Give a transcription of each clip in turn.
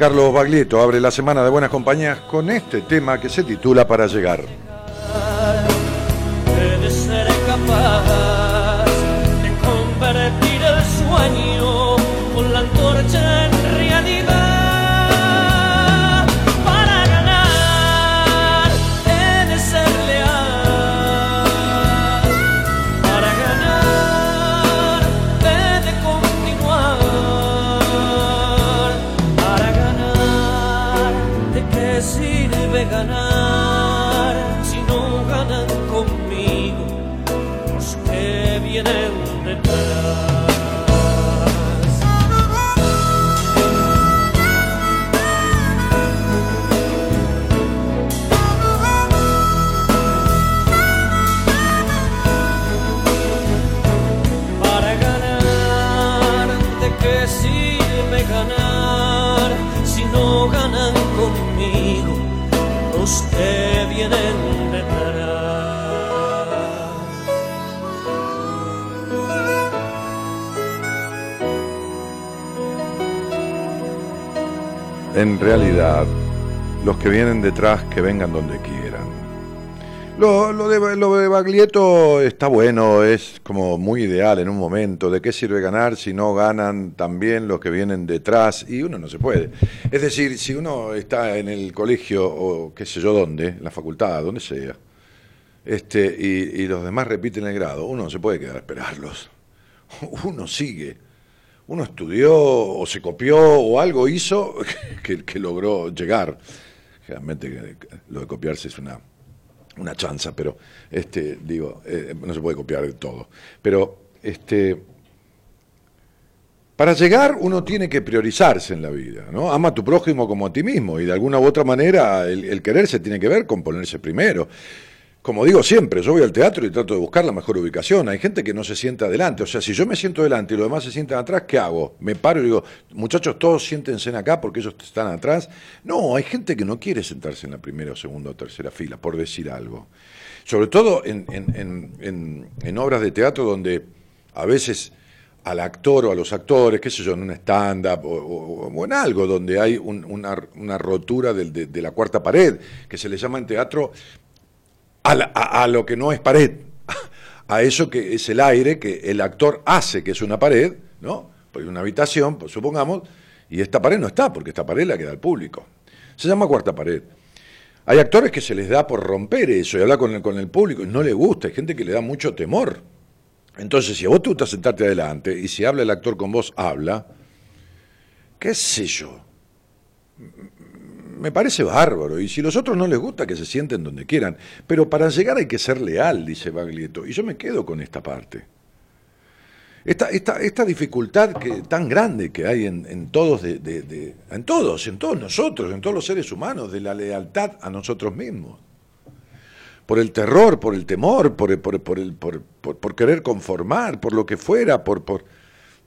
Carlos Baglietto abre la semana de buenas compañías con este tema que se titula Para llegar. Vengan donde quieran. Lo, lo, de, lo de Baglietto está bueno, es como muy ideal en un momento. ¿De qué sirve ganar si no ganan también los que vienen detrás? Y uno no se puede. Es decir, si uno está en el colegio o qué sé yo dónde, en la facultad, donde sea, este, y, los demás repiten el grado, uno no se puede quedar a esperarlos. Uno sigue uno estudió o se copió o algo hizo que logró llegar. Realmente lo de copiarse es una, una chanza, pero este, digo, eh, no se puede copiar de todo. Pero este, para llegar uno tiene que priorizarse en la vida, ¿no? Ama a tu prójimo como a ti mismo y de alguna u otra manera el, el quererse tiene que ver con ponerse primero como digo siempre, yo voy al teatro y trato de buscar la mejor ubicación. Hay gente que no se sienta adelante. O sea, si yo me siento adelante y los demás se sientan atrás, ¿qué hago? Me paro y digo, muchachos, todos siéntense acá porque ellos están atrás. No, hay gente que no quiere sentarse en la primera o segunda o tercera fila, por decir algo. Sobre todo en, obras de teatro donde a veces al actor o a los actores, qué sé yo, en un stand-up o, en algo donde hay una, rotura de, de, la cuarta pared, que se le llama en teatro a, lo que no es pared, a eso que es el aire que el actor hace que es una pared, ¿no? Pues una habitación, pues, supongamos, y esta pared no está, porque esta pared la queda al público. Se llama cuarta pared. Hay actores que se les da por romper eso y hablar con el, con el público y no le gusta, hay gente que le da mucho temor. Entonces, si a vos te gusta sentarte adelante y si habla el actor con vos, habla, qué sé yo, me parece bárbaro, y si los otros no les gusta, que se sienten donde quieran, pero para llegar hay que ser leal, dice Baglietto, y yo me quedo con esta parte. Esta, esta, esta dificultad que, tan grande que hay en, todos, de, en todos, en todos nosotros, en todos los seres humanos, de la lealtad a nosotros mismos. Por el terror, por el temor, por, por, por, el, por querer conformar, por lo que fuera, por,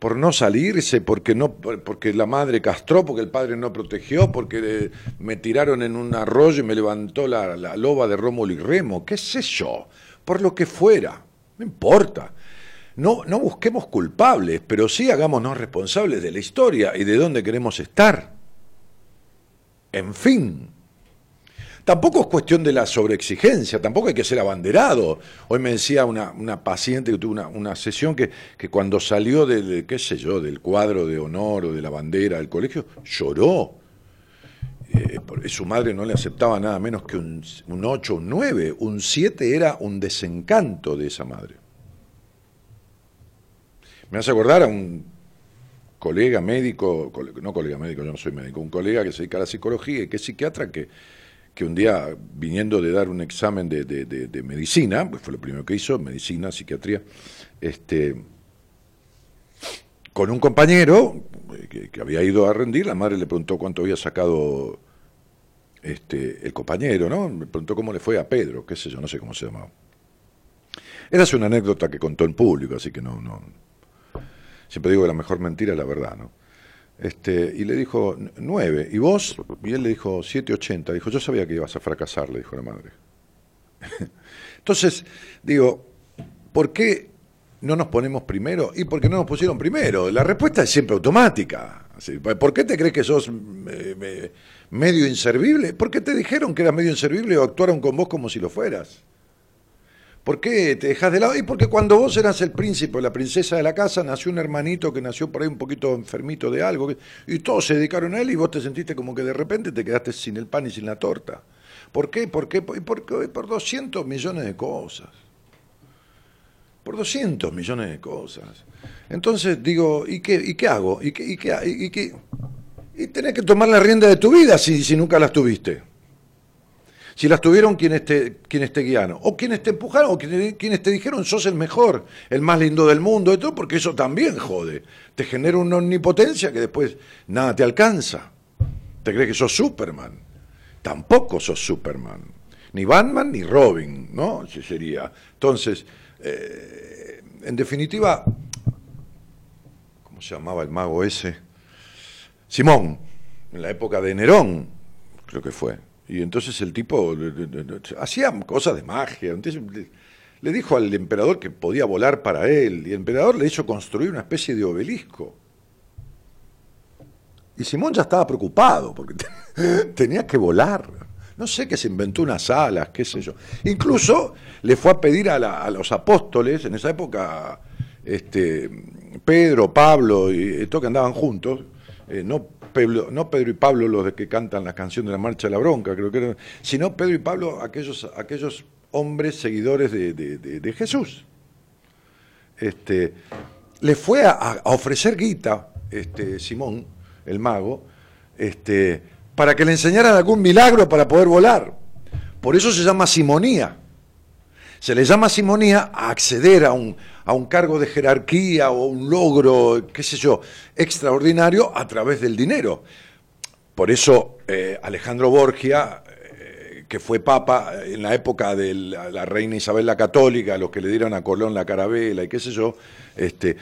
por, no salirse, porque, no, porque la madre castró, porque el padre no protegió, porque me tiraron en un arroyo y me levantó la, la loba de Rómulo y Remo, qué sé yo, por lo que fuera, no importa. No, no busquemos culpables, pero sí hagámonos responsables de la historia y de dónde queremos estar. En fin. Tampoco es cuestión de la sobreexigencia, tampoco hay que ser abanderado. Hoy me decía una, una paciente que tuvo una, una sesión que, que, cuando salió del, qué sé yo, del cuadro de honor o de la bandera del colegio, lloró. Eh, su madre no le aceptaba nada menos que un, un 8, un 9, un 7 era un desencanto de esa madre. Me hace acordar a un colega médico, no colega médico, yo no soy médico, un colega que se dedica a la psicología y que es psiquiatra que que un día, viniendo de dar un examen de, de, medicina, pues fue lo primero que hizo, medicina, psiquiatría, este, con un compañero eh, que, había ido a rendir, la madre le preguntó cuánto había sacado este, el compañero, ¿no? Me preguntó cómo le fue a Pedro, qué sé yo, no sé cómo se llamaba. Era una anécdota que contó en público, así que no, no. Siempre digo que la mejor mentira es la verdad, ¿no? Este, y le dijo, nueve. ¿Y vos? Y él le dijo, siete ochenta. Dijo, yo sabía que ibas a fracasar, le dijo la madre. Entonces, digo, ¿por qué no nos ponemos primero? ¿Y por qué no nos pusieron primero? La respuesta es siempre automática. ¿Por qué te crees que sos eh, medio inservible? Porque te dijeron que eras medio inservible o actuaron con vos como si lo fueras. ¿Por qué te dejas de lado? Y porque cuando vos eras el príncipe o la princesa de la casa, nació un hermanito que nació por ahí un poquito enfermito de algo, y todos se dedicaron a él y vos te sentiste como que de repente te quedaste sin el pan y sin la torta. ¿Por qué? ¿Por qué? Por, por, por 200 millones de cosas. Por 200 millones de cosas. Entonces digo, ¿y qué, y qué hago? ¿Y qué, y qué, y qué? Y tenés que tomar la rienda de tu vida si, si nunca las tuviste si las tuvieron quienes te, quienes te guiaron, o quienes te empujaron, o quienes, te dijeron sos el mejor, el más lindo del mundo, y porque eso también jode. Te genera una omnipotencia que después nada te alcanza. Te crees que sos Superman. Tampoco sos Superman. Ni Batman ni Robin, ¿no? Si sería. Entonces, eh, en definitiva, ¿cómo se llamaba el mago ese? Simón, en la época de Nerón, creo que fue y entonces el tipo hacía cosas de magia. Le dijo al emperador que podía volar para él, y el emperador le hizo construir una especie de obelisco. Y Simón ya estaba preocupado porque tenía que volar. No sé qué se inventó unas alas, qué sé yo. Incluso le fue a pedir a, los apóstoles, en esa época, este, Pedro, Pablo y esto que andaban juntos, eh, no, Pedro, no Pedro y Pablo los de que cantan la canción de la Marcha de la Bronca, creo que sino Pedro y Pablo aquellos, aquellos hombres seguidores de, Jesús. Este, le fue a, ofrecer guita, este, Simón, el mago, este, para que le enseñaran algún milagro para poder volar. Por eso se llama simonía. Se le llama simonía a acceder a un, a un cargo de jerarquía o un logro, qué sé yo, extraordinario a través del dinero. Por eso eh, Alejandro Borgia, eh, que fue papa en la época de la, reina Isabel la Católica, los que le dieron a Colón la carabela y qué sé yo, este,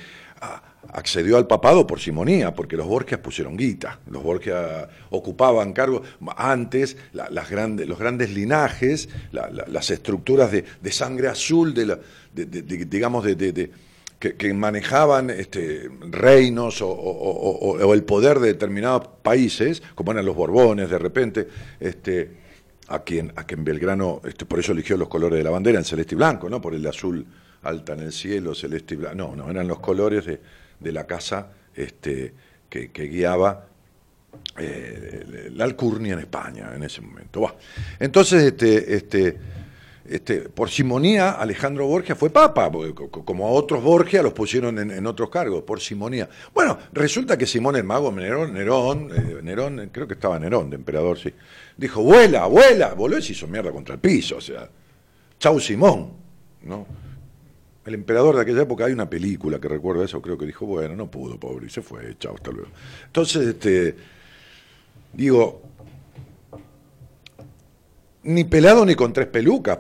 accedió al papado por simonía, porque los Borgias pusieron guita. Los Borgias ocupaban cargos. Antes, las grandes, los grandes linajes, las estructuras de, sangre azul, de, digamos, de, que, manejaban este, reinos o, el poder de determinados países, como eran los Borbones de repente, este, a, quien, a quien Belgrano, este, por eso eligió los colores de la bandera en celeste y blanco, ¿no? por el azul alta en el cielo, celeste y blanco. No, no, eran los colores de de la casa que, guiaba eh, la alcurnia en España en ese momento. Entonces, este, este, por simonía, Alejandro Borgia fue papa, como a otros Borgia los pusieron en, otros cargos, por simonía. Bueno, resulta que Simón el Mago, Nerón, Nerón, eh, Nerón, creo que estaba Nerón de emperador, sí, dijo, vuela, vuela, voló y se hizo mierda contra el piso, o sea, chau Simón, ¿no? El emperador de aquella época, hay una película que recuerda eso, creo que dijo, bueno, no pudo, pobre, y se fue, chao, hasta luego. Entonces, este, digo, ni pelado ni con tres pelucas,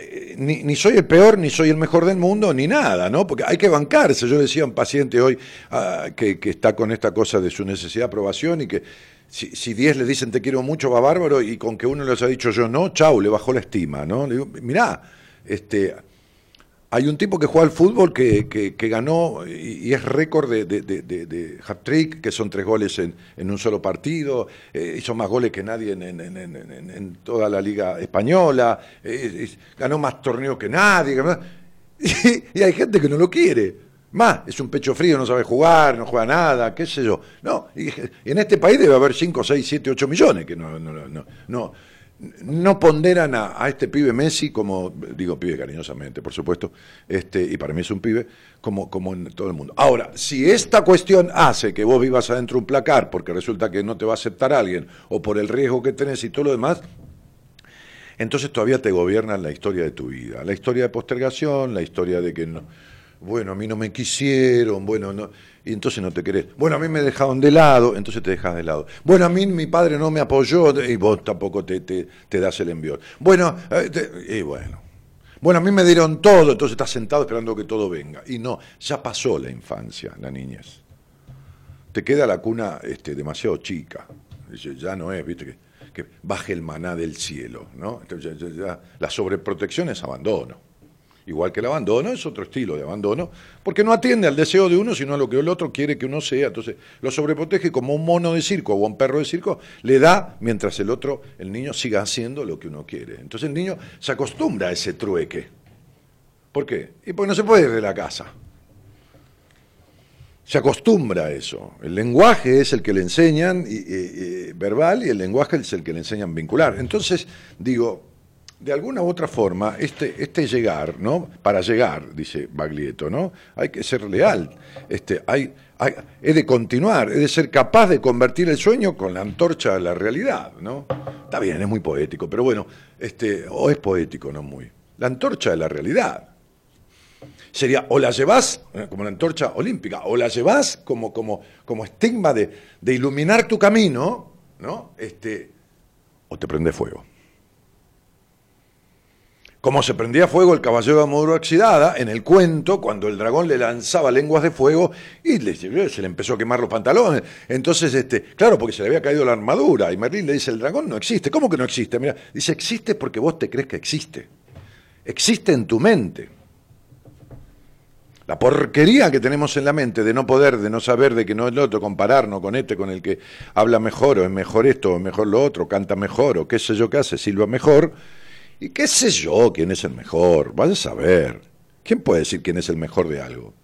eh, ni, soy el peor, ni soy el mejor del mundo, ni nada, ¿no? Porque hay que bancarse. Yo decía a un paciente hoy ah, que, está con esta cosa de su necesidad de aprobación y que si, si diez le dicen te quiero mucho, va bárbaro, y con que uno les ha dicho yo no, chau, le bajó la estima, ¿no? Le digo, mirá, este, hay un tipo que juega al fútbol que, que, ganó y, es récord de, de, de, hat-trick, que son tres goles en, en un solo partido, eh, hizo más goles que nadie en, en, en toda la liga española, eh, ganó más torneos que nadie, y, hay gente que no lo quiere. Más, es un pecho frío, no sabe jugar, no juega nada, qué sé yo. No, y, en este país debe haber 5, 6, 7, 8 millones que no, no, no, no no ponderan a, este pibe Messi como, digo pibe cariñosamente, por supuesto, este, y para mí es un pibe, como, como en todo el mundo. Ahora, si esta cuestión hace que vos vivas adentro un placar porque resulta que no te va a aceptar alguien, o por el riesgo que tenés y todo lo demás, entonces todavía te gobiernan la historia de tu vida, la historia de postergación, la historia de que no, bueno, a mí no me quisieron, bueno, no y entonces no te querés. Bueno, a mí me dejaron de lado, entonces te dejas de lado. Bueno, a mí mi padre no me apoyó y vos tampoco te, te, das el envío. Bueno, eh, y bueno. Bueno, a mí me dieron todo, entonces estás sentado esperando que todo venga. Y no, ya pasó la infancia, la niñez. Te queda la cuna este, demasiado chica. Ya no es, viste, que, baje el maná del cielo, ¿no? Entonces ya, la sobreprotección es abandono. Igual que el abandono es otro estilo de abandono, porque no atiende al deseo de uno, sino a lo que el otro quiere que uno sea. Entonces lo sobreprotege como un mono de circo o un perro de circo, le da mientras el otro, el niño, siga haciendo lo que uno quiere. Entonces el niño se acostumbra a ese trueque. ¿Por qué? Y porque no se puede ir de la casa. Se acostumbra a eso. El lenguaje es el que le enseñan verbal y el lenguaje es el que le enseñan vincular. Entonces, digo, de alguna u otra forma, este, este llegar, ¿no? Para llegar, dice Baglietto, ¿no? Hay que ser leal. Este, hay, hay, he de continuar, he de ser capaz de convertir el sueño con la antorcha a la realidad, ¿no? Está bien, es muy poético, pero bueno, este, o es poético, no muy. La antorcha de la realidad. Sería, o la llevas eh, como la antorcha olímpica, o la llevas como, como, como estigma de, de iluminar tu camino, ¿no? Este, o te prende fuego como se prendía fuego el caballero de Amodoro Oxidada en el cuento, cuando el dragón le lanzaba lenguas de fuego y se le empezó a quemar los pantalones. Entonces, este, claro, porque se le había caído la armadura. Y Merlín le dice, el dragón no existe. ¿Cómo que no existe? Mira, dice, existe porque vos te crees que existe. Existe en tu mente. La porquería que tenemos en la mente de no poder, de no saber, de que no es lo otro, compararnos con este, con el que habla mejor, o es mejor esto, o es mejor lo otro, canta mejor, o qué sé yo qué hace, silba mejor, y qué sé yo quién es el mejor, vaya a saber. ¿Quién puede decir quién es el mejor de algo?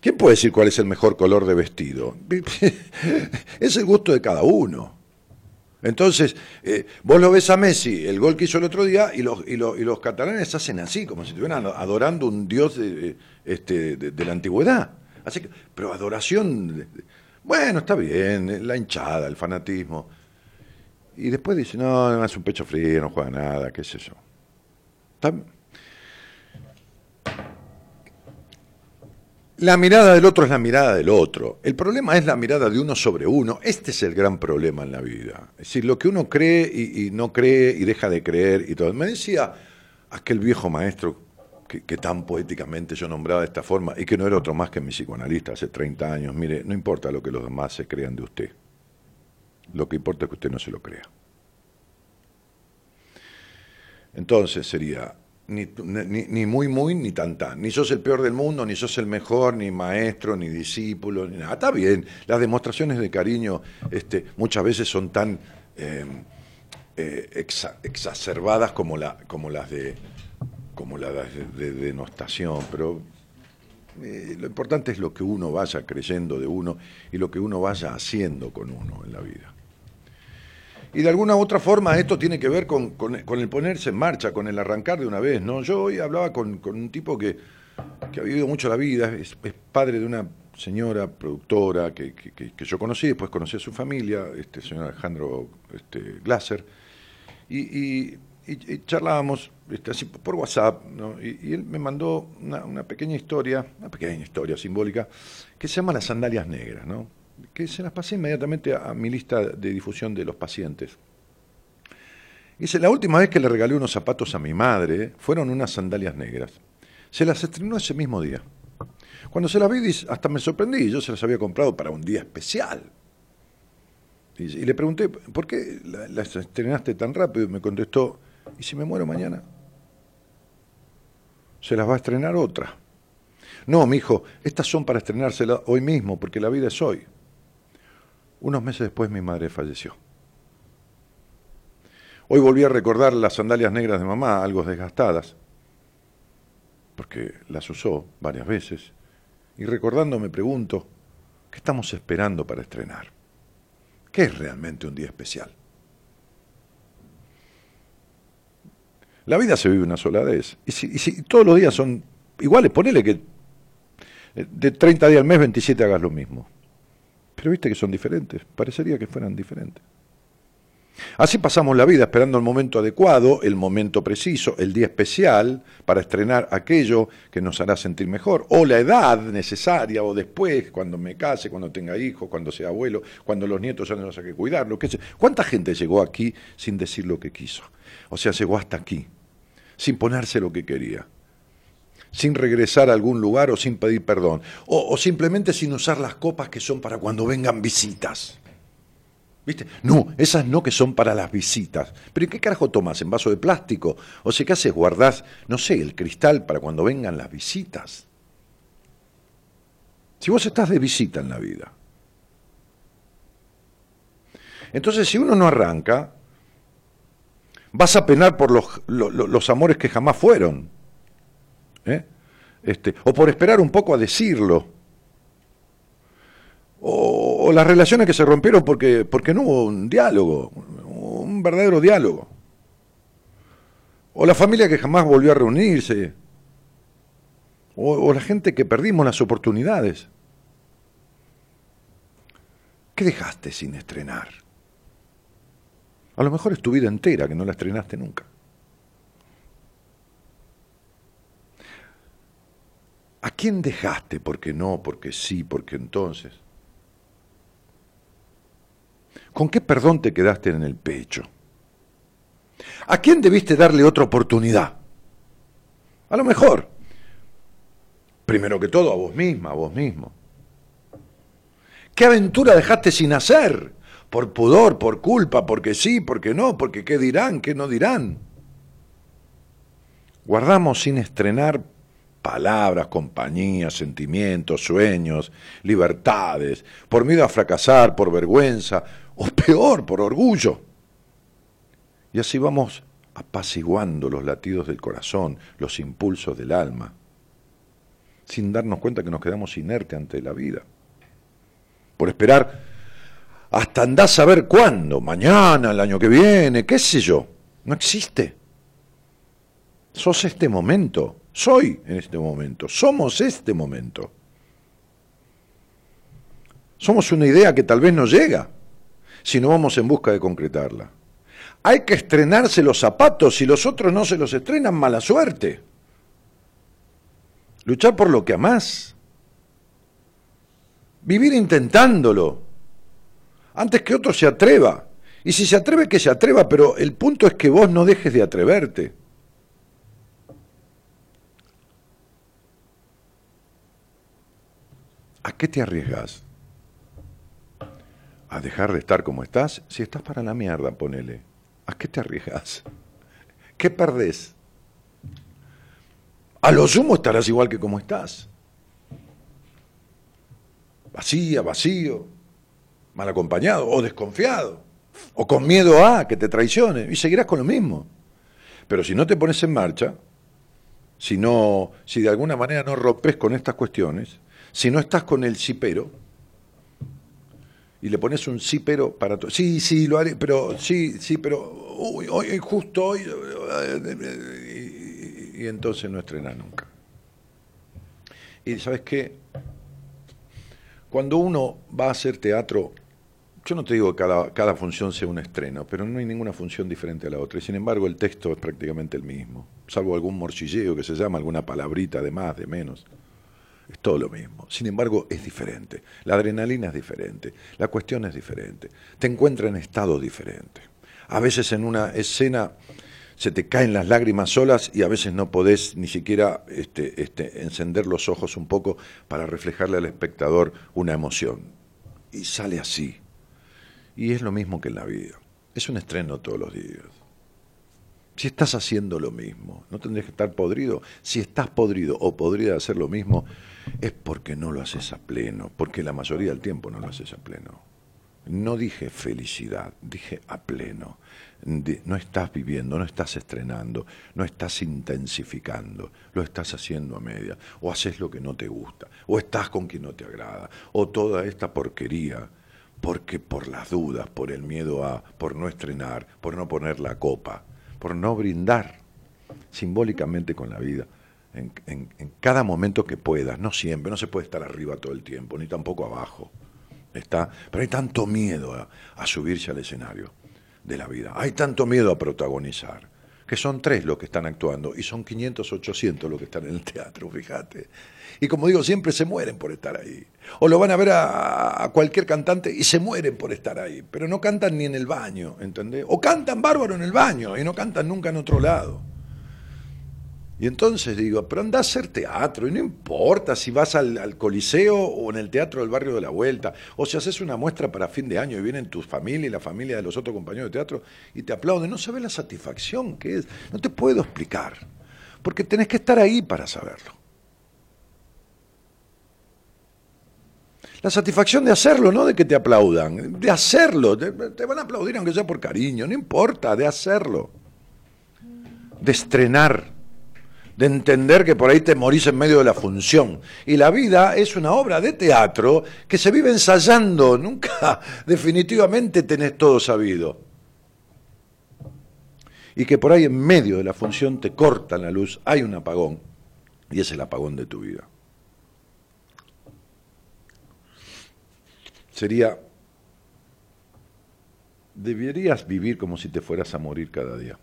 ¿Quién puede decir cuál es el mejor color de vestido? es el gusto de cada uno. Entonces, eh, vos lo ves a Messi, el gol que hizo el otro día, y los, y los, catalanes hacen así, como si estuvieran adorando un dios de, este, de, la antigüedad. Así que, pero adoración, bueno, está bien, la hinchada, el fanatismo. Y después dice, no, es un pecho frío, no juega nada, qué sé yo. La mirada del otro es la mirada del otro. El problema es la mirada de uno sobre uno. Este es el gran problema en la vida. Es decir, lo que uno cree y, no cree y deja de creer y todo. Me decía aquel viejo maestro que, tan poéticamente yo nombraba de esta forma y que no era otro más que mi psicoanalista hace 30 años. Mire, no importa lo que los demás se crean de usted. Lo que importa es que usted no se lo crea. Entonces sería, ni, ni, muy, muy, ni tan, tan. Ni sos el peor del mundo, ni sos el mejor, ni maestro, ni discípulo, ni nada. Está bien, las demostraciones de cariño este, muchas veces son tan em, eh, exacerbadas como, la, como las de como de, denostación, pero eh, lo importante es lo que uno vaya creyendo de uno y lo que uno vaya haciendo con uno en la vida. Y de alguna u otra forma esto tiene que ver con, el ponerse en marcha, con el arrancar de una vez. ¿no? Yo hoy hablaba con, un tipo que, ha vivido mucho la vida, es, padre de una señora productora que, yo conocí, después conocí a su familia, este señor Alejandro este, Glaser, y, charlábamos este, por WhatsApp, ¿no? y, él me mandó una, una, pequeña historia, una pequeña historia simbólica, que se llama Las Sandalias Negras, ¿no? Que se las pasé inmediatamente a, mi lista de difusión de los pacientes. Dice, la última vez que le regalé unos zapatos a mi madre fueron unas sandalias negras. Se las estrenó ese mismo día. Cuando se las vi, hasta me sorprendí, yo se las había comprado para un día especial. Y, le pregunté, ¿por qué las estrenaste tan rápido? Y me contestó, ¿y si me muero mañana? Se las va a estrenar otra. No, mi hijo, estas son para estrenárselas hoy mismo, porque la vida es hoy. Unos meses después mi madre falleció. Hoy volví a recordar las sandalias negras de mamá, algo desgastadas, porque las usó varias veces, y recordando me pregunto, ¿qué estamos esperando para estrenar? ¿Qué es realmente un día especial? La vida se vive una sola vez, y si, todos los días son iguales, ponele que de 30 días al mes, 27 hagas lo mismo. Pero viste que son diferentes, parecería que fueran diferentes. Así pasamos la vida esperando el momento adecuado, el momento preciso, el día especial para estrenar aquello que nos hará sentir mejor, o la edad necesaria, o después, cuando me case, cuando tenga hijos, cuando sea abuelo, cuando los nietos ya no los hay que cuidar. Lo que ¿Cuánta gente llegó aquí sin decir lo que quiso? O sea, llegó hasta aquí, sin ponerse lo que quería sin regresar a algún lugar o sin pedir perdón, o, simplemente sin usar las copas que son para cuando vengan visitas. ¿Viste? No, esas no que son para las visitas. Pero ¿y qué carajo tomas? ¿En vaso de plástico? O sea, ¿qué haces? ¿Guardás, no sé, el cristal para cuando vengan las visitas? Si vos estás de visita en la vida. Entonces, si uno no arranca, vas a penar por los, los amores que jamás fueron. ¿Eh? Este, o por esperar un poco a decirlo, o, las relaciones que se rompieron porque, porque no hubo un diálogo, un verdadero diálogo, o la familia que jamás volvió a reunirse, o, la gente que perdimos las oportunidades. ¿Qué dejaste sin estrenar? A lo mejor es tu vida entera que no la estrenaste nunca. ¿A quién dejaste? Porque no, porque sí, porque entonces. ¿Con qué perdón te quedaste en el pecho? ¿A quién debiste darle otra oportunidad? A lo mejor. Primero que todo, a vos misma, a vos mismo. ¿Qué aventura dejaste sin hacer? Por pudor, por culpa, porque sí, porque no, porque qué dirán, qué no dirán. Guardamos sin estrenar palabras, compañías, sentimientos, sueños, libertades, por miedo a fracasar, por vergüenza, o peor, por orgullo. Y así vamos apaciguando los latidos del corazón, los impulsos del alma, sin darnos cuenta que nos quedamos inertes ante la vida. Por esperar hasta andar a saber cuándo, mañana, el año que viene, qué sé yo. No existe. Sos este momento, soy en este momento, somos este momento. Somos una idea que tal vez no llega si no vamos en busca de concretarla. Hay que estrenarse los zapatos, si los otros no se los estrenan, mala suerte. Luchar por lo que amás. Vivir intentándolo. Antes que otro se atreva. Y si se atreve, que se atreva, pero el punto es que vos no dejes de atreverte. ¿A qué te arriesgas? ¿A dejar de estar como estás? Si estás para la mierda, ponele. ¿A qué te arriesgas? ¿Qué perdés? A lo sumo estarás igual que como estás. Vacía, vacío, mal acompañado o desconfiado, o con miedo a que te traicione, y seguirás con lo mismo. Pero si no te pones en marcha, si, no, si de alguna manera no rompes con estas cuestiones, si no estás con el sí pero, y le pones un sí pero para todo, sí, sí, lo haré, pero sí, sí, pero uy, hoy, justo hoy, y, entonces no estrena nunca. Y sabes qué, cuando uno va a hacer teatro, yo no te digo que cada, cada función sea un estreno, pero no hay ninguna función diferente a la otra. Y sin embargo, el texto es prácticamente el mismo, salvo algún morcilleo que se llama, alguna palabrita de más, de menos. Es todo lo mismo. Sin embargo, es diferente. La adrenalina es diferente. La cuestión es diferente. Te encuentra en estado diferente. A veces en una escena se te caen las lágrimas solas y a veces no podés ni siquiera este, este, encender los ojos un poco para reflejarle al espectador una emoción. Y sale así. Y es lo mismo que en la vida. Es un estreno todos los días. Si estás haciendo lo mismo, no tendrías que estar podrido. Si estás podrido o podría hacer lo mismo, es porque no lo haces a pleno, porque la mayoría del tiempo no lo haces a pleno. No dije felicidad, dije a pleno no estás viviendo, no estás estrenando, no estás intensificando, lo estás haciendo a media, o haces lo que no te gusta, o estás con quien no te agrada, o toda esta porquería, porque por las dudas, por el miedo a, por no estrenar, por no poner la copa, por no brindar simbólicamente con la vida. En, cada momento que puedas, no siempre, no se puede estar arriba todo el tiempo, ni tampoco abajo. Está, pero hay tanto miedo a subirse al escenario de la vida. Hay tanto miedo a protagonizar, que son tres los que están actuando y son 500, 800 los que están en el teatro, fíjate. Y como digo, siempre se mueren por estar ahí. O lo van a ver a, a, cualquier cantante y se mueren por estar ahí, pero no cantan ni en el baño, ¿entendés? O cantan bárbaro en el baño y no cantan nunca en otro lado. Y entonces digo, pero anda a hacer teatro, y no importa si vas al, Coliseo o en el Teatro del Barrio de la Vuelta, o si haces una muestra para fin de año y vienen tu familia y la familia de los otros compañeros de teatro y te aplauden, no sabes la satisfacción que es, no te puedo explicar, porque tenés que estar ahí para saberlo. La satisfacción de hacerlo, no de que te aplaudan, de hacerlo, te, te van a aplaudir aunque sea por cariño, no importa, de hacerlo, de estrenar de entender que por ahí te morís en medio de la función. Y la vida es una obra de teatro que se vive ensayando, nunca definitivamente tenés todo sabido. Y que por ahí en medio de la función te cortan la luz, hay un apagón, y es el apagón de tu vida. Sería, deberías vivir como si te fueras a morir cada día.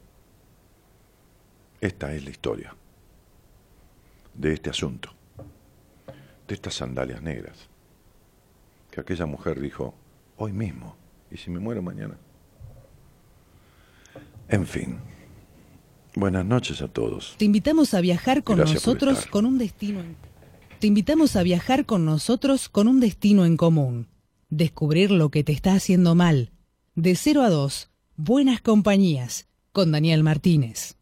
Esta es la historia de este asunto, de estas sandalias negras, que aquella mujer dijo, hoy mismo, y si me muero mañana. En fin, buenas noches a todos. Te invitamos a viajar con nosotros con un destino en... Te invitamos a viajar con nosotros con un destino en común. Descubrir lo que te está haciendo mal. De 0 a 2, Buenas Compañías, con Daniel Martínez.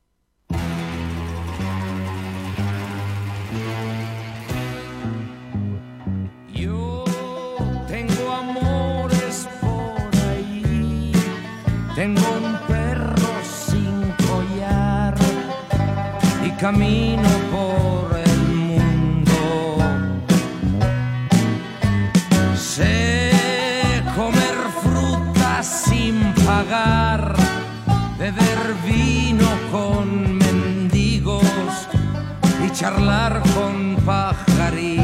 Tengo un perro sin collar y camino por el mundo. Sé comer frutas sin pagar, beber vino con mendigos y charlar con pajarillos.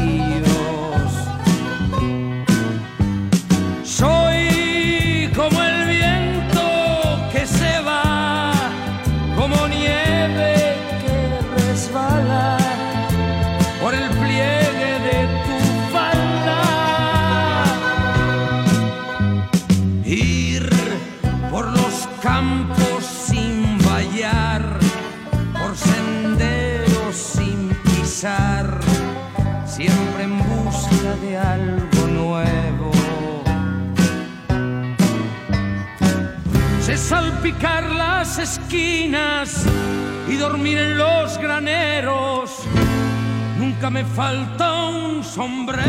Sé salpicar las esquinas y dormir en los graneros. Nunca me falta un sombrero.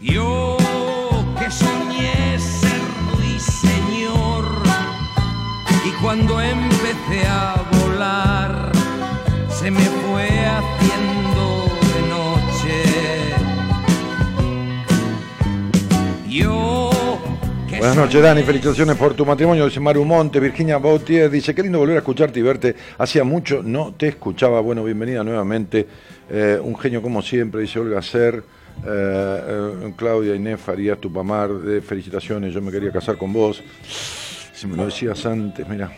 Yo que soñé ser ruiseñor y cuando empecé a volar se me fue Buenas noches, Dani. Felicitaciones por tu matrimonio. Dice Maru Monte, Virginia Bautier. Dice, qué lindo volver a escucharte y verte. Hacía mucho no te escuchaba. Bueno, bienvenida nuevamente. Eh, un genio como siempre, dice Olga Ser. Eh, eh, Claudia Inés Farías Tupamar. eh, felicitaciones, yo me quería casar con vos. Si me lo decías antes, mira.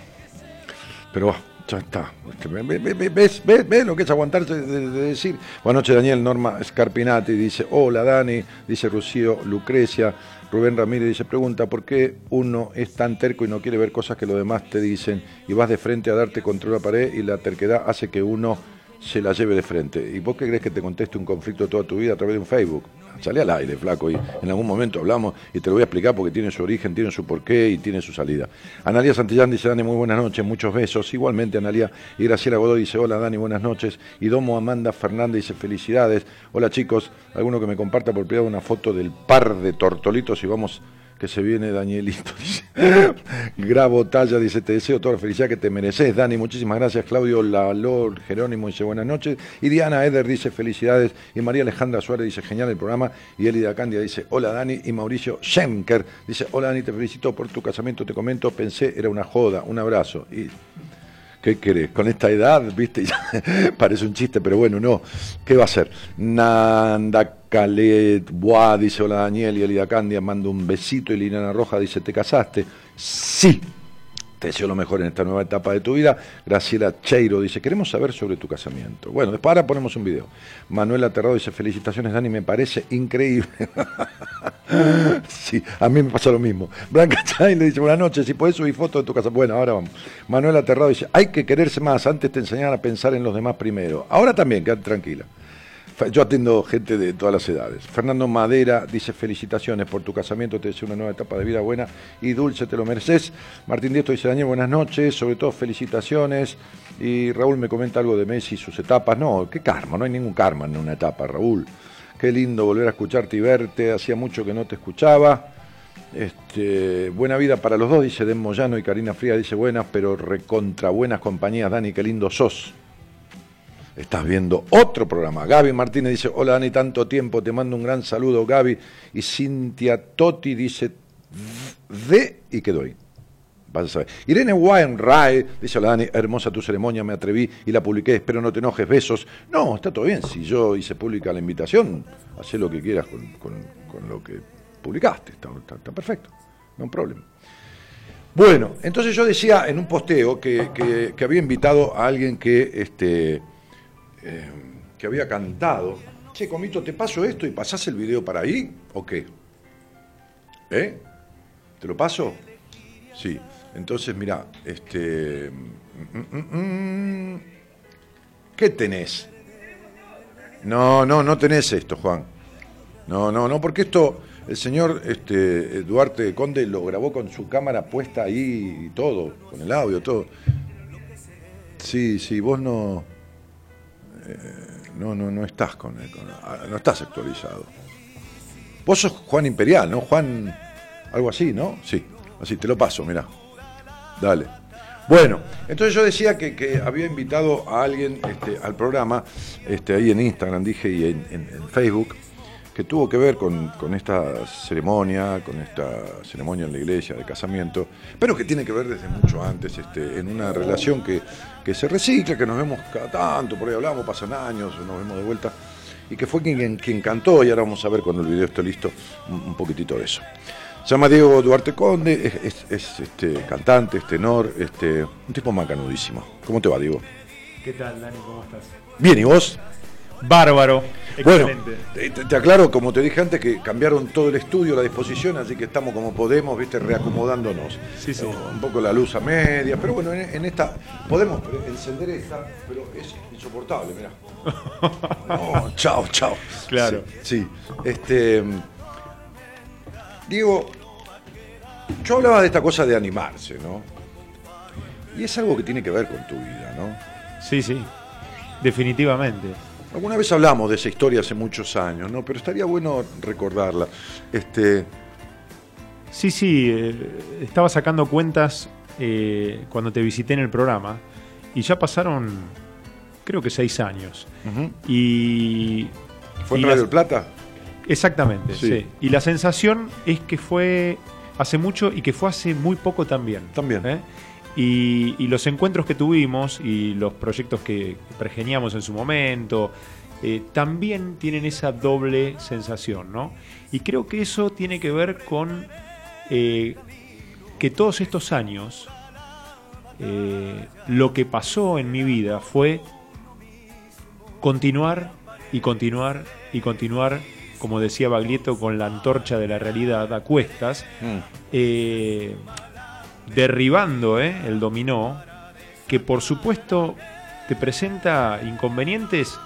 Pero ah, ya está. Ve- ve- ve- ¿Ves, ves, ves lo que es aguantarse de, de decir? Buenas noches, Daniel. Norma Scarpinati dice, hola, Dani. Dice Rocío Lucrecia. Rubén Ramírez dice, pregunta, ¿por qué uno es tan terco y no quiere ver cosas que los demás te dicen y vas de frente a darte contra una pared y la terquedad hace que uno se la lleve de frente? ¿Y vos qué crees que te conteste un conflicto toda tu vida a través de un Facebook? Sale al aire, flaco, y en algún momento hablamos y te lo voy a explicar porque tiene su origen, tiene su porqué y tiene su salida. Analia Santillán dice, Dani, muy buenas noches, muchos besos. Igualmente, Analia. Y Graciela Godoy dice, hola, Dani, buenas noches. Y Domo Amanda Fernández dice, felicidades. Hola, chicos. Alguno que me comparta por privado una foto del par de tortolitos y vamos que se viene Danielito, dice. Grabo talla, dice, te deseo toda la felicidad que te mereces, Dani, muchísimas gracias, Claudio Lalor Jerónimo dice buenas noches, y Diana Eder dice felicidades, y María Alejandra Suárez dice genial el programa, y Elida Candia dice hola Dani, y Mauricio Schenker dice hola Dani, te felicito por tu casamiento, te comento, pensé era una joda, un abrazo, y ¿Qué querés? Con esta edad, viste, parece un chiste, pero bueno, no. ¿Qué va a ser? Nanda Calet Boa dice hola Daniel y Elida Candia manda un besito y Liliana Roja dice ¿te casaste? Sí. Te deseo lo mejor en esta nueva etapa de tu vida. Graciela Cheiro dice, queremos saber sobre tu casamiento. Bueno, después ahora ponemos un video. Manuela Terrado dice, felicitaciones Dani, me parece increíble. sí, a mí me pasa lo mismo. Blanca Chay le dice, buenas noches, si puedes subir fotos de tu casa. Bueno, ahora vamos. Manuela Terrado dice, hay que quererse más, antes te enseñaban a pensar en los demás primero. Ahora también, quédate tranquila. Yo atiendo gente de todas las edades. Fernando Madera dice felicitaciones por tu casamiento, te deseo una nueva etapa de vida buena y dulce, te lo mereces. Martín Diesto dice Daniel, buenas noches, sobre todo felicitaciones. Y Raúl me comenta algo de Messi y sus etapas. No, qué karma, no hay ningún karma en una etapa, Raúl. Qué lindo volver a escucharte y verte, hacía mucho que no te escuchaba. Este, buena vida para los dos, dice Den Moyano y Karina Fría, dice buenas, pero recontra buenas compañías, Dani, qué lindo sos. Estás viendo otro programa. Gaby Martínez dice, hola Dani, tanto tiempo, te mando un gran saludo, Gaby. Y Cintia Totti dice, de y quedó ahí. Vas a saber. Irene Wainwright dice, hola Dani, hermosa tu ceremonia, me atreví y la publiqué, espero no te enojes, besos. No, está todo bien, si yo hice pública la invitación, haz lo que quieras con, con- lo que publicaste, está, perfecto, no problema. Bueno, entonces yo decía en un posteo que, que- que había invitado a alguien que, este, eh, que había cantado. Che, Comito, ¿te paso esto y pasás el video para ahí o qué? ¿Eh? ¿Te lo paso? Sí. Entonces, mira, este. ¿Qué tenés? No, no, no tenés esto, Juan. No, no, no, porque esto, el señor este, Duarte Conde lo grabó con su cámara puesta ahí y todo, con el audio, todo. Sí, sí, vos no. Eh, no, no, no estás con, con- ah, no estás actualizado. Vos sos Juan Imperial, ¿no? Juan. Algo así, ¿no? Sí, así, te lo paso, mirá. Dale. Bueno, entonces yo decía que, que había invitado a alguien este, al programa, este, ahí en Instagram dije y en Facebook, que tuvo que ver con, con esta ceremonia, con esta ceremonia en la iglesia de casamiento, pero que tiene que ver desde mucho antes, este, en una relación que, que se recicla, que nos vemos cada tanto, por ahí hablamos, pasan años, nos vemos de vuelta, y que fue quien, quien cantó, y ahora vamos a ver cuando el video esté listo un, un poquitito de eso. Se llama Diego Duarte Conde, es, es- es, este, cantante, es tenor, este, un tipo macanudísimo. ¿Cómo te va, Diego? ¿Qué tal, Dani? ¿Cómo estás? Bien, ¿y vos? Bárbaro. Bueno, Excelente. te, te- te aclaro, como te dije antes, que cambiaron todo el estudio, la disposición, así que estamos como podemos, viste, reacomodándonos. Sí, sí. Un poco la luz a media, pero bueno, en, en esta podemos encender esta, pero es insoportable, mirá. No, chao, chao. Claro. Sí, sí. Este, Diego, yo hablaba de esta cosa de animarse, ¿no? Y es algo que tiene que ver con tu vida, ¿no? Sí, sí. Definitivamente. Alguna vez hablamos de esa historia hace muchos años, ¿no? Pero estaría bueno recordarla. Este, Sí, sí. eh, estaba sacando cuentas eh, cuando te visité en el programa y ya pasaron, creo que seis años. Y. ¿Fue y en Radio del Plata? Exactamente, Sí. sí. Y la sensación es que fue hace mucho y que fue hace muy poco también. También. ¿eh? Y, y los encuentros que tuvimos y los proyectos que pergeniamos en su momento eh, también tienen esa doble sensación, ¿no? Y creo que eso tiene que ver con eh, que todos estos años eh, lo que pasó en mi vida fue continuar y continuar y continuar, como decía Baglietto, con la antorcha de la realidad a cuestas, Mm. Derribando eh, el dominó, que por supuesto te presenta inconvenientes,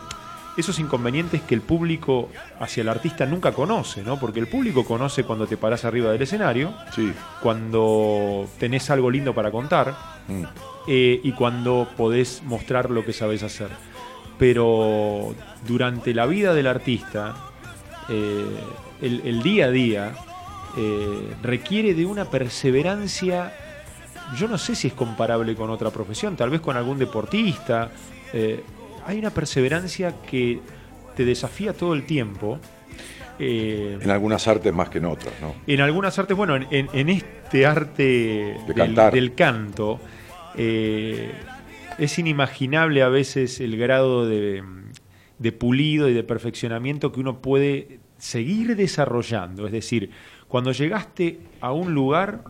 esos inconvenientes que el público hacia el artista nunca conoce, ¿no? Porque el público conoce cuando te parás arriba del escenario, Sí. cuando tenés algo lindo para contar, Mm. eh, y cuando podés mostrar lo que sabes hacer. Pero durante la vida del artista, eh, el, el día a día eh, requiere de una perseverancia, yo no sé si es comparable con otra profesión, tal vez con algún deportista. eh, hay una perseverancia que te desafía todo el tiempo. eh, En algunas artes más que en otras, ¿no? en algunas artes, bueno, en, en- en este arte del, cantar. del canto, eh, es inimaginable a veces el grado de, de pulido y de perfeccionamiento que uno puede seguir desarrollando. Es decir, cuando llegaste a un lugar,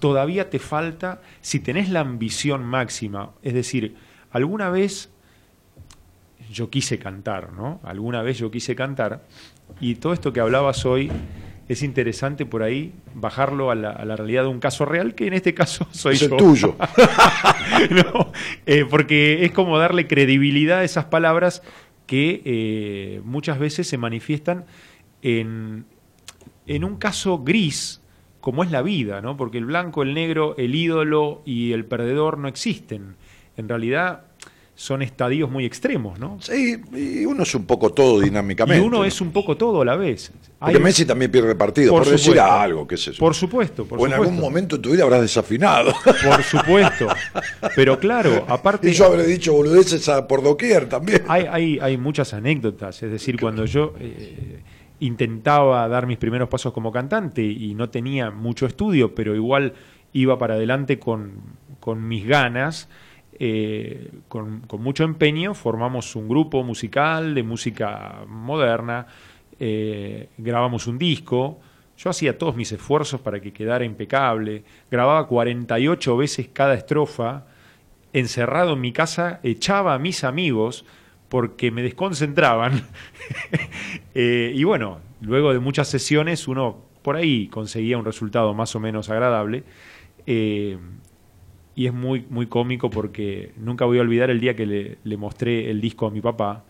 todavía te falta, si tenés la ambición máxima, es decir, alguna vez yo quise cantar, ¿no? Alguna vez yo quise cantar y todo esto que hablabas hoy es interesante por ahí bajarlo a la, a la realidad de un caso real, que en este caso soy Es el tuyo. No, eh, porque es como darle credibilidad a esas palabras que eh, muchas veces se manifiestan en, en un caso gris, como es la vida, ¿no? Porque el blanco, el negro, el ídolo y el perdedor no existen. En realidad son estadios muy extremos, ¿no? Sí, y uno es un poco todo Y dinámicamente. uno ¿no? es un poco todo a la vez. Porque Hay- Messi también pierde partido, por, decir supuesto. algo, qué sé yo. Por supuesto, por o en supuesto. algún momento en tu vida habrás desafinado. Por supuesto. Pero claro, aparte. y yo habré dicho boludeces a- por doquier también. hay, hay, hay muchas anécdotas, es decir, cuando yo eh, intentaba dar mis primeros pasos como cantante y no tenía mucho estudio, pero igual iba para adelante con, con mis ganas, eh, con, con mucho empeño, formamos un grupo musical de música moderna, eh, grabamos un disco, yo hacía todos mis esfuerzos para que quedara impecable, grababa 48 veces cada estrofa, encerrado en mi casa, echaba a mis amigos porque me desconcentraban. Eh, y bueno, luego de muchas sesiones uno por ahí conseguía un resultado más o menos agradable. Eh, y es muy, muy cómico porque nunca voy a olvidar el día que le, le mostré el disco a mi papá,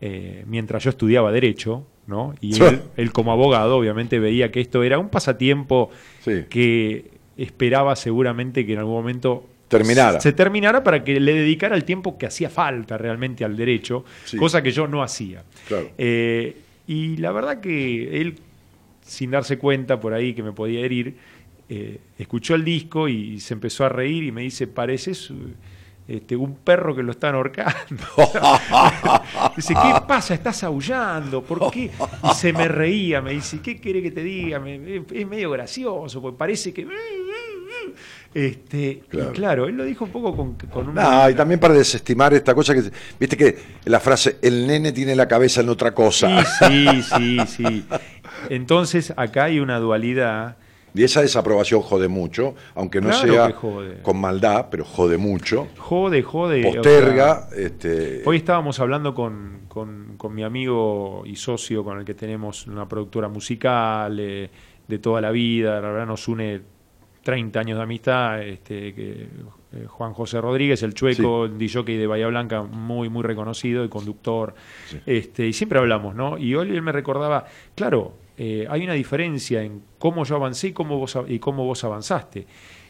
eh, mientras yo estudiaba Derecho, ¿no? Y él, él como abogado obviamente veía que esto era un pasatiempo Sí. que esperaba seguramente que en algún momento Terminara. se terminara para que le dedicara el tiempo que hacía falta realmente al derecho, Sí. cosa que yo no hacía. Claro. Eh, y la verdad que él sin darse cuenta por ahí que me podía herir, eh, escuchó el disco y se empezó a reír y me dice, pareces este, un perro que lo están ahorcando. dice, ¿qué pasa? Estás aullando, ¿por qué? Y se me reía, me dice, ¿qué quiere que te diga? Me- es medio gracioso, porque parece que... Este, Claro. Y claro, él lo dijo un poco con, con una... No, y también para desestimar esta cosa que, viste que la frase, el nene tiene la cabeza en otra cosa. Sí, sí, sí, sí. Entonces acá hay una dualidad. Y esa desaprobación jode mucho, aunque no Claro sea con maldad, pero jode mucho. Jode, jode. o Posterga. sea, este, Hoy estábamos hablando con, con- con mi amigo y socio con el que tenemos una productora musical eh, de toda la vida, la verdad nos une 30 años de amistad, este, que, eh, Juan José Rodríguez, el chueco, el DJ de Bahía Blanca, muy, muy reconocido y conductor, este, y siempre hablamos, ¿no? Y hoy él me recordaba, claro, eh, hay una diferencia en cómo yo avancé y cómo vos, y cómo vos avanzaste.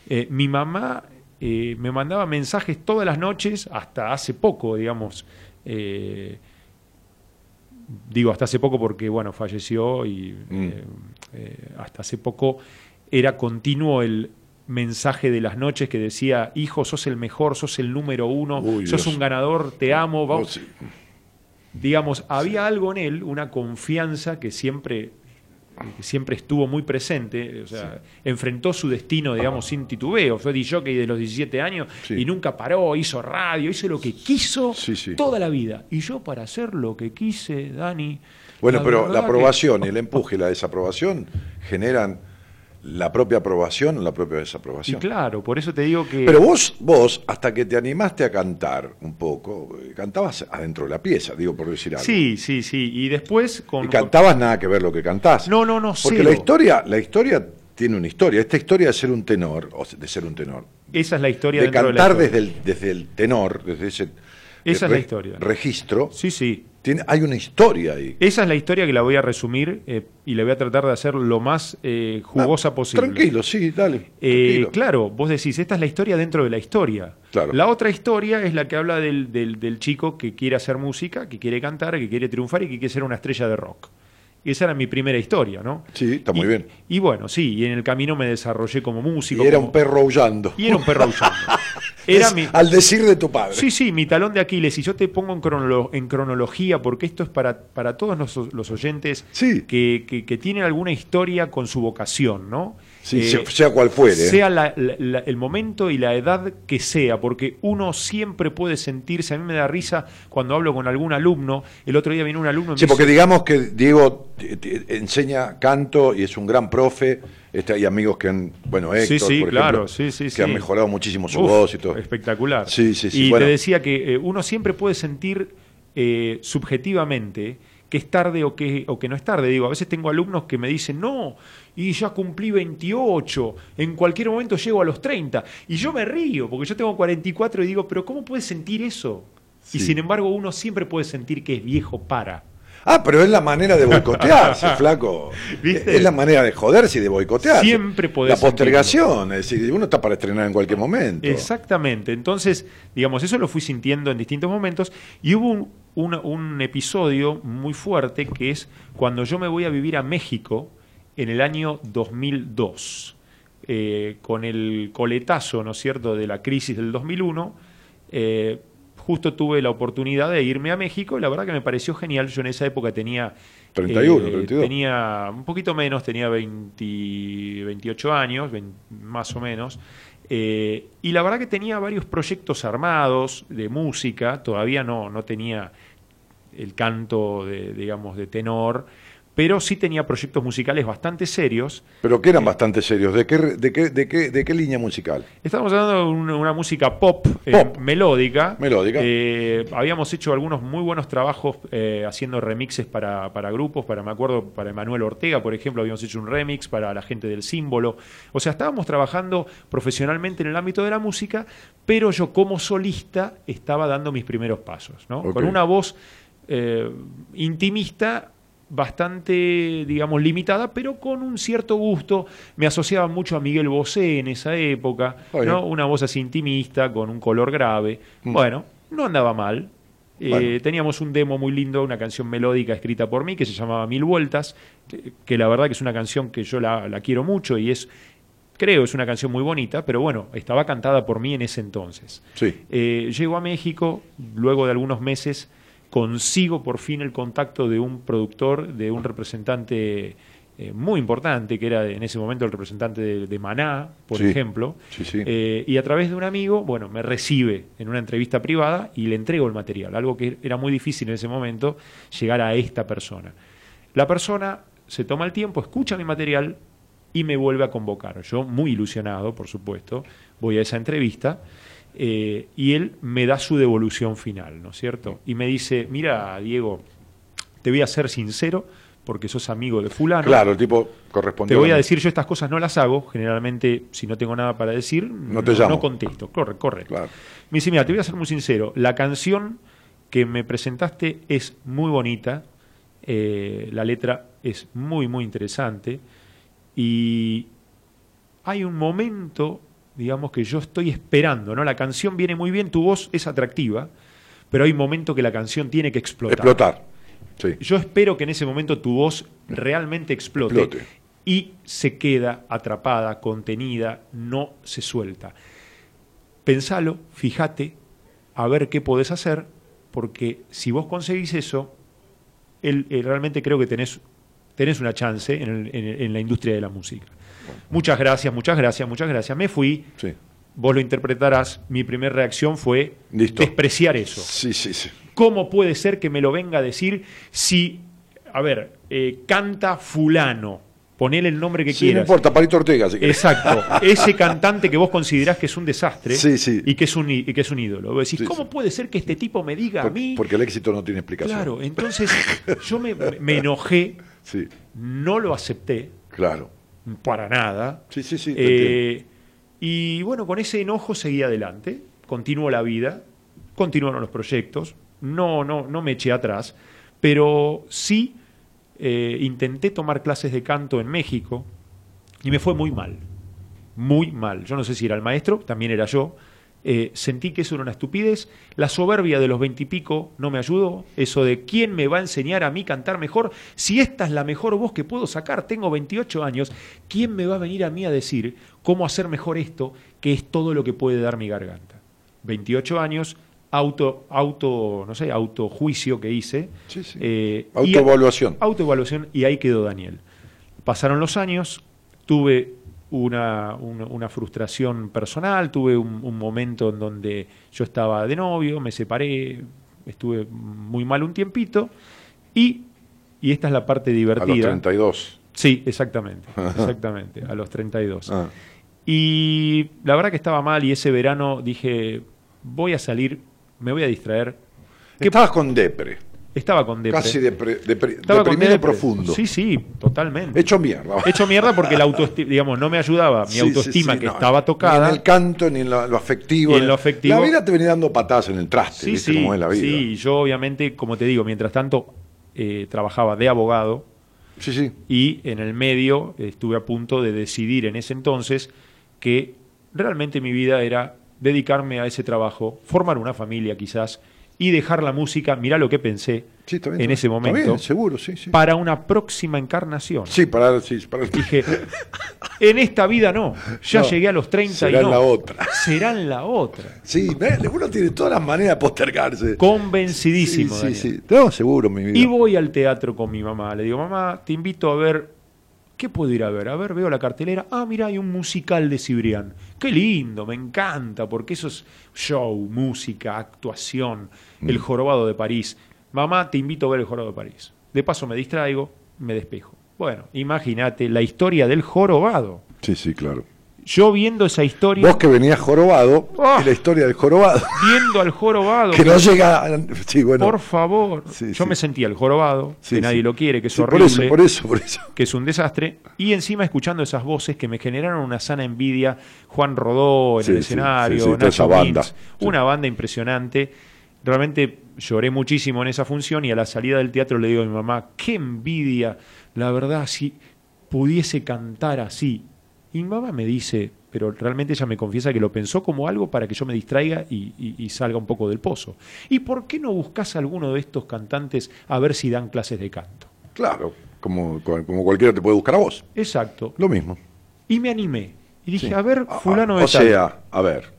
Eh, mi mamá me mandaba mensajes todas las noches, hasta hace poco, digamos, digo hasta hace poco porque, bueno, falleció y Mm. eh, eh, hasta hace poco era continuo el mensaje de las noches que decía, hijo, sos el mejor, sos el número uno, Uy, sos Dios. un ganador, te amo, oh, sí. Digamos, había algo en él, una confianza que siempre, que siempre estuvo muy presente, o sea, enfrentó su destino, digamos, sin titubeo. Fue DJ de los 17 años y nunca paró, hizo radio, hizo lo que quiso Sí, sí. toda la vida. Y yo para hacer lo que quise, Dani... Bueno, pero verdad la aprobación el empuje y la desaprobación generan la propia aprobación o la propia Y desaprobación. claro, por eso te digo que... Pero vos, vos, hasta que te animaste a cantar un poco, eh, cantabas adentro de la pieza, digo por decir algo. Sí, sí, sí. Y después con... Y cantabas nada que ver lo que cantás. No, no, no, Porque cero. la historia, la historia tiene una historia. Esta historia de ser un tenor, o de ser un tenor, Esa es la historia de dentro de la cantar desde el, desde el tenor, desde ese Esa es la historia. registro, Sí, sí. Tiene, hay una historia ahí. Esa es la historia que la voy a resumir eh, y la voy a tratar de hacer lo más eh, jugosa Ah, posible. Tranquilo, sí, dale. Eh, claro, vos decís, esta es la historia dentro de la historia. Claro. La otra historia es la que habla del, del- del chico que quiere hacer música, que quiere cantar, que quiere triunfar y que quiere ser una estrella de rock. Esa era mi primera historia, ¿no? Sí, está muy Y- bien. Y bueno, sí, y en el camino me desarrollé como músico. Y era como- un perro aullando. Y era un perro aullando. Era Es mi, Al decir de tu padre. Sí, sí, mi talón de Aquiles. Y yo te pongo en, cronolo- en cronología, porque esto es para, para todos los, los oyentes Sí. que, que- que tienen alguna historia con su vocación, ¿no? Sí, Eh, sea, cual fuere. sea la- el momento y la edad que sea, porque uno siempre puede sentirse, a mí me da risa cuando hablo con algún alumno, el otro día vino un alumno y me Sí, porque dice, digamos que Diego enseña canto y es un gran profe. Este, hay amigos que han, bueno, Héctor, Sí, sí, por claro, ejemplo, sí, sí, que sí. han mejorado muchísimo su Uf, voz y todo. Espectacular. Sí, sí, sí, Y bueno. te decía que eh, uno siempre puede sentir eh, subjetivamente que es tarde o que, o que no es tarde. Digo, a veces tengo alumnos que me dicen, no, y ya cumplí 28, en cualquier momento llego a los 30. Y yo me río, porque yo tengo 44 y digo, pero ¿cómo puedes sentir eso? Y sin embargo, uno siempre puede sentir que es viejo para. Ah, pero es la manera de boicotearse, flaco. ¿Viste? Es la manera de joderse y de boicotearse. Siempre podés La postergación, es decir, uno está para estrenar en cualquier momento. Exactamente. Entonces, digamos, eso lo fui sintiendo en distintos momentos y hubo un, un- un episodio muy fuerte que es cuando yo me voy a vivir a México en el año 2002, eh, con el coletazo, ¿no es cierto?, de la crisis del 2001. eh, justo tuve la oportunidad de irme a México y la verdad que me pareció genial. Yo en esa época tenía... 31, 32. Tenía un poquito menos, tenía 20, 28 años, 20 más o menos. Eh, y la verdad que tenía varios proyectos armados de música, todavía no, no tenía el canto de, digamos, de tenor, pero sí tenía proyectos musicales bastante serios. Pero que eran bastante serios. ¿De qué, de qué, de qué, de qué línea musical? Estamos hablando de una, una música pop, eh, Pop. melódica. Melódica. Eh, habíamos hecho algunos muy buenos trabajos eh, haciendo remixes para, para grupos, para, me acuerdo, para Emanuel Ortega, por ejemplo, habíamos hecho un remix para la gente del símbolo. O sea, estábamos trabajando profesionalmente en el ámbito de la música, pero yo como solista estaba dando mis primeros pasos, ¿no? Con una voz eh, intimista bastante, digamos, limitada, pero con un cierto gusto. Me asociaba mucho a Miguel Bosé en esa época. ¿no? Una voz así intimista, con un color grave. Mm. Bueno, no andaba mal. Eh, Bueno. Teníamos un demo muy lindo, una canción melódica escrita por mí que se llamaba Mil Vueltas, que, que la verdad que es una canción que yo la, la quiero mucho y es, creo, es una canción muy bonita, pero bueno, estaba cantada por mí en ese entonces. Sí. Eh, llego a México, luego de algunos meses consigo por fin el contacto de un productor, de un representante eh, muy importante, que era en ese momento el representante de, de Maná, por Sí. ejemplo. Sí, sí. Eh, y a través de un amigo, bueno, me recibe en una entrevista privada y le entrego el material, algo que era muy difícil en ese momento, llegar a esta persona. La persona se toma el tiempo, escucha mi material y me vuelve a convocar. Yo, muy ilusionado, por supuesto, voy a esa entrevista eh, y él me da su devolución final, ¿no es cierto? Y me dice, mira, Diego, te voy a ser sincero porque sos amigo de fulano. Claro, el tipo Te correspondió. voy a decir, yo estas cosas no las hago, generalmente si no tengo nada para decir, no, te llamo. no contesto. Corre, corre. Claro. Me dice, mira, te voy a ser muy sincero, la canción que me presentaste es muy bonita, eh, la letra es muy, muy interesante y hay un momento, digamos, que yo estoy esperando, ¿no? La canción viene muy bien, tu voz es atractiva, pero hay un momento que la canción tiene que explotar. Explotar. Sí. Yo espero que en ese momento tu voz realmente explote, Explote. y se queda atrapada, contenida, no se suelta. Pensalo, fíjate, a ver qué podés hacer, porque si vos conseguís eso, el- el- realmente creo que tenés, tenés una chance en, el- en el- en la industria de la música. Muchas gracias, muchas gracias, muchas gracias. Me fui, Sí. vos lo interpretarás, mi primera reacción fue Listo. despreciar eso. Sí, sí, sí. ¿Cómo puede ser que me lo venga a decir si, a ver, eh, canta fulano? Ponele el nombre que Sí, no quieras. importa, Palito Ortega, si. Exacto. Ese cantante que vos considerás que es un desastre Sí, sí. Y, que es un, y que es un ídolo. Vos decís, ¿cómo puede ser que este tipo me diga a mí? porque el éxito no tiene explicación. Claro, entonces yo me, me enojé, Sí, no lo acepté claro. Para nada. Sí, sí, sí. Eh, y bueno, con ese enojo seguí adelante, continuó la vida, continuaron los proyectos, no, no, no me eché atrás, pero sí eh, intenté tomar clases de canto en México y me fue muy mal, muy mal. Yo no sé si era el maestro, también era yo. Eh, sentí que eso era una estupidez. La soberbia de los veintipico no me ayudó. Eso de quién me va a enseñar a mí cantar mejor. Si esta es la mejor voz que puedo sacar, tengo 28 años, ¿quién me va a venir a mí a decir cómo hacer mejor esto, que es todo lo que puede dar mi garganta? 28 años, auto, auto, no sé, autojuicio que hice. Sí, sí. Eh, Autoevaluación. autoevaluación y ahí quedó Daniel. Pasaron los años, tuve una, una- una frustración personal, tuve un, un momento en donde yo estaba de novio, me separé, estuve muy mal un tiempito y, y esta es la parte A los divertida. 32. Sí, exactamente, exactamente, a los 32. Ah, Y la verdad que estaba mal y ese verano dije, voy a salir, me voy a distraer. ¿Qué- Estabas con depre. Estaba con depre. Casi depre- depre- Estaba deprimido profundo. Sí, sí, totalmente. Hecho mierda. Hecho mierda porque la autoestima, digamos, no me ayudaba. Mi Sí, autoestima sí, sí, que no, estaba Ni tocada. en el canto, ni en lo, lo afectivo. Y en lo afectivo. La vida te venía dando patadas en el traste, Sí, ¿viste sí, cómo es la vida? sí. Yo obviamente, como te digo, mientras tanto eh, trabajaba de abogado sí, sí. y en el medio estuve a punto de decidir en ese entonces que realmente mi vida era dedicarme a ese trabajo, formar una familia quizás y dejar la música, mirá lo que pensé Sí, está bien, en ese momento, bien, seguro, sí, sí. para una próxima encarnación. Sí, para, sí, para Dije, en esta vida no, ya No, llegué a los 30 será y no. la otra. Será en la otra. Sí, uno tiene todas las maneras de postergarse. Convencidísimo. Sí, sí, sí. No, seguro, mi vida. Y voy al teatro con mi mamá. Le digo, mamá, te invito a ver. ¿Qué puedo ir a ver? A ver, veo la cartelera. Ah, mira, hay un musical de Cibrián. Qué lindo, me encanta, porque eso es show, música, actuación. El jorobado de París. Mamá, te invito a ver el jorobado de París. De paso me distraigo, me despejo. Bueno, imagínate la historia del jorobado. Sí, sí, claro. Yo viendo esa historia, Vos que venías jorobado, Ah. y la historia del jorobado, viendo al jorobado, que no llega a... Sí, bueno. por favor, Sí, yo sí. me sentía el jorobado, Sí, que nadie lo quiere, que es Sí, por horrible. eso, por eso, por eso. que es un desastre, y encima escuchando esas voces que me generaron una sana envidia, Juan Rodó en el escenario, Nacho esa banda. Una banda impresionante. Realmente lloré muchísimo en esa función y a la salida del teatro le digo a mi mamá, qué envidia, la verdad, si pudiese cantar así. Y mi mamá me dice, pero realmente ella me confiesa que lo pensó como algo para que yo me distraiga y, y- y salga un poco del pozo. ¿Y por qué no buscas a alguno de estos cantantes a ver si dan clases de canto? Claro, como, como cualquiera te puede buscar a vos. Exacto. Lo mismo. Y me animé. Y dije, Sí. a ver, Ah, fulano ah, de O tal. sea, a ver.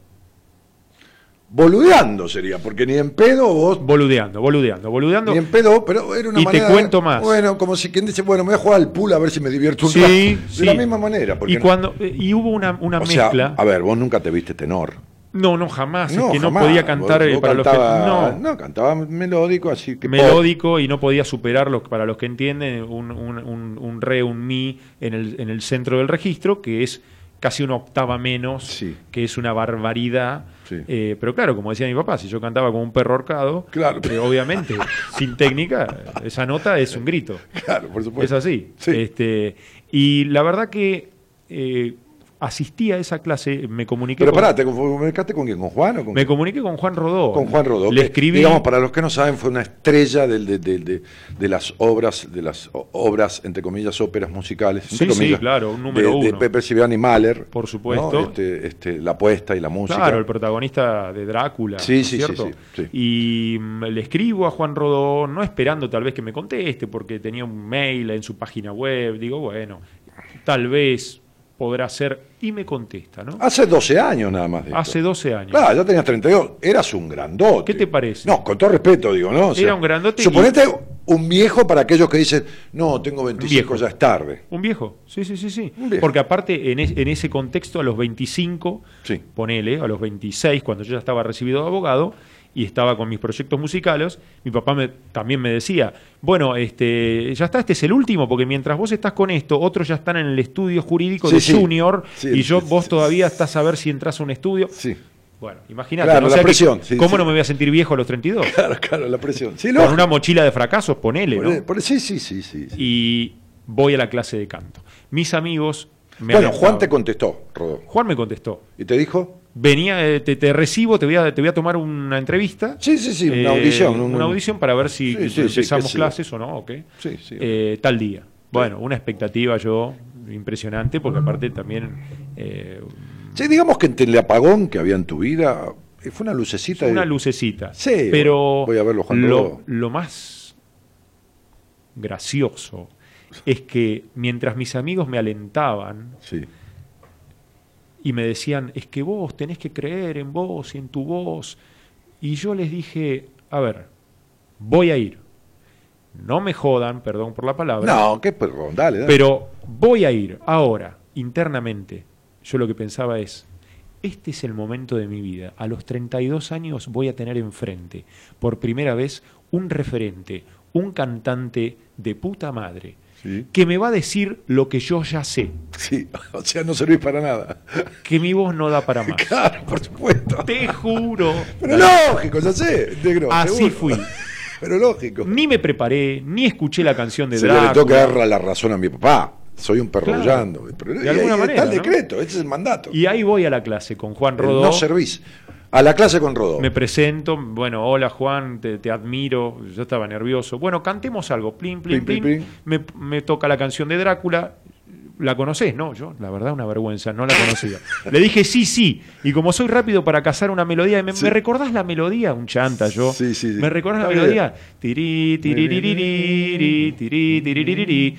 Boludeando sería, porque ni en pedo vos. Boludeando, boludeando, boludeando. Ni en pedo, pero era una Y te manera. cuento más. Bueno, como si quien dice, bueno, me voy a jugar al pool a ver si me divierto un Sí, rato. De sí. la misma manera. Porque y, cuando, eh, y hubo una, una o sea, mezcla. a ver, vos nunca te viste tenor. no, no, jamás. es que no podía cantar Vos- eh, vos para los que. No, no, cantaba melódico, así que. melódico y no podía superar, los, para los que entienden, un, un- un- un re, un mi en el, en el centro del registro, que es casi una octava menos, Sí. que es una barbaridad. Sí. Eh, pero claro, como decía mi papá, si yo cantaba como un perro ahorcado, Claro. eh, obviamente, sin técnica, esa nota es un grito. Claro, por supuesto. Es así. Sí. Este, y la verdad que eh, asistí a esa clase, me comuniqué Pero con, pará, ¿te comunicaste con quién? ¿Con Juan o con me comuniqué con Juan Rodó. Con Juan Rodó. Le que, escribí. Digamos, para los que no saben, fue una estrella de, de- de- de las obras, de las obras, entre comillas, óperas musicales. Sí, sí, claro, un número de, de uno. Pepe y Mahler. Por supuesto. ¿no? Este, este, la apuesta y la música. Claro, el protagonista de Drácula. Sí, ¿no es sí, cierto? sí, sí, sí. Y mm, le escribo a Juan Rodó, no esperando tal vez que me conteste, porque tenía un mail en su página web. Digo, bueno, tal vez podrá ser. Y me contesta, ¿no? Hace 12 años nada más de esto. Hace 12 años. Claro, ya tenías 32. Eras un grandote. ¿Qué te parece? No, con todo respeto, digo, ¿no? O Era un grandote Suponete un viejo para aquellos que dicen, no, tengo 25, Viejo. ya es tarde. Un viejo, sí, sí, sí, sí. Porque aparte, en, es- en ese contexto, a los 25, Sí. ponele, a los 26, cuando yo ya estaba recibido de abogado y estaba con mis proyectos musicales, mi papá me, también me decía, bueno, este, ya está, este es el último, porque mientras vos estás con esto, otros ya están en el estudio jurídico Sí, de sí. Junior, Sí, y yo, vos todavía estás a ver si entras a un estudio. Sí. Bueno, imagínate, Claro, ¿no? O la sea presión, ¿cómo no me voy a sentir viejo a los 32? Claro, claro, la presión. Sí, Con lógico. una mochila de fracasos, ponele, ¿no? por- sí, sí, sí, sí. sí. Y voy a la clase de canto. Mis amigos me Bueno. Juan te contestó, Rodó. Juan me contestó. ¿Y te dijo? Venía, eh, te, te recibo, te voy, a, te voy a tomar una entrevista. Sí, sí, sí, una Eh, audición. un- Una audición para ver si Sí, sí, sí, empezamos clases o no, ok. Sí, sí. Eh, tal día. Bueno, una expectativa yo impresionante, porque aparte también eh, Sí, digamos que entre el apagón que había en tu vida, fue una lucecita. de- una lucecita. Sí, pero voy a verlo, Juan lo, lo más gracioso es que mientras mis amigos me alentaban, Sí. Y me decían, es que vos tenés que creer en vos y en tu voz. Y yo les dije, a ver, voy a ir. No me jodan, perdón por la palabra, No, qué perrón, dale, dale. pero voy a ir. Ahora, internamente, yo lo que pensaba es, este es el momento de mi vida. A los 32 años voy a tener enfrente, por primera vez, un referente, un cantante de puta madre, Sí. que me va a decir lo que yo ya sé, Sí, o sea, no servís para nada. que mi voz no da para más. Claro, por supuesto. Te juro. Pero lógico, ya sé. negro, Así seguro. fui. Pero lógico. Ni me preparé, ni escuché la canción de Se le tengo que Drácula. dar la razón a mi papá. Soy un perro Claro. llando. Pero De y alguna ahí manera, está el ¿no? decreto, ese es el mandato. Y ahí voy a la clase con Juan El Rodó. no servís. A la clase con Rodó. Me presento, bueno, hola Juan, te, te admiro, yo estaba nervioso. Bueno, cantemos algo, plin, plin, Plin, plin. plin, Me, me toca la canción de Drácula. ¿La conocés? No, yo, la verdad, una vergüenza, no la conocía. Le dije sí, sí. Y como soy rápido para cazar una melodía, ¿me, Sí. ¿me recordás la melodía? Un chanta yo. Sí, sí, sí. ¿Me recordás la Está melodía? Tirí, tiriririri, tirí, tiriririri.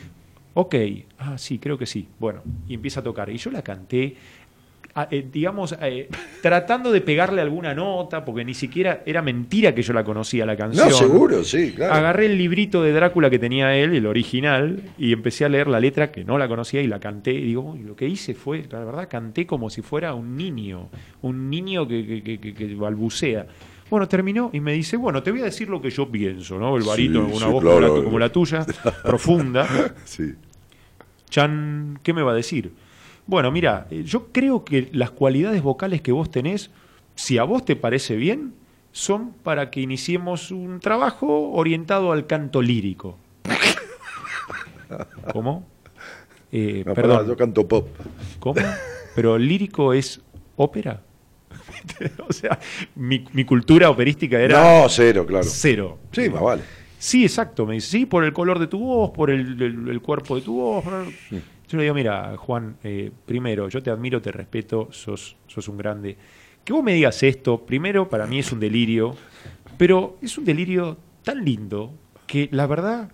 Ok, ah, sí, creo que sí. Bueno, y empieza a tocar. Y yo la canté, eh, digamos, eh, tratando de pegarle alguna nota, porque ni siquiera era mentira que yo la conocía la canción. No, seguro, sí, claro. Agarré el librito de Drácula que tenía él, el original, y empecé a leer la letra que no la conocía y la canté. Y digo, "Uy, lo que hice fue, la verdad, canté como si fuera un niño, un niño que, que- que- que- que balbucea. Bueno, terminó y me dice, bueno, te voy a decir lo que yo pienso, ¿no? El Sí, barítono, una sí, voz claro. como, la, como la tuya, profunda. Sí. Chan, ¿qué me va a decir? Bueno, mira, eh, yo creo que las cualidades vocales que vos tenés, si a vos te parece bien, son para que iniciemos un trabajo orientado al canto lírico. ¿Cómo? Eh, No, perdón, pará, yo canto pop. ¿cómo? ¿Pero lírico es ópera? o sea, mi, mi cultura operística era No, cero, claro. cero. Sí, más vale. Sí, exacto. Me dice, sí, por el color de tu voz, por el, el- el cuerpo de tu voz. Yo le digo, mira, Juan, eh, primero, yo te admiro, te respeto, sos, sos un grande. Que vos me digas esto, primero, para mí es un delirio, pero es un delirio tan lindo que la verdad,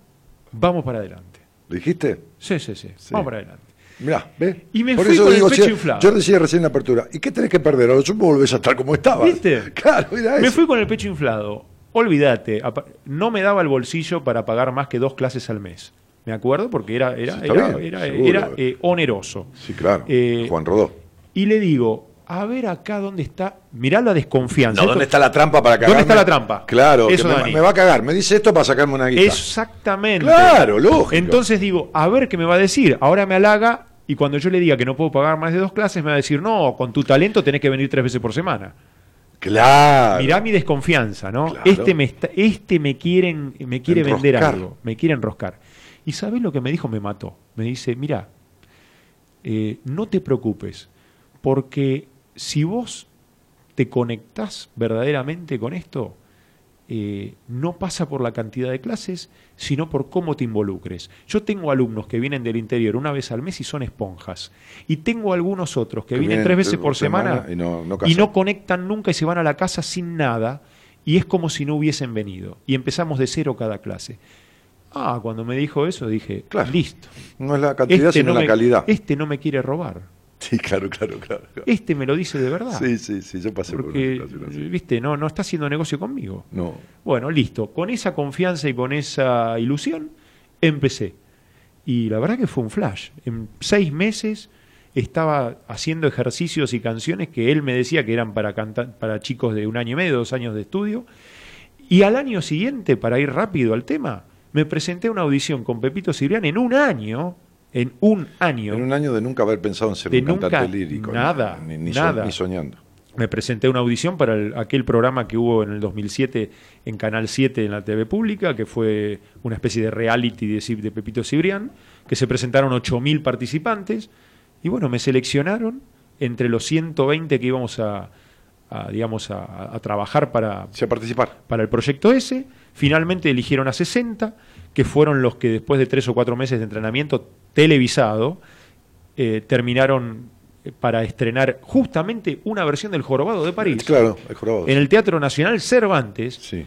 vamos para adelante. ¿Dijiste? Sí, sí, sí, Sí. vamos para adelante. Mirá, ¿ves? Y me fui con el pecho si- inflado. Yo decía recién en la apertura, ¿y qué tenés que perder? Ahora supongo volvés a estar como estabas. ¿Viste? Claro, mira Me eso. fui con el pecho inflado. Olvídate, no me daba el bolsillo para pagar más que dos clases al mes. Me acuerdo porque era, era, Sí, era, bien, era- eh, oneroso. Sí, claro. Eh, Juan Rodó. Y le digo, a ver acá dónde está. Mirá la desconfianza. No, ¿dónde está la trampa para cagarme? ¿Dónde está la trampa? Claro, Eso, que me, va a cagar. Me dice esto para sacarme una guita. Exactamente. Claro, lógico. Entonces digo, a ver qué me va a decir. Ahora me halaga y cuando yo le diga que no puedo pagar más de dos clases, me va a decir, no, con tu talento tenés que venir tres veces por semana. Claro. Mirá mi desconfianza, ¿no? Claro. Este me está- este me quieren, me quiere vender algo, me quiere enroscar. ¿Y sabés lo que me dijo? Me mató. Me dice, mira, eh, no te preocupes, porque si vos te conectás verdaderamente con esto, eh, no pasa por la cantidad de clases, sino por cómo te involucres. Yo tengo alumnos que vienen del interior una vez al mes y son esponjas. Y tengo algunos otros que, Que vienen tres veces por semana, semana y no- no y casan. no conectan nunca y se van a la casa sin nada. Y es como si no hubiesen venido. Y empezamos de cero cada clase. Ah, cuando me dijo eso dije, Claro. listo. No es la cantidad, Este sino no, la me, calidad. este no me quiere robar. Sí, claro, claro, claro. claro. Este me lo dice de verdad. Sí, sí, sí, yo pasé Porque, por una situación así. viste, no, no está haciendo negocio conmigo. No. Bueno, listo. Con esa confianza y con esa ilusión, empecé. Y la verdad que fue un flash. En seis meses estaba haciendo ejercicios y canciones que él me decía que eran para, canta- para chicos de un año y medio, dos años de estudio. Y al año siguiente, para ir rápido al tema, me presenté a una audición con Pepito Cibrián en un año, en un año. En un año de nunca haber pensado en ser De un nunca, cantante lírico. nada, Ni, ni so- nada. ni soñando. me presenté a una audición para el- aquel programa que hubo en el 2007 en Canal 7 en la TV pública, que fue una especie de reality de, Pepito Cibrián, que se presentaron 8.000 participantes, y bueno, me seleccionaron entre los 120 que íbamos a, a, digamos, a, a trabajar para, Sí, a participar. para el proyecto ese. Finalmente eligieron a 60, que fueron los que después de tres o cuatro meses de entrenamiento televisado, eh, terminaron eh, para estrenar justamente una versión del Jorobado de París. Claro, el jorobado. En el Teatro Nacional Cervantes, Sí,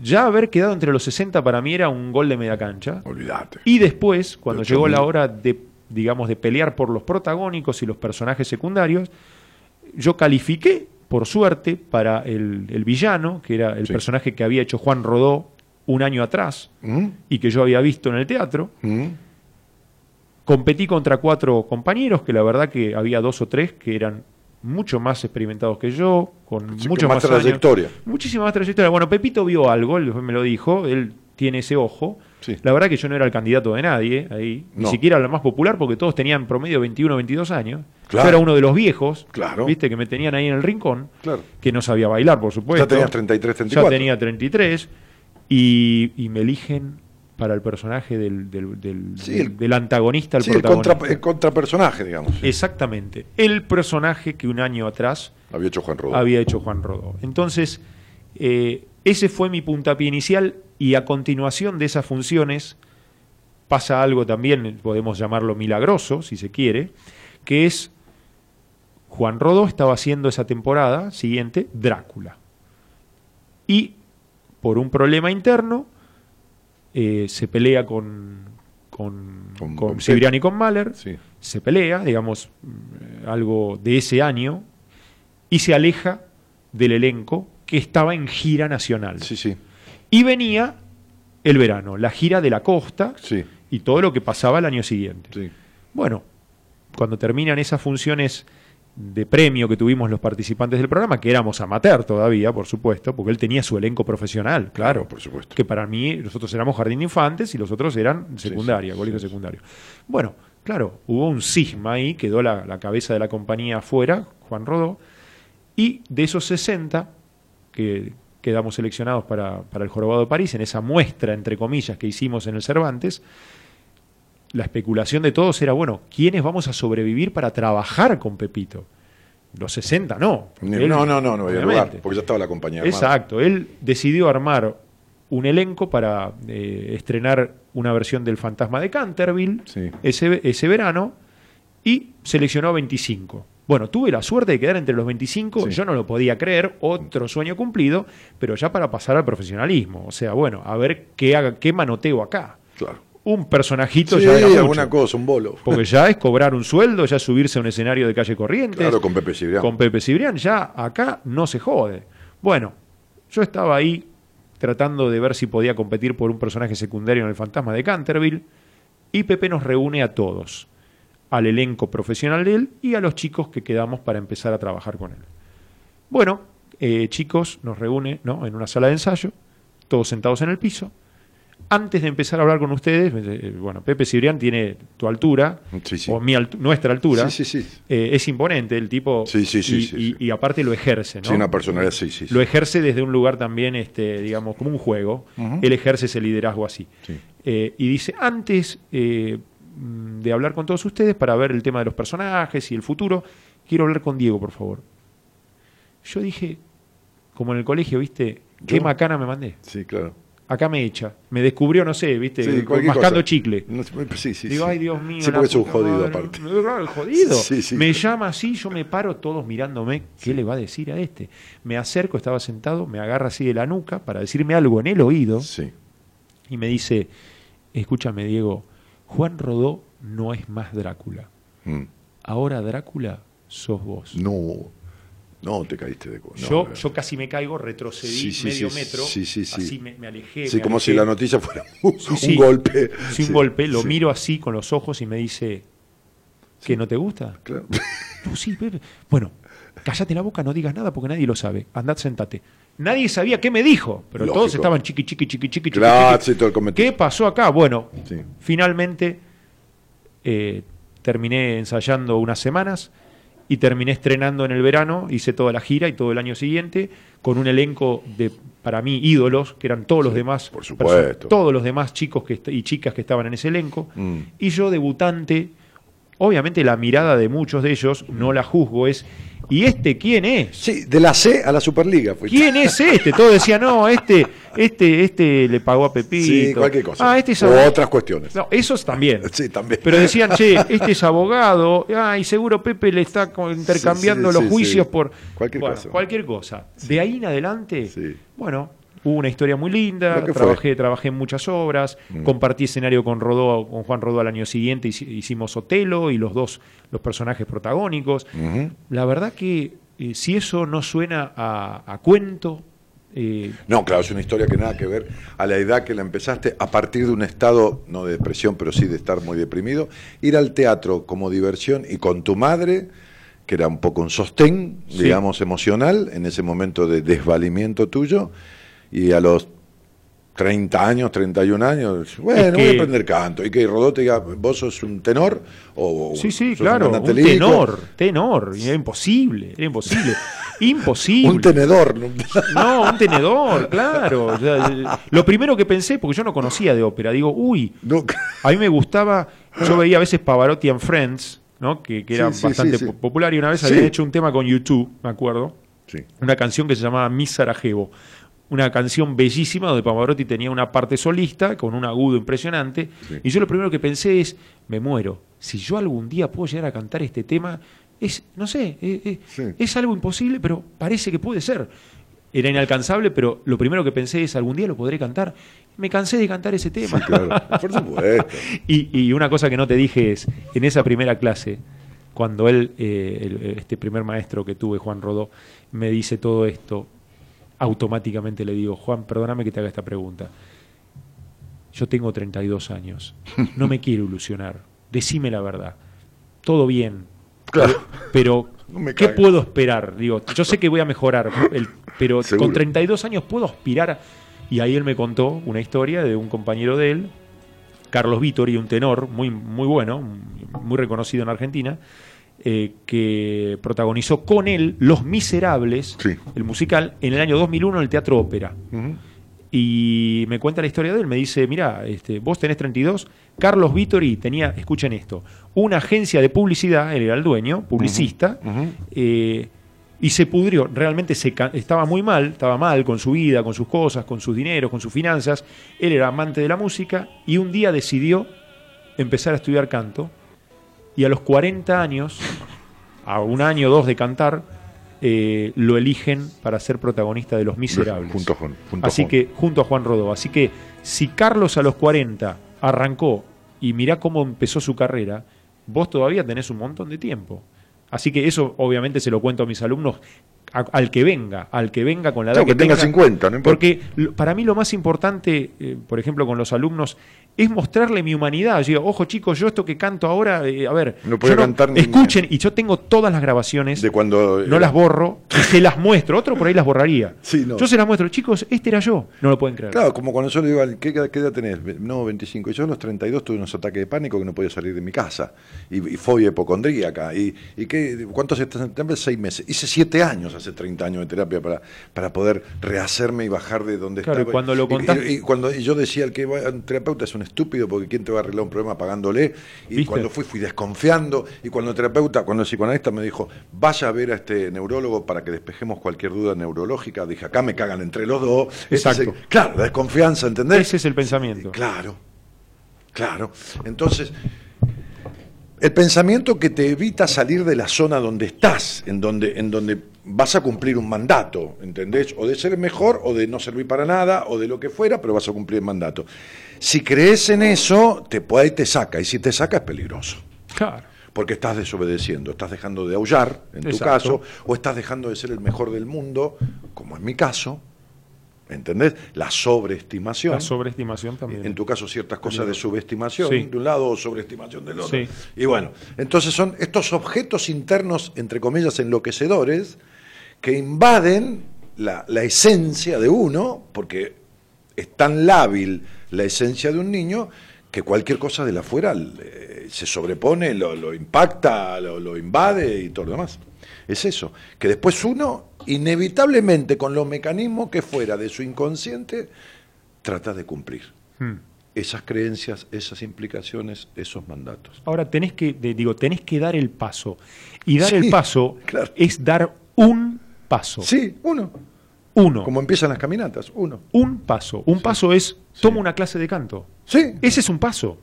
ya haber quedado entre los 60 para mí era un gol de media cancha. olvídate. Y después, cuando llegó la 8000. hora de, digamos, de pelear por los protagónicos y los personajes secundarios, yo califiqué, por suerte, para el, el villano, que era el Sí. personaje que había hecho Juan Rodó un año atrás ¿Mm? y que yo había visto en el teatro. ¿Mm? Competí contra cuatro compañeros, que la verdad que había dos o tres que eran mucho más experimentados que yo, con mucho más, años. trayectoria. Muchísima más trayectoria. Bueno, Pepito vio algo, él me lo dijo, él tiene ese ojo. Sí. La verdad que yo no era el candidato de nadie ahí, ni siquiera el más popular, porque todos tenían promedio 21 o 22 años. Claro. Yo era uno de los viejos, Claro. viste, que me tenían ahí en el rincón, Claro. que no sabía bailar, por supuesto. Ya tenías 33, Ya 34. tenía 33, y, y me eligen para el personaje del, del, del- Sí, del- el- del antagonista al Sí, el, protagonista. contra, el contrapersonaje, digamos. Exactamente. El personaje que un año atrás Había hecho Juan Rodó. había hecho Juan Rodó. Entonces, eh, ese fue mi puntapié inicial y a continuación de esas funciones pasa algo también, podemos llamarlo milagroso, si se quiere, que es Juan Rodó estaba haciendo esa temporada siguiente Drácula. Y por un problema interno eh, se pelea con, con, Con- con Cibrián y con Mahler Sí. se pelea, digamos, mm, algo de ese año, y se aleja del elenco que estaba en gira nacional. Sí, sí. Y venía el verano, la gira de la costa Sí. y todo lo que pasaba el año siguiente. sí. Bueno, cuando terminan esas funciones de premio que tuvimos los participantes del programa, que éramos amateur todavía, por supuesto, porque él tenía su elenco profesional, claro, por supuesto. que para mí nosotros éramos jardín de infantes y los otros eran secundaria, sí, colegio secundario. Bueno, claro, hubo un cisma ahí, quedó la, la cabeza de la compañía afuera, Juan Rodó, y de esos 60 que quedamos seleccionados para, para el Jorobado de París, en esa muestra, entre comillas, que hicimos en el Cervantes, la especulación de todos era, bueno, ¿quiénes vamos a sobrevivir para trabajar con Pepito? Los 60 no. Él, no, no, no, no había lugar, porque ya estaba la compañía armada. Exacto, él decidió armar un elenco para eh, estrenar una versión del Fantasma de Canterville Sí. ese, ese verano y seleccionó 25. Bueno, tuve la suerte de quedar entre los 25, Sí. yo no lo podía creer, otro sueño cumplido, pero ya para pasar al profesionalismo. O sea, bueno, a ver qué, haga, qué manoteo acá. Claro. Un personajito Sí, ya era mucho. alguna cosa, un bolo. Porque ya es cobrar un sueldo, ya subirse a un escenario de calle Corrientes. Claro, con Pepe Cibrián. Con Pepe Cibrián, ya acá no se jode. Bueno, yo estaba ahí tratando de ver si podía competir por un personaje secundario en el Fantasma de Canterville. Y Pepe nos reúne a todos, al elenco profesional de él y a los chicos que quedamos para empezar a trabajar con él. Bueno, eh, chicos, nos reúne ¿no? en una sala de ensayo, todos sentados en el piso. Antes de empezar a hablar con ustedes, eh, bueno, Pepe Cibrián tiene tu altura, Sí, sí. o mi altu- nuestra altura. Sí, sí, sí. Eh, es imponente el tipo Sí, sí, sí, y, y- y aparte lo ejerce, ¿no? Sí, una personalidad, sí, sí. Lo ejerce desde un lugar también, este, digamos, como un juego. Él ejerce ese liderazgo así. Sí. Eh, y dice, antes eh, de hablar con todos ustedes para ver el tema de los personajes y el futuro, quiero hablar con Diego, por favor. Yo dije, como en el colegio, ¿viste? ¿Qué Yo- macana me mandé? Sí, claro. Acá me echa. Me descubrió, no sé, ¿viste? Sí, Mascando cosa. chicle. No sí, sí, Digo, sí. ay Dios mío. Sí, porque es un jodido aparte. Jodido. Sí, sí. Me llama así, yo me paro, todos mirándome, ¿qué le va a decir a este? Me acerco, estaba sentado, me agarra así de la nuca para decirme algo en el oído Sí. y me dice, escúchame Diego, Juan Rodó no es más Drácula. Mm. Ahora Drácula sos vos. No, no te caíste de no, yo, no. yo casi me caigo, retrocedí Sí, sí, medio sí, metro, sí, sí, sí. así me, me alejé. Sí, me como si la noticia fuera un, Sí, sí. un golpe. Sí, un Sí, golpe, lo sí. miro así con los ojos y me dice, ¿que no te gusta? Claro. No, sí, Pepe. Bueno, cállate la boca, no digas nada porque nadie lo sabe. Andad, sentate. Nadie sabía qué me dijo, pero Lógico. todos estaban chiqui, chiqui, chiqui, chiqui, Claro, chiqui. sí, todo el comentario. ¿Qué pasó acá? Bueno, Sí. finalmente eh, terminé ensayando unas semanas y terminé estrenando en el verano, hice toda la gira y todo el año siguiente con un elenco de, para mí, ídolos, que eran todos los demás, por supuesto. todos los demás chicos que, y chicas que estaban en ese elenco, Mm. y yo debutante, obviamente la mirada de muchos de ellos, no la juzgo, es, ¿y este quién es? Sí, de la C a la Superliga. fuiste. ¿Quién es este? Todos decían, no, este, este, este le pagó a Pepito. Sí, cualquier cosa. Ah, este es o otras cuestiones. No, esos también. Sí, también. Pero decían, che, este es abogado, ah, y seguro Pepe le está intercambiando Sí, sí, los juicios por Cualquier Bueno, cosa. Cualquier cosa. De ahí en adelante, Sí. bueno, hubo una historia muy linda, fue. trabajé, trabajé en muchas obras, Mm. compartí escenario con Rodó, con Juan Rodó al año siguiente, hici- hicimos Otelo y los dos, los personajes protagónicos. La verdad que eh, si eso no suena a, a cuento, eh, No, claro, es una historia que nada que ver a la edad que la empezaste, a partir de un estado, no de depresión, pero sí de estar muy deprimido, ir al teatro como diversión y con tu madre, que era un poco un sostén, Sí. digamos, emocional, en ese momento de desvalimiento tuyo, y a los 30 años, 31 años, bueno, Es que- voy a aprender canto, y que Rodó te diga, vos sos un tenor, o Sí, sí, un claro, un tenor, tenor, era imposible, era imposible, imposible. un tenedor. ¿no? Un tenedor, claro. Lo primero que pensé, porque yo no conocía de ópera, digo, uy, No, a mí me gustaba, yo veía a veces Pavarotti and Friends, ¿no? que, que era Sí, sí, bastante sí, sí. po- popular, y una vez Sí. habían hecho un tema con YouTube, me acuerdo, Sí. una canción que se llamaba Mi Sarajevo. Una canción bellísima donde Pavarotti tenía una parte solista con un agudo impresionante. Sí. Y yo lo primero que pensé es, me muero. Si yo algún día puedo llegar a cantar este tema, es, no sé, Sí. es algo imposible, pero parece que puede ser. Era inalcanzable, pero lo primero que pensé es, algún día lo podré cantar. Me cansé de cantar ese tema. Sí, claro, por supuesto. Y, y una cosa que no te dije es, en esa primera clase, cuando él, eh, el- este primer maestro que tuve, Juan Rodó, me dice todo esto, automáticamente le digo, Juan, perdóname que te haga esta pregunta. Yo tengo 32 años, no me quiero ilusionar, decime la verdad, todo bien, Claro. pero No ¿qué puedo esperar? Digo, yo sé que voy a mejorar, el- pero Seguro. con 32 años puedo aspirar. Y ahí él me contó una historia de un compañero de él, Carlos Vittori, un tenor muy, muy bueno, muy reconocido en Argentina, eh, que protagonizó con él Los Miserables, Sí. el musical, en el año 2001 en el Teatro Ópera. Y me cuenta la historia de él, me dice, mira, este, vos tenés 32, Carlos Vittori tenía, escuchen esto, una agencia de publicidad, él era el dueño, publicista, eh, y se pudrió. Realmente se estaba muy mal, estaba mal con su vida, con sus cosas, con sus dineros, con sus finanzas. Él era amante de la música y un día decidió empezar a estudiar canto. Y a los 40 años, a un año o dos de cantar, eh, lo eligen para ser protagonista de Los Miserables. Junto Así que, junto a Juan Rodó. Así que, si Carlos a los 40 arrancó y mirá cómo empezó su carrera, vos todavía tenés un montón de tiempo. Así que eso, obviamente, se lo cuento a mis alumnos. a- al que venga, al que venga con la edad Claro, que tenga 50, no importa. Porque para mí lo más importante, eh, por ejemplo, con los alumnos, es mostrarle mi humanidad. Yo digo, ojo chicos, yo esto que canto ahora, eh, a ver, No puede yo cantar ni- escuchen, y yo tengo todas las grabaciones, De cuando no era- las borro, y se las muestro. Otro por ahí las borraría. Sí, no. Yo se las muestro, chicos, este era yo. No lo pueden creer. Claro, como cuando yo le digo, ¿qué, edad- qué edad tenés? No, 25. Y yo a los 32 tuve unos ataques de pánico que no podía salir de mi casa. Y, y fobia hipocondríaca. ¿Y, y qué, cuántos estás en septiembre? Seis meses. Hice siete años, hace 30 años de terapia para, para poder rehacerme y bajar de donde Claro, y estaba. cuando lo Y- contás- Y, y cuando yo decía, el que va terapeuta es un estúpido porque ¿quién te va a arreglar un problema pagándole? Y ¿Viste? cuando fui, fui desconfiando. Y cuando el terapeuta, cuando el psicoanalista me dijo, vaya a ver a este neurólogo para que despejemos cualquier duda neurológica, dije, acá me cagan entre los dos. Exacto. claro, la desconfianza, ¿entendés? Ese es el pensamiento. Claro, claro. Entonces, el pensamiento que te evita salir de la zona donde estás, en donde, en donde vas a cumplir un mandato, ¿entendés? O de ser mejor, o de no servir para nada, o de lo que fuera, pero vas a cumplir el mandato. Si crees en eso, te puede y te saca, y si te saca es peligroso. Claro. Porque estás desobedeciendo, estás dejando de aullar, en tu caso, o estás dejando de ser el mejor del mundo, como en mi caso, ¿entendés? La sobreestimación. La sobreestimación también. En tu caso, ciertas cosas de subestimación Sí. de un lado o sobreestimación del otro. Sí. Y bueno, entonces son estos objetos internos, entre comillas, enloquecedores, que invaden la, la esencia de uno, porque es tan lábil la esencia de un niño que cualquier cosa de la afuera le- se sobrepone, lo, lo impacta, lo, lo invade y todo lo demás. Es eso, que después uno, inevitablemente, con los mecanismos que fuera de su inconsciente, trata de cumplir Hmm. esas creencias, esas implicaciones, esos mandatos. Ahora tenés que, de- digo, tenés que dar el paso. Y dar Sí, el paso claro. es dar un paso. Sí, uno. Uno. Como empiezan las caminatas, uno. Un paso. Un paso es, tomo una clase de canto. Sí, Ese es un paso.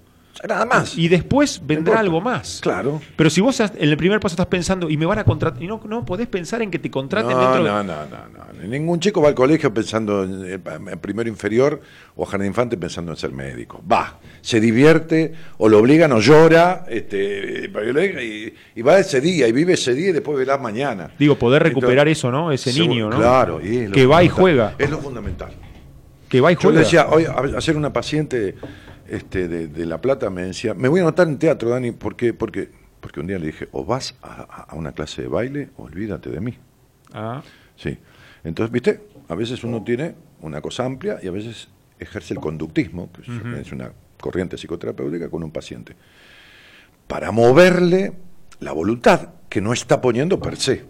Nada más. Y después vendrá algo más. Claro. Pero si vos en el primer paso estás pensando, y me van a contratar, y no, no podés pensar en que te contraten No, dentro de- no, no, no, no. Ningún chico va al colegio pensando en, en primero inferior o jardín infante pensando en ser médico. Va, se divierte o lo obligan o llora este, y, y va ese día y vive ese día y después verá mañana. Digo, poder Entonces, recuperar eso, ¿no? Ese niño, ¿no? Claro, y es lo que va y juega. Es lo fundamental. Que va y Yo juega. le decía, hoy, ayer una paciente este, de, de La Plata me decía, me voy a anotar en teatro, Dani, ¿por qué? Porque, porque un día le dije, o vas a, a- una clase de baile, o olvídate de mí. Ah, Sí. Entonces, viste, a veces uno tiene una cosa amplia y a veces ejerce el conductismo, que es- es una corriente psicoterapéutica con un paciente, para moverle la voluntad que no está poniendo per se,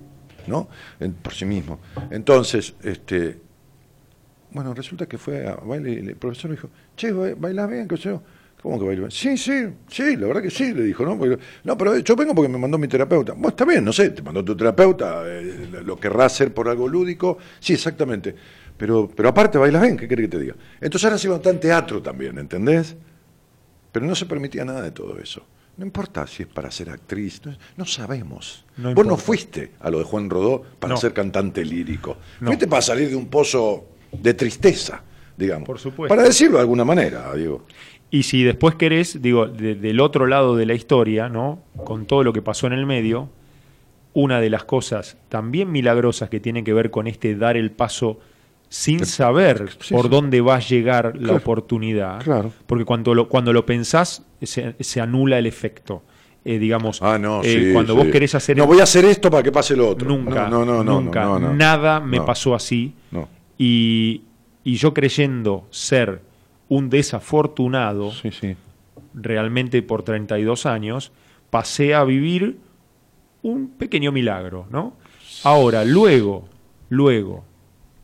¿no? En- por sí mismo. Entonces, este, bueno, resulta que fue a baile y el profesor le dijo, che, ba- ¿bailás bien? ¿Qué sé yo? ¿Cómo que bailo bien? Sí, sí, sí, la verdad que sí, le dijo, ¿no? Porque- no, pero yo vengo porque me mandó mi terapeuta. Bueno, está bien, no sé, te mandó tu terapeuta, eh, lo querrá hacer por algo lúdico. Sí, exactamente. Pero, pero aparte bailas bien, ¿qué querés que te diga? Entonces ahora se iba a teatro también, ¿entendés? Pero no se permitía nada de todo eso. No importa si es para ser actriz, no, no sabemos. No Vos no fuiste a lo de Juan Rodó para No. ser cantante lírico. Fuiste para salir de un pozo de tristeza, digamos. Por supuesto. Para decirlo de alguna manera, digo. Y si después querés, digo, de- del otro lado de la historia, ¿no? Con todo lo que pasó en el medio, una de las cosas también milagrosas que tiene que ver con este dar el paso sin saber sí, por sí. dónde va a llegar la Claro. oportunidad. Claro. Porque cuando lo, cuando lo pensás, se, se anula el efecto. Eh, digamos, Ah, no, eh, sí, cuando vos querés hacer No voy a hacer esto para que pase lo otro. Nunca, No, no, no, nunca, nada me pasó así. Y, y yo creyendo ser un desafortunado, Sí, sí. realmente por 32 años, pasé a vivir un pequeño milagro, ¿no? Ahora, luego, luego,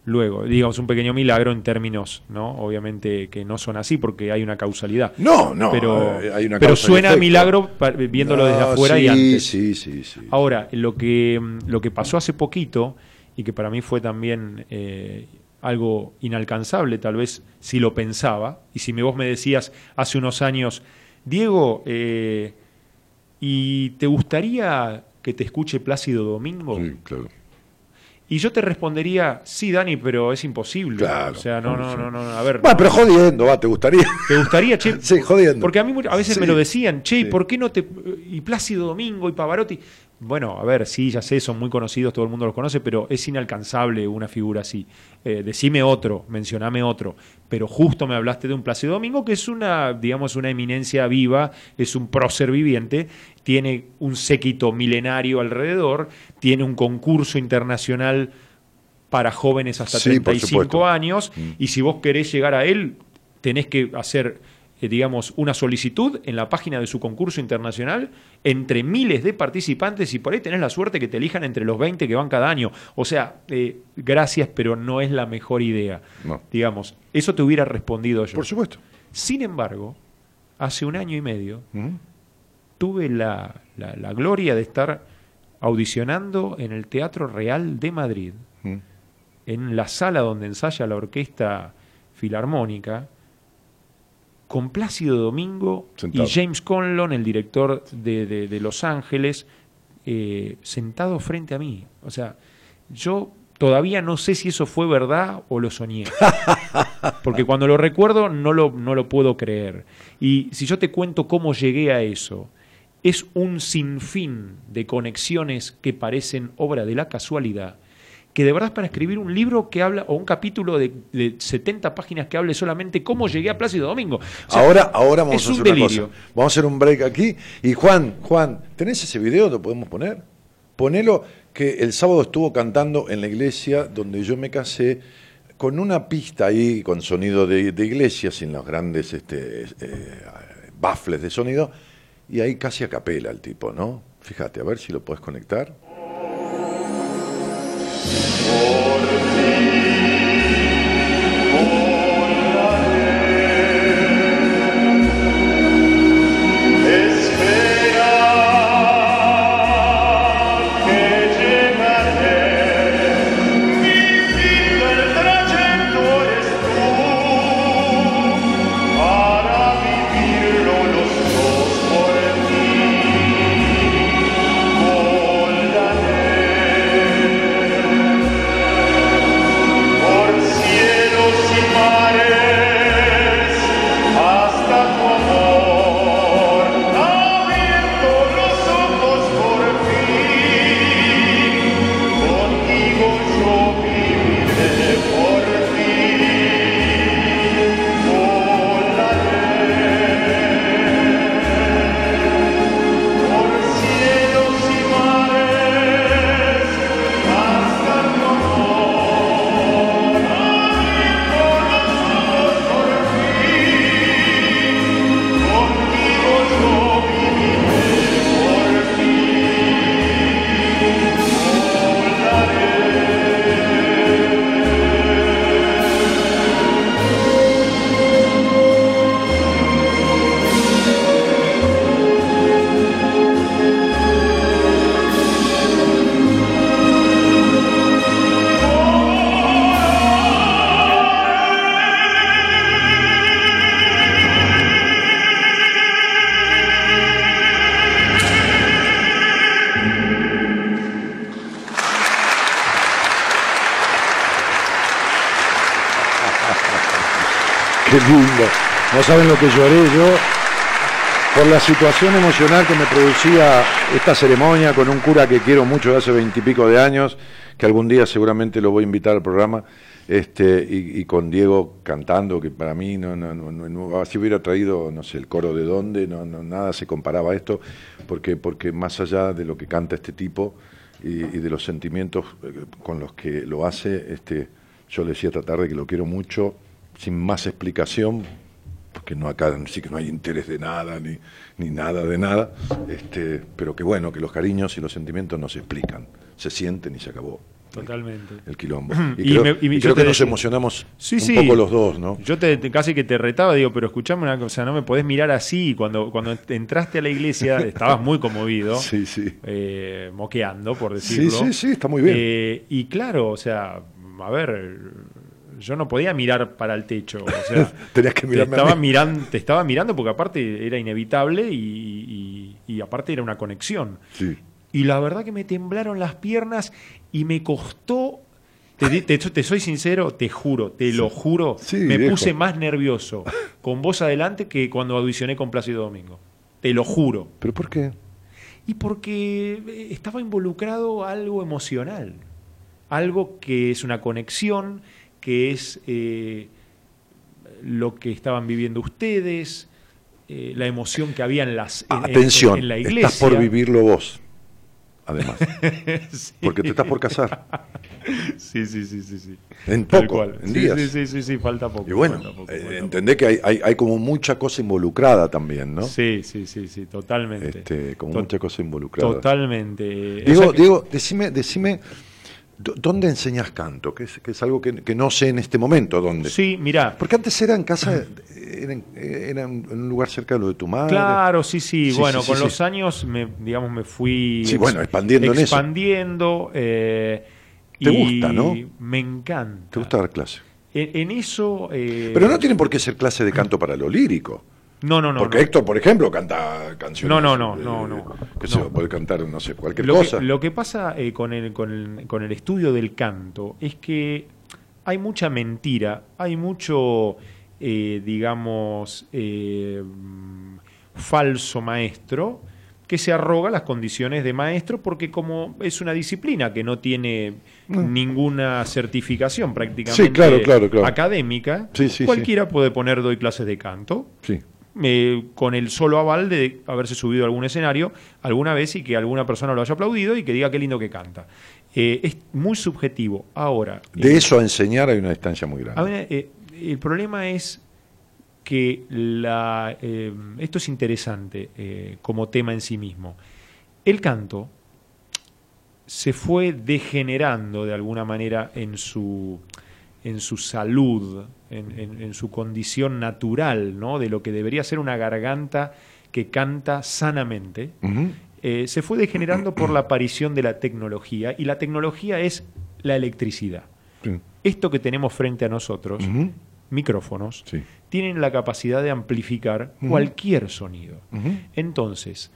luego. Digamos, un pequeño milagro en términos, ¿no? Obviamente que no son así porque hay una causalidad. No, no. Pero, eh, hay una pero suena a milagro viéndolo desde afuera sí, y antes. Sí, sí, sí. Ahora, lo que, lo que pasó hace poquito y que para mí fue también eh, algo inalcanzable, tal vez si lo pensaba, y si vos me decías hace unos años, Diego, eh, ¿y te gustaría que te escuche Plácido Domingo? Sí, claro. Y yo te respondería, sí, Dani, pero es imposible. Claro. O sea, no, no, no, no, a ver. Bueno, pero jodiendo, va, ¿te gustaría? ¿Te gustaría, che? Sí, jodiendo. Porque a mí a veces Sí. me lo decían, che, ¿y Sí. ¿por qué no te. y Plácido Domingo y Pavarotti? Bueno, a ver, sí, ya sé, son muy conocidos, todo el mundo los conoce, pero es inalcanzable una figura así. Eh, decime otro, mencioname otro. Pero justo me hablaste de un Plácido Domingo, que es una, digamos, una eminencia viva, es un prócer viviente, tiene un séquito milenario alrededor, tiene un concurso internacional para jóvenes hasta Sí, por 35 supuesto. años, y si vos querés llegar a él, tenés que hacer, eh, digamos, una solicitud en la página de su concurso internacional entre miles de participantes y por ahí tenés la suerte que te elijan entre los 20 que van cada año. O sea, eh, gracias, pero no es la mejor idea. No. Digamos, eso te hubiera respondido yo. Por supuesto. Sin embargo, hace un año y medio tuve la, la- la gloria de estar audicionando en el Teatro Real de Madrid en la sala donde ensaya la orquesta filarmónica, con Plácido Domingo Sentado. y James Conlon, el director de, de- de Los Ángeles, eh, sentado frente a mí. O sea, yo todavía no sé si eso fue verdad o lo soñé. Porque cuando lo recuerdo no lo, no lo puedo creer. Y si yo te cuento cómo llegué a eso, es un sinfín de conexiones que parecen obra de la casualidad, que de verdad es para escribir un libro que habla, o un capítulo de, de 70 páginas que hable solamente cómo llegué a Plácido Domingo. O sea, ahora, ahora vamos a un hacer una cosa. Vamos a hacer un break aquí. Y Juan, Juan, ¿tenés ese video? ¿Lo podemos poner? Ponelo que el sábado estuvo cantando en la iglesia donde yo me casé con una pista ahí con sonido de, de iglesia, sin los grandes este, eh, baffles de sonido, y ahí casi a capela el tipo, ¿no? Fíjate, a ver si lo puedes conectar. Por No saben lo que lloré yo por la situación emocional que me producía esta ceremonia con un cura que quiero mucho de hace veintipico de años, que algún día seguramente lo voy a invitar al programa, este, y, con Diego cantando, que para mí no, no, no, no- si hubiera traído, no sé, el coro de dónde, no, no, nada se comparaba a esto, porque, porque más allá de lo que canta este tipo y, y de los sentimientos eh, con los que lo hace, este, yo le decía esta tarde que lo quiero mucho, sin más explicación, porque no acá sí que no hay interés de nada, ni, ni nada de nada, este, pero que bueno, que los cariños y los sentimientos no se explican, se sienten y se acabó. Totalmente. el quilombo. Y Y, creo, me- y y yo creo te que nos emocionamos Sí, un sí. poco los dos, ¿no? Yo te, te- casi que te retaba, digo, pero escuchame una cosa, no me podés mirar así. Cuando, cuando entraste a la iglesia estabas muy conmovido, Sí, sí. eh, moqueando, por Sí, decirlo. sí, sí, está muy bien. Eh, y claro, o sea, a ver, yo no podía mirar para el techo. O sea, Tenías que te mirarme a estaba, mí. mirando, te estaba mirando porque aparte era inevitable y, y- y aparte era una conexión. Sí. Y la verdad que me temblaron las piernas y me costó. Te, te- te soy sincero, te juro, te lo juro. Sí, me viejo. puse más nervioso con vos adelante que cuando audicioné con Plácido Domingo. Te lo juro. ¿Pero por qué? Y porque eh, estaba involucrado algo emocional. Algo que es una conexión, que es eh, lo que estaban viviendo ustedes, eh, la emoción que había en, las, en- en- Atención, en la iglesia. estás por vivirlo vos, además, Sí. porque te estás por casar. Sí, sí, sí, sí, sí. En Tal poco, cual. en Sí, días. Sí, sí, sí, sí, falta poco. Y bueno, poco, eh, poco. entendé que hay, hay, hay como mucha cosa involucrada también, ¿no? Sí, sí, sí, sí, totalmente. Este, como To- mucha cosa involucrada. Totalmente. Digo, O sea que- digo, decime, decime, ¿dó- ¿dónde enseñas canto? Que es, que es algo que, que no sé en este momento dónde. Sí, mirá. Porque antes era en casa, era en, era en un lugar cerca de lo de tu madre. Claro, sí, sí. Sí, bueno, sí, con sí. los años, me, digamos, me fui. Sí, bueno, expandiendo en eso. Expandiendo. eh, Te y gusta, ¿no? Me encanta. ¿Te gusta dar clase? En, en eso. eh, Pero no tienen por qué ser clase de canto para lo lírico. No, no, no. Porque no. Héctor, por ejemplo, canta canciones. No, no, no, eh, no, no, Que no. se puede cantar, no sé, cualquier Lo cosa. que, lo que pasa eh, con, el, con, el, con el estudio del canto es que hay mucha mentira, hay mucho, eh, digamos, eh, falso maestro que se arroga las condiciones de maestro porque como es una disciplina que no tiene ninguna certificación prácticamente. Sí, claro, claro, claro. académica, Sí, sí, sí. cualquiera puede poner doy clases de canto Sí. Eh, con el solo aval de haberse subido a algún escenario alguna vez y que alguna persona lo haya aplaudido y que diga qué lindo que canta. Eh, es muy subjetivo. Ahora, De eh, eso a enseñar hay una distancia muy grande. ver, eh, el problema es que la, esto es interesante como tema en sí mismo. El canto se fue degenerando de alguna manera en su, en su salud, en, en- en su condición natural, ¿no? de lo que debería ser una garganta que canta sanamente. Eh, se fue degenerando por la aparición de la tecnología y la tecnología es la electricidad. Sí. Esto que tenemos frente a nosotros, micrófonos, Sí. tienen la capacidad de amplificar cualquier sonido. Entonces,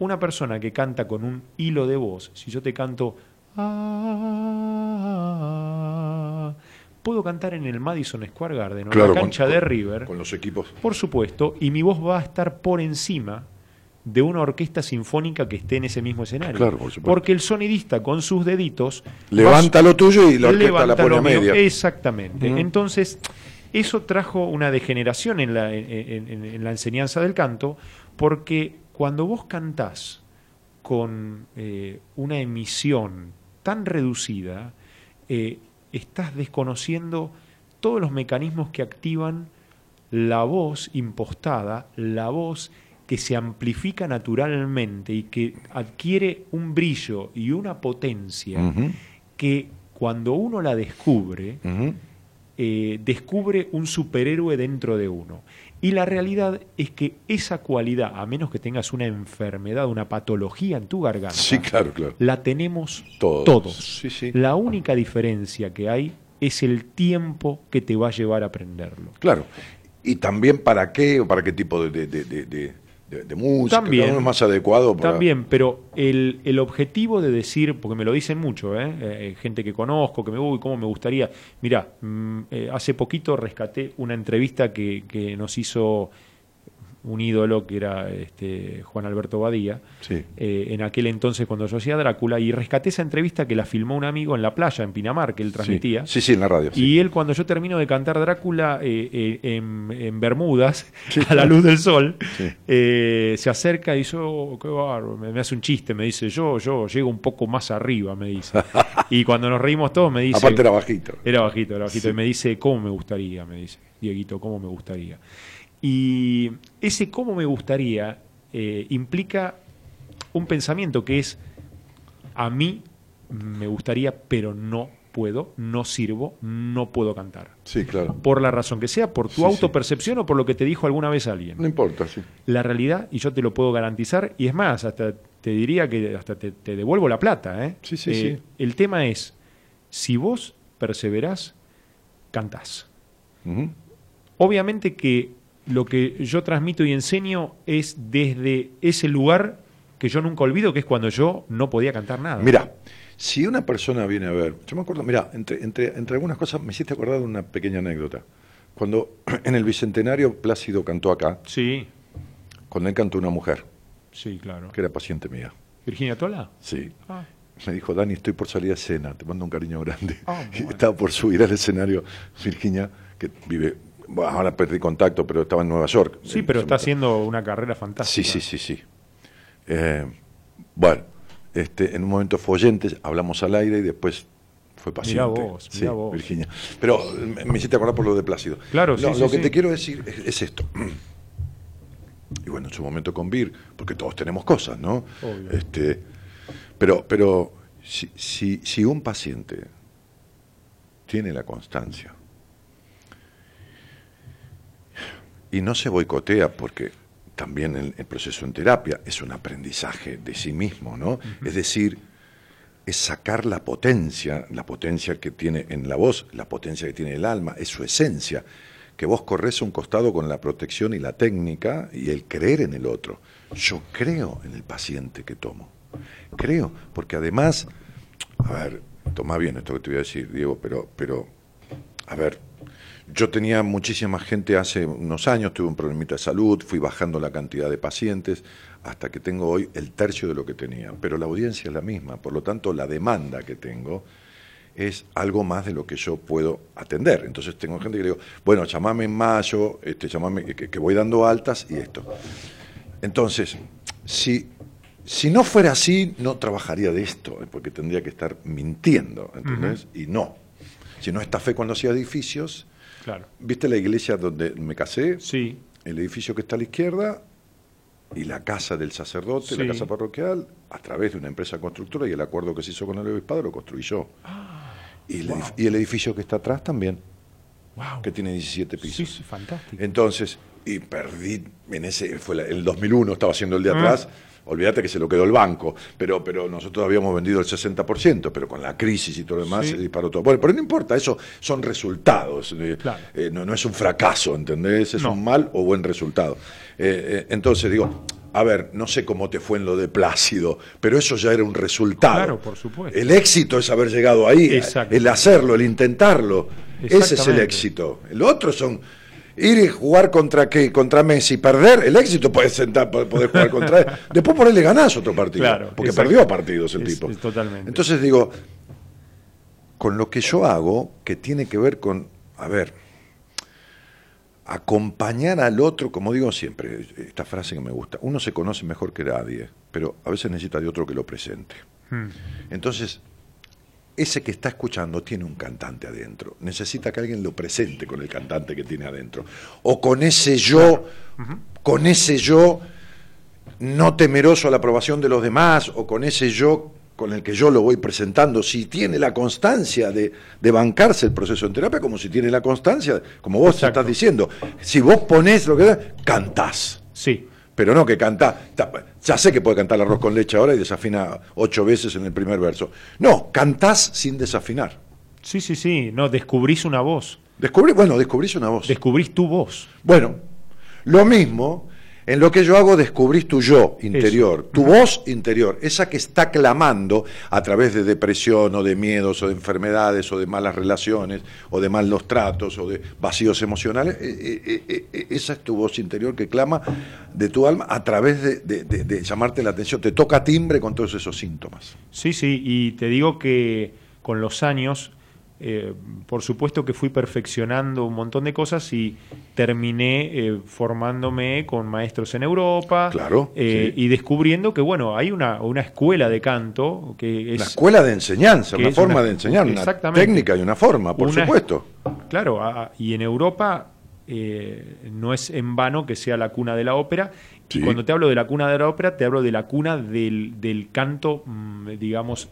una persona que canta con un hilo de voz, si yo te canto "Ah", puedo cantar en el Madison Square Garden o en la cancha con- de River, Con los equipos. por supuesto, y mi voz va a estar por encima de una orquesta sinfónica que esté en ese mismo escenario. Claro, por supuesto. Porque el sonidista con sus deditos Levanta lo tuyo y la orquesta la pone a media. Exactamente. Entonces, eso trajo una degeneración en la, en- en- en la enseñanza del canto, porque cuando vos cantás con eh, una emisión tan reducida, eh, estás desconociendo todos los mecanismos que activan la voz impostada, la voz que se amplifica naturalmente y que adquiere un brillo y una potencia que cuando uno la descubre, eh, descubre un superhéroe dentro de uno. Y la realidad es que esa cualidad, a menos que tengas una enfermedad, una patología en tu garganta, Sí, claro, claro. la tenemos Todos. todos. Sí, sí. La única diferencia que hay es el tiempo que te va a llevar a aprenderlo. Claro. Y también para qué o para qué tipo de, de, de, de- de- música. También. Cada uno es más adecuado para. También, pero el, el objetivo de decir, porque me lo dicen mucho, ¿eh? Eh, gente que conozco, que me uy, cómo me gustaría. Mirá, mm, eh, hace poquito rescaté una entrevista que, que nos hizo un ídolo que era este, Juan Alberto Badía, Sí. eh, en aquel entonces cuando yo hacía Drácula, y rescaté esa entrevista que la filmó un amigo en la playa, en Pinamar, que él transmitía. Sí, sí, en la radio. Y él, cuando yo termino de cantar Drácula eh, eh, en, en Bermudas, a la luz del sol, eh, se acerca y dice, "Oh, qué bárbaro", me, me hace un chiste, me dice, yo, yo llego un poco más arriba, me dice. y cuando nos reímos todos, me dice... Aparte era bajito. Era bajito, era bajito. Y me dice, ¿cómo me gustaría? Me dice, Dieguito, ¿cómo me gustaría? Y ese cómo me gustaría eh, implica un pensamiento que es, a mí me gustaría, pero no puedo, no sirvo, no puedo cantar. Sí, claro. Por la razón que sea, por tu Sí, sí. autopercepción o por lo que te dijo alguna vez alguien. No importa, sí. La realidad, y yo te lo puedo garantizar, y es más, hasta te diría que hasta te, te devuelvo la plata. ¿eh? Sí, sí, Eh, sí. El tema es, si vos perseverás, cantás. Obviamente que lo que yo transmito y enseño es desde ese lugar que yo nunca olvido, que es cuando yo no podía cantar nada. Mira, si una persona viene a ver, yo me acuerdo, mira, entre, entre, entre algunas cosas me hiciste acordar de una pequeña anécdota. Cuando en el Bicentenario Plácido cantó acá, Sí, cuando él cantó una mujer, sí, claro. que era paciente mía. ¿Virginia Tola? Sí. Ah, Me dijo, Dani, estoy por salir a escena, te mando un cariño grande. Bueno. Estaba por subir al escenario Virginia, que vive, bueno, ahora perdí contacto, pero estaba en Nueva York. sí, pero está haciendo una carrera Sí, fantástica. sí, sí, sí. Eh, bueno, este, en un momento fue oyente, hablamos al aire y después fue paciente. Mirá vos, sí, mirá vos. Virginia. Pero me, me hiciste acordar por lo de Plácido. Claro, No, sí, sí, Lo que sí. te quiero decir es, es esto. Y bueno, en su momento con Vir, porque todos tenemos cosas, ¿no? Obvio. Este, pero, pero si, si, si un paciente tiene la constancia y no se boicotea porque también el, el proceso en terapia es un aprendizaje de sí mismo, ¿no? Es decir, es sacar la potencia, la potencia que tiene en la voz, la potencia que tiene el alma, es su esencia, que vos corres a un costado con la protección y la técnica y el creer en el otro. Yo creo en el paciente que tomo, creo, porque además, a ver, toma bien esto que te voy a decir, Diego, pero, pero, a ver, yo tenía muchísima gente hace unos años, tuve un problemita de salud, fui bajando la cantidad de pacientes hasta que tengo hoy el tercio de lo que tenía, pero la audiencia es la misma, por lo tanto la demanda que tengo es algo más de lo que yo puedo atender. Entonces tengo gente que le digo, bueno, llamame en mayo, este, llamame, que, que voy dando altas y esto. Entonces, si, si no fuera así, no trabajaría de esto, eh, porque tendría que estar mintiendo, ¿entendés? Y no. Si no esta fe cuando hacía edificios, Claro. ¿viste la iglesia donde me casé? Sí, El edificio que está a la izquierda y la casa del sacerdote, Sí. la casa parroquial, a través de una empresa constructora y el acuerdo que se hizo con el obispado lo construí yo. y, el edif- y el edificio que está atrás también, wow. que tiene 17 pisos. Sí, sí, fantástico. Entonces, y perdí, en ese, fue la- el 2001, estaba haciendo el de Ah. atrás, olvídate que se lo quedó el banco, pero, pero nosotros habíamos vendido el 60%, pero con la crisis y todo lo demás Sí. se disparó todo. Bueno, pero no importa, eso son resultados, eh, Claro. eh, no, no es un fracaso, ¿entendés? Es No. un mal o buen resultado. Eh, eh, entonces digo, a ver, no sé cómo te fue en lo de Plácido, pero eso ya era un resultado. Claro, por supuesto. El éxito es haber llegado ahí, el hacerlo, el intentarlo. Ese es el éxito. El otro son ir y jugar contra qué, contra Messi, perder, el éxito puede sentar, poder jugar contra él. Después por él le ganás otro partido, Claro, porque exacto. perdió partidos el Es- tipo. es totalmente. Entonces digo, con lo que yo hago, que tiene que ver con, a ver, acompañar al otro, como digo siempre, esta frase que me gusta, uno se conoce mejor que nadie, pero a veces necesita de otro que lo presente. Hmm. Entonces, ese que está escuchando tiene un cantante adentro. Necesita que alguien lo presente con el cantante que tiene adentro. O con ese yo, con ese yo no temeroso a la aprobación de los demás, o con ese yo con el que yo lo voy presentando, si tiene la constancia de, de bancarse el proceso en terapia, como si tiene la constancia, como vos Exacto. estás diciendo, si vos ponés lo que cantás. Sí, Pero no que canta, ta- ya sé que puede cantar arroz con leche ahora y desafina ocho veces en el primer verso. No, cantás sin desafinar. sí, sí, sí. No, descubrís una voz. Descubrí, bueno, descubrís una voz. Descubrís tu voz. Bueno, lo mismo, en lo que yo hago descubrís tu yo interior, tu voz interior, esa que está clamando a través de depresión o de miedos o de enfermedades o de malas relaciones o de malos tratos o de vacíos emocionales, eh, eh, eh, eh, esa es tu voz interior que clama de tu alma a través de, de- de- de llamarte la atención, te toca timbre con todos esos síntomas. Sí, sí, y te digo que con los años, eh, por supuesto que fui perfeccionando un montón de cosas y terminé eh, formándome con maestros en Europa Claro, eh, sí. y descubriendo que, bueno, hay una, una escuela de canto que es... Una escuela de enseñanza, una forma una- de enseñar, una técnica y una forma, por Una- supuesto. Claro, a- y en Europa no es en vano que sea la cuna de la ópera. Sí. Y cuando te hablo de la cuna de la ópera, te hablo de la cuna del, del canto, mm, digamos,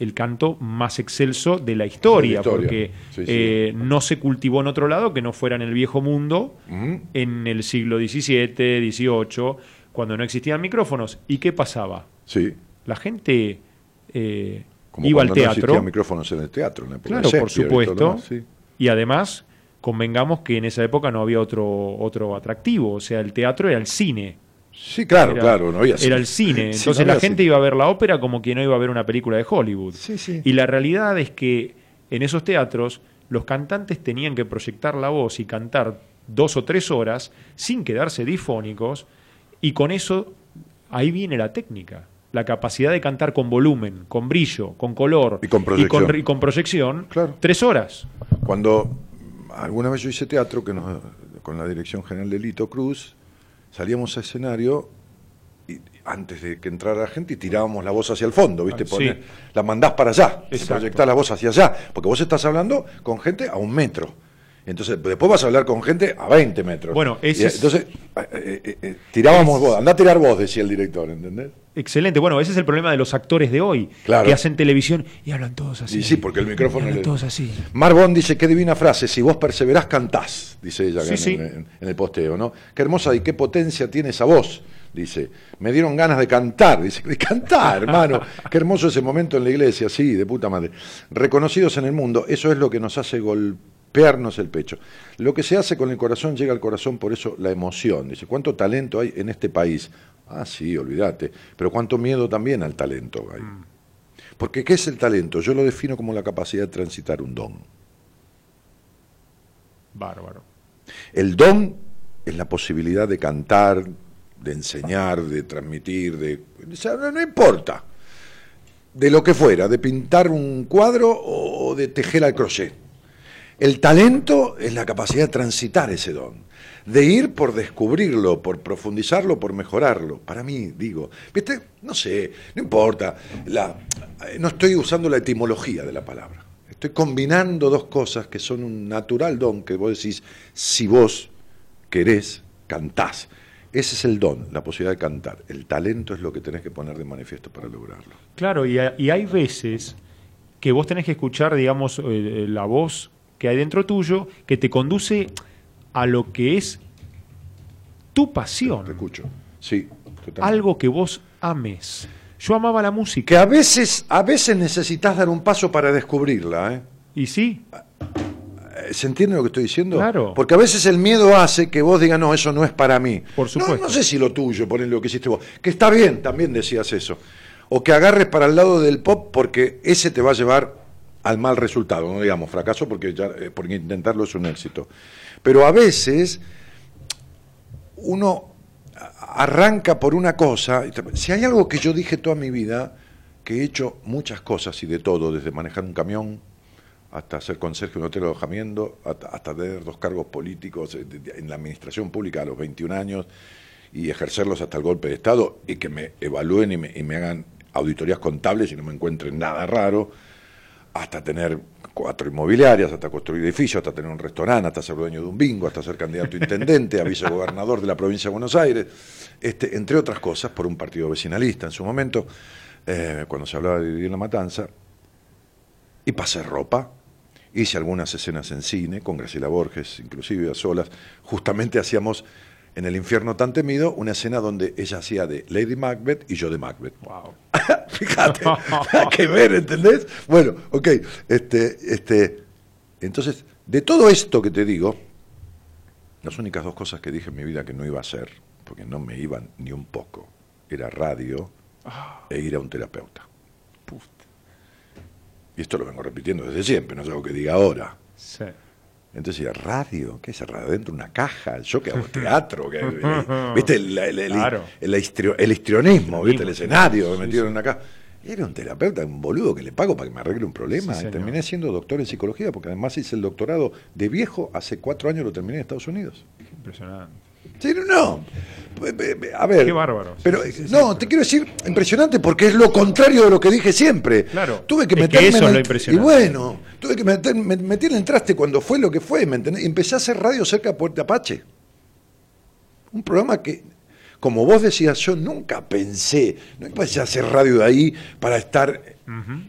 el canto más excelso de la historia, De la historia. porque Sí, sí. eh, no se cultivó en otro lado que no fuera en el viejo mundo, en el siglo XVII, XVIII, cuando no existían micrófonos. ¿Y qué pasaba? Sí. La gente eh, Como iba al no teatro. existían micrófonos en el teatro. En la época de Claro, por y supuesto. sí. Y además, convengamos que en esa época no había otro, otro atractivo. O sea, el teatro era el cine. Sí, claro, Era- claro. No había Era el cine. Sí, Entonces no la gente cine. iba a ver la ópera como quien no iba a ver una película de Hollywood. Sí, sí. Y la realidad es que en esos teatros los cantantes tenían que proyectar la voz y cantar dos o tres horas sin quedarse difónicos y con eso ahí viene la técnica. La capacidad de cantar con volumen, con brillo, con color Y con proyección. y con proyección, Claro. tres horas. Cuando alguna vez yo hice teatro que nos- con la dirección general de Lito Cruz, salíamos a escenario y antes de que entrara la gente y tirábamos la voz hacia el fondo, ¿viste? Ah, sí. La mandás para allá, proyectás la voz hacia allá, porque vos estás hablando con gente a un metro. Entonces, después vas a hablar con gente a 20 metros. Bueno, ese Y, es- Entonces, eh, eh, eh, tirábamos vos, andá a tirar vos, decía el director, ¿entendés? Excelente. Bueno, ese es el problema de los actores de hoy, Claro. que hacen televisión y hablan todos así. Y sí, porque el micrófono hablan le- todos así. Marbón dice, qué divina frase, si vos perseverás, cantás, dice ella Sí, en, sí. en- en el posteo, ¿no? Qué hermosa y qué potencia tiene esa voz, dice. Me dieron ganas de cantar, dice, de cantar, hermano. qué hermoso ese momento en la iglesia, sí, de puta madre. Reconocidos en el mundo, eso es lo que nos hace golpearnos el pecho. Lo que se hace con el corazón llega al corazón, por eso la emoción. Dice, ¿cuánto talento hay en este país? Ah, sí, olvídate. Pero cuánto miedo también al talento hay. Porque ¿qué es el talento? Yo lo defino como la capacidad de transitar un don. Bárbaro. El don es la posibilidad de cantar, de enseñar, de transmitir, de... o sea, no, no importa. De lo que fuera, de pintar un cuadro o de tejer al crochet. El talento es la capacidad de transitar ese don, de ir por descubrirlo, por profundizarlo, por mejorarlo. Para mí, digo, ¿viste? No sé, no importa. Eh, no estoy usando la etimología de la palabra. Estoy combinando dos cosas que son un natural don que vos decís, si vos querés, cantás. Ese es el don, la posibilidad de cantar. El talento es lo que tenés que poner de manifiesto para lograrlo. Claro, y hay veces que vos tenés que escuchar, digamos, eh, eh, la voz que hay dentro tuyo que te conduce a lo que es tu Te pasión, escucho. Sí, totalmente. algo que vos ames. Yo amaba la música. que a veces, a veces necesitas dar un paso para descubrirla, ¿eh? Y sí, ¿Se entiende lo que estoy diciendo? Claro. Porque a veces el miedo hace que vos digas, no, eso no es para mí. Por No, supuesto. No, sé si lo tuyo, poner lo que hiciste vos. Que está bien, también decías eso. O que agarres para el lado del pop porque ese te va a llevar al mal resultado. No digamos fracaso porque, ya, eh, porque intentarlo es un éxito. Pero a veces uno arranca por una cosa. Si hay algo que yo dije toda mi vida, que he hecho muchas cosas y de todo, desde manejar un camión hasta ser conserje de un hotel de alojamiento, hasta, tener dos cargos políticos eh, en la administración pública a los 21 años y ejercerlos hasta el golpe de Estado y que me evalúen y me, y me hagan auditorías contables y no me encuentren nada raro, hasta tener cuatro inmobiliarias, hasta construir edificios, hasta tener un restaurante, hasta ser dueño de un bingo, hasta ser candidato a intendente, a vicegobernador de la provincia de Buenos Aires, este, entre otras cosas, por un partido vecinalista en su momento, eh, cuando se hablaba de dividir la matanza, y pasé ropa. Hice algunas escenas en cine, con Graciela Borges, inclusive a solas. Justamente hacíamos en El infierno tan temido una escena donde ella hacía de Lady Macbeth y yo de Macbeth. wow. Fíjate, hay que ver, ¿entendés? Bueno, ok. Este, este, entonces, de todo esto que te digo, las únicas dos cosas que dije en mi vida que no iba a hacer, porque no me iban ni un poco, era radio e ir a un terapeuta. Y esto lo vengo repitiendo desde siempre, no es algo que diga ahora. Sí. Entonces decía, radio, ¿qué es radio? Dentro de una caja, yo que hago teatro, que, eh, ¿viste? El, el- el- Claro. el histrio- histrionismo, ¿viste? El escenario, metido sí. en una caja. Era un terapeuta, un boludo que le pago para que me arregle un problema. Sí, y terminé siendo doctor en psicología, porque además hice el doctorado de viejo, hace cuatro años lo terminé en Estados Unidos. Impresionante. Sí, no, no. A ver. Qué bárbaro. Pero, sí, sí, sí, no, te quiero decir, impresionante porque es lo contrario de lo que dije siempre. Claro. Tuve que Es que meterme eso en es el- lo Y bueno, tuve que meter, me- meter en el traste cuando fue lo que fue, ¿me entendés? Empecé a hacer radio cerca de Puerto Apache. Un programa que, como vos decías, yo nunca pensé, no pensé hacer radio de ahí para estar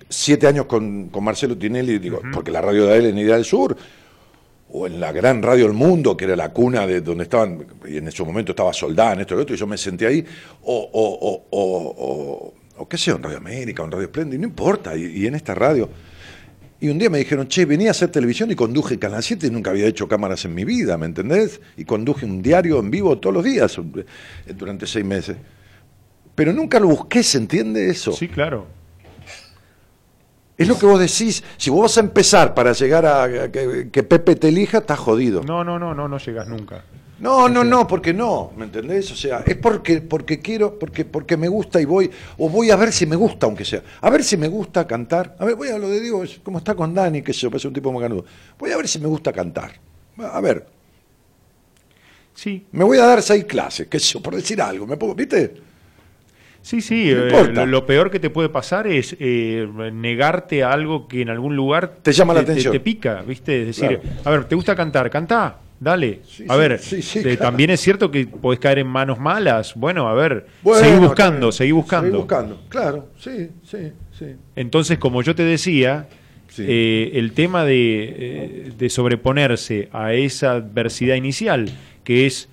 siete años con, con Marcelo Tinelli, digo, porque la radio de él en Idea del Sur, o en la gran radio del mundo, que era la cuna de donde estaban, y en ese momento estaba Soldán, esto y lo otro, y yo me senté ahí, o, o, o, o, qué sé, en Radio América, o en Radio Splendid, no importa, y, y en esta radio. Y un día me dijeron, che, venía a hacer televisión y conduje Canal 7 y nunca había hecho cámaras en mi vida, ¿me entendés? Y conduje un diario en vivo todos los días durante seis meses. Pero nunca lo busqué, ¿se entiende eso? Sí, claro. Es lo que vos decís. Si vos vas a empezar para llegar a, que, que Pepe te elija, estás jodido. No, no, no, no, no llegas nunca. No, no, no, porque no, ¿me entendés? O sea, es porque, porque quiero, porque, porque me gusta y voy, o voy a ver si me gusta, aunque sea. A ver si me gusta cantar. A ver, voy a lo de Diego, como está con Dani, que se parece un tipo macanudo. Voy a ver si me gusta cantar. A ver, Sí, me voy a dar seis clases, qué sé yo, por decir algo. ¿Me pongo, ¿Viste? Sí, sí. No eh, lo, lo peor que te puede pasar es eh, negarte a algo que en algún lugar Te llama la atención. Te, pica, ¿viste? Es decir, Claro. a ver, ¿te gusta cantar? Cantá, dale. Sí, a ver, sí, sí, eh, claro. también es cierto que podés caer en manos malas. Bueno, a ver, Bueno, seguí buscando, bien. seguí buscando. Seguí buscando, claro, sí, sí, sí. Entonces, como yo te decía, Sí. eh, el tema de, de sobreponerse a esa adversidad inicial, que es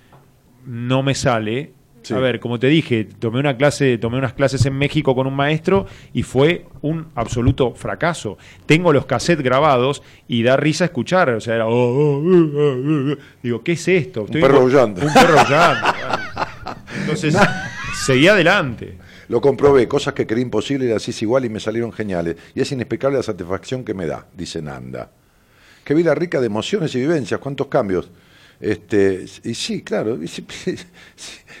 no me sale. Sí. A ver, como te dije, tomé una clase, tomé unas clases en México con un maestro y fue un absoluto fracaso. Tengo los cassettes grabados y da risa escuchar, o sea, era, oh, oh, oh, digo, ¿qué es esto? Estoy perro aullando. Un perro bueno. Entonces, seguí adelante. Lo comprobé, cosas que creí imposible y así es igual y me salieron geniales. Y es inexplicable la satisfacción que me da, dice Nanda. Qué vida rica de emociones y vivencias, cuántos cambios. Este, y sí, claro, y sí, sí,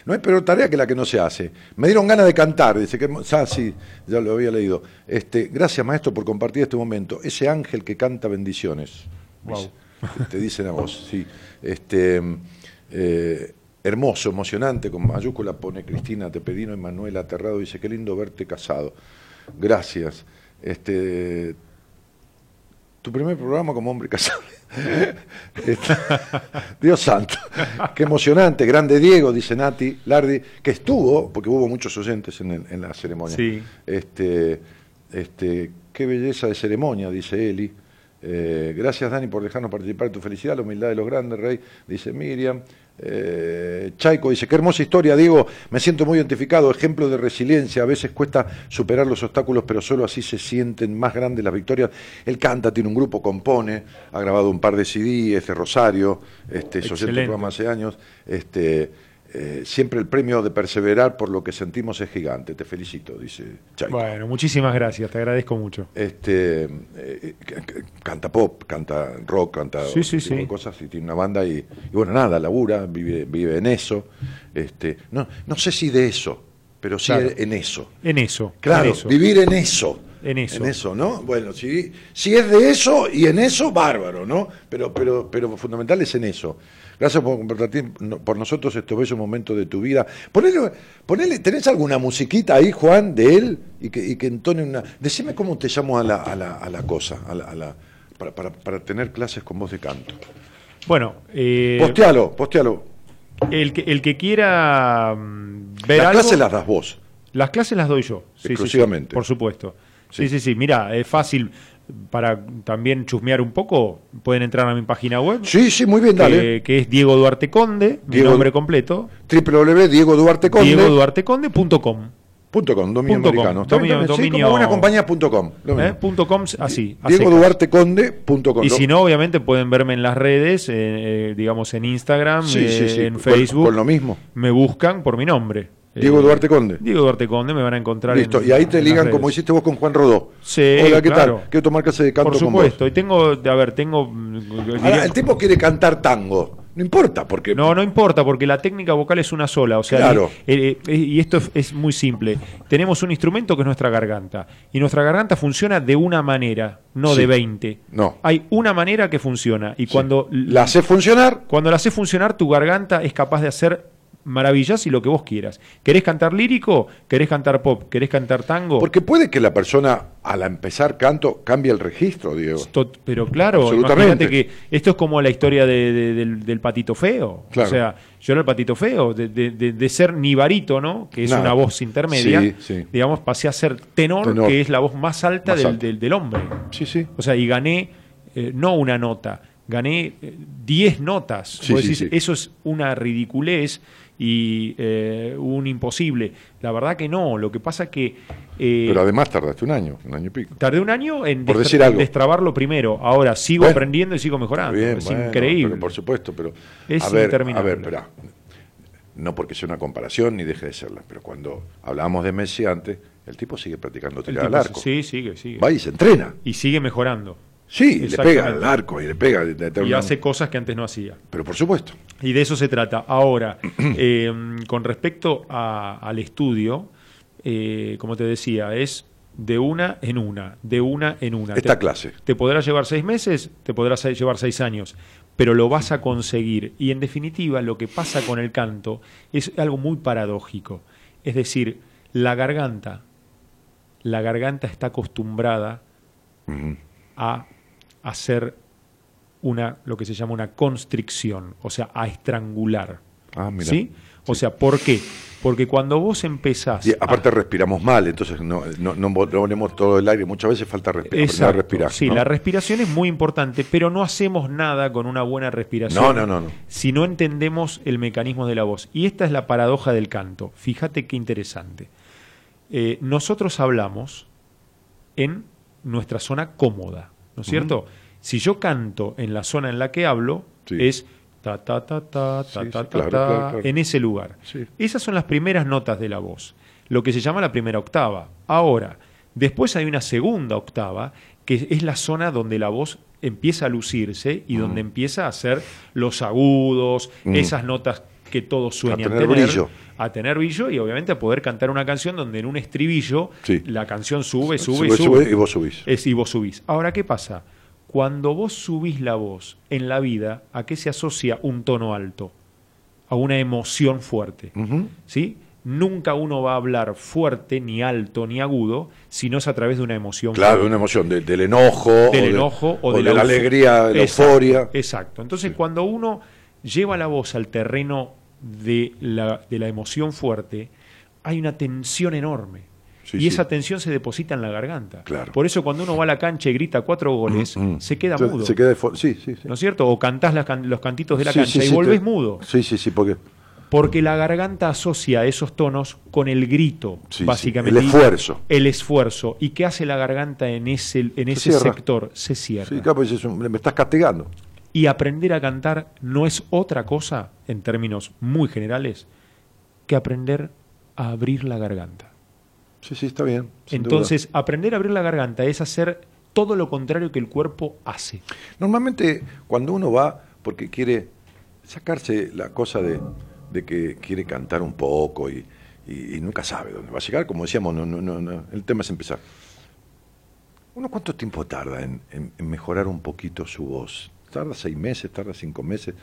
no hay peor tarea que la que no se hace. Me dieron ganas de cantar, dice que ah, sí, ya lo había leído. Este, gracias maestro por compartir este momento. Ese ángel que canta bendiciones. Wow. Te dicen a vos, sí. Este, eh, hermoso, emocionante, con mayúscula pone Cristina Tepedino y Manuel Aterrado, dice, qué lindo verte casado. Gracias. Este, tu primer programa como hombre casado. Dios santo, qué emocionante, grande Diego, dice Nati Lardi, que estuvo, porque hubo muchos oyentes en, el- en la ceremonia. Sí. Este, este, qué belleza de ceremonia, dice Eli. Eh, gracias Dani por dejarnos participar de tu felicidad, la humildad de los grandes, Rey, dice Miriam. Eh, Chaico dice, qué hermosa historia, Diego, me siento muy identificado, ejemplo de resiliencia, a veces cuesta superar los obstáculos, pero solo así se sienten más grandes las victorias. Él canta, tiene un grupo, compone, ha grabado un par de CD, es de Rosario, este, es oyente programa hace años, este, eh, siempre el premio de perseverar por lo que sentimos es gigante, te felicito, dice Chaico. Bueno, muchísimas gracias, te agradezco mucho. Este, eh, c- canta pop, canta rock, canta Sí, sí, sí. cosas y tiene una banda y, y bueno, nada, labura, vive, vive en eso. Este, no, no sé si de eso, pero sí Claro. en eso. En eso. Claro, en eso. vivir en eso. En eso. En eso, ¿no? Bueno, si, si es de eso y en eso, bárbaro, ¿no? Pero, pero, pero fundamental es en eso. Gracias por compartir por nosotros estos bellos momentos de tu vida. Ponele, ponele, ¿tenés alguna musiquita ahí, Juan, de él? Y que, y que entone una. Decime cómo te llamo a la, a la, a la cosa, a la, a la- para, para, para tener clases con voz de canto. Bueno, eh, Postealo, postealo. el, que, el que quiera mm, ver Las algo, clases las das vos. las clases las doy yo. Sí, sí, sí, Exclusivamente. por supuesto. Sí. sí, sí. Mira, es fácil para también chusmear un poco. Pueden entrar a mi página web. Sí, sí, muy bien, dale. que, es Diego Duarte Conde, mi Diego- nombre completo. www.diegoduarteconde.com Punto com, dominio Punto com, americano. Bien, dominio- sí, dominio- como buena compañía punto com. ¿eh? Punto com, así. a secas. DiegoDuarteConde.com. Y si no, obviamente pueden verme en las redes, eh, eh, digamos en Instagram, Sí, sí, eh, sí, en con- Facebook. con lo mismo. Me buscan por mi nombre. Diego Eh, Duarte Conde. Diego Duarte Conde me van a encontrar. Listo, en- y ahí te ligan como hiciste vos con Juan Rodó. Sí, Hola, ¿qué claro. tal? Quiero tomar clase de canto Por con supuesto. vos. Y tengo, a ver, tengo. Ahora, el tipo quiere cantar tango. No importa, porque. No, no importa, porque la técnica vocal es una sola. O sea, Claro. eh, eh, y esto es, es muy simple. Tenemos un instrumento que es nuestra garganta. Y nuestra garganta funciona de una manera, no Sí. de 20. No. Hay una manera que funciona. Y cuando La hace funcionar. Cuando la haces funcionar, tu garganta es capaz de hacer maravillas y lo que vos quieras. ¿Querés cantar lírico? ¿Querés cantar pop? ¿Querés cantar tango? Porque puede que la persona al empezar canto cambie el registro, Diego. Esto- pero claro, imagínate que esto es como la historia de- de- del, del patito feo. Claro. O sea, yo era el patito feo, de, de- ser ni barítono, que es Nada. una voz intermedia, Sí, sí. digamos, pasé a ser tenor, Tenor. que es la voz más alta, Más del, alta. del- del hombre. Sí, sí. O sea, y gané eh, no una nota, gané eh, 10 notas. Sí, Vos sí, decís, sí. Eso es una ridiculez y eh, un imposible. La verdad que no. Lo que pasa que eh, Pero además tardaste un año, un año y pico. tardé un año en Por decir algo. destrabarlo primero. Ahora sigo Bueno. aprendiendo y sigo mejorando. Bien, es bueno, increíble. pero por supuesto, pero Es a ver, a ver, espera. No porque sea una comparación ni deje de serla, pero cuando hablábamos de Messi antes, el tipo sigue practicando tirar al arco. Sí, sigue, sigue. Va y se entrena. Y sigue mejorando. Sí, le pega al arco y le pega. Y hace cosas que antes no hacía. Pero por supuesto. Y de eso se trata. Ahora, eh, con respecto a- al estudio, eh, como te decía, es de una en una, de una en una. Esta Te- clase. Te podrá llevar seis meses, te podrá llevar seis años, pero lo vas a conseguir. Y en definitiva, lo que pasa con el canto es algo muy paradójico. Es decir, la garganta, la garganta está acostumbrada a hacer una, lo que se llama una constricción, o sea, a estrangular. Ah, mira. ¿Sí? O sea, ¿por qué? Porque cuando vos empezás. Y aparte a- respiramos mal, entonces no, no, no ponemos todo el aire. Muchas veces falta Exacto, respirar. sí, ¿no? la respiración es muy importante, pero no hacemos nada con una buena respiración. No, no, no, no. Si no entendemos el mecanismo de la voz. Y esta es la paradoja del canto. Fíjate qué interesante. Eh, nosotros hablamos en nuestra zona cómoda, ¿no es cierto? Si yo canto en la zona en la que hablo, Sí. es ta ta ta ta ta Sí, ta ta claro, ta, claro, claro. en ese lugar. Sí. Esas son las primeras notas de la voz, lo que se llama la primera octava. Ahora, después hay una segunda octava, que es la zona donde la voz empieza a lucirse y donde empieza a hacer los agudos, Mm. esas notas que todos sueñan A tener brillo. a tener brillo y obviamente a poder cantar una canción donde en un estribillo Sí. la canción sube, sube, Sube, y sube. sube y vos subís. Es y vos subís. Ahora, ¿qué pasa? Cuando vos subís la voz en la vida, ¿a qué se asocia un tono alto? A una emoción fuerte. ¿Sí? Nunca uno va a hablar fuerte, ni alto, ni agudo, si no es a través de una emoción Claro, fuerte. una emoción de- del enojo, Del o de- enojo o, de, la, alegría, de la euforia. Exacto. Entonces, cuando uno lleva la voz al terreno de la, de la emoción fuerte, hay una tensión enorme. Sí, y sí. esa tensión se deposita en la garganta. Claro. Por eso cuando uno va a la cancha y grita cuatro goles, Mm. se queda Se- mudo. Se queda sí, sí, sí. ¿No es cierto? O cantás las los cantitos de la cancha y volvés te- mudo. Sí, sí, sí, porque Porque la garganta asocia esos tonos con el grito, Sí, sí, básicamente. el esfuerzo. El esfuerzo. ¿Y qué hace la garganta en ese, en ese cierra. sector? Se cierra. sí, pues es un- me estás castigando. Y aprender a cantar no es otra cosa, en términos muy generales, que aprender a abrir la garganta. Sí, sí, está bien. Entonces, aprender a abrir la garganta es hacer todo lo contrario que el cuerpo hace. Normalmente cuando uno va porque quiere sacarse la cosa de, de que quiere cantar un poco y, y- y nunca sabe dónde va a llegar, como decíamos, no, no, no, no, el tema es empezar. ¿Uno cuánto tiempo tarda en, en- en mejorar un poquito su voz? ¿Tarda seis meses? ¿Tarda cinco meses?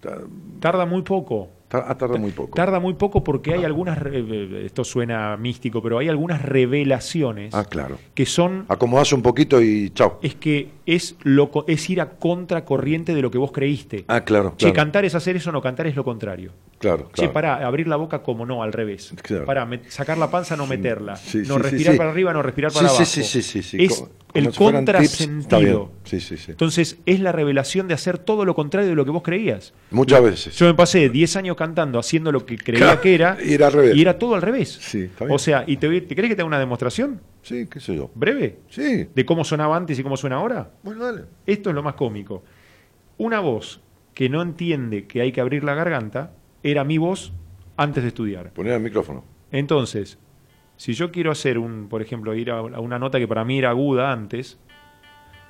Ta- Tarda muy poco. Ta- ah, tarda muy poco. Tarda muy poco porque hay algunas, re- esto suena místico, pero hay algunas revelaciones Ah, claro. que son, Acomodás un poquito y chao. es que es, lo, es ir a contracorriente de lo que vos creíste. Ah, claro. Che, claro, cantar es hacer eso, no cantar es lo contrario. claro, Che, claro. pará, abrir la boca como no, al revés. Claro. Pará, met- sacar la panza, no meterla. Sí, no sí, respirar para arriba, no respirar para abajo. sí, sí, sí, sí. Es Como- el como si contrasentido. Sí, sí, sí. Entonces, es la revelación de hacer todo lo contrario de lo que vos creías. Muchas veces. Yo me pasé 10 años cantando, haciendo lo que creía Claro, que era, y era al revés. y era todo al revés. Sí. O sea, ¿y te, te crees que te haga una demostración Sí, qué sé yo. breve Sí. de cómo sonaba antes y cómo suena ahora? Bueno, dale. Esto es lo más cómico. Una voz que no entiende que hay que abrir la garganta era mi voz antes de estudiar. Poner el micrófono. Entonces, si yo quiero hacer un, por ejemplo, ir a a una nota que para mí era aguda antes,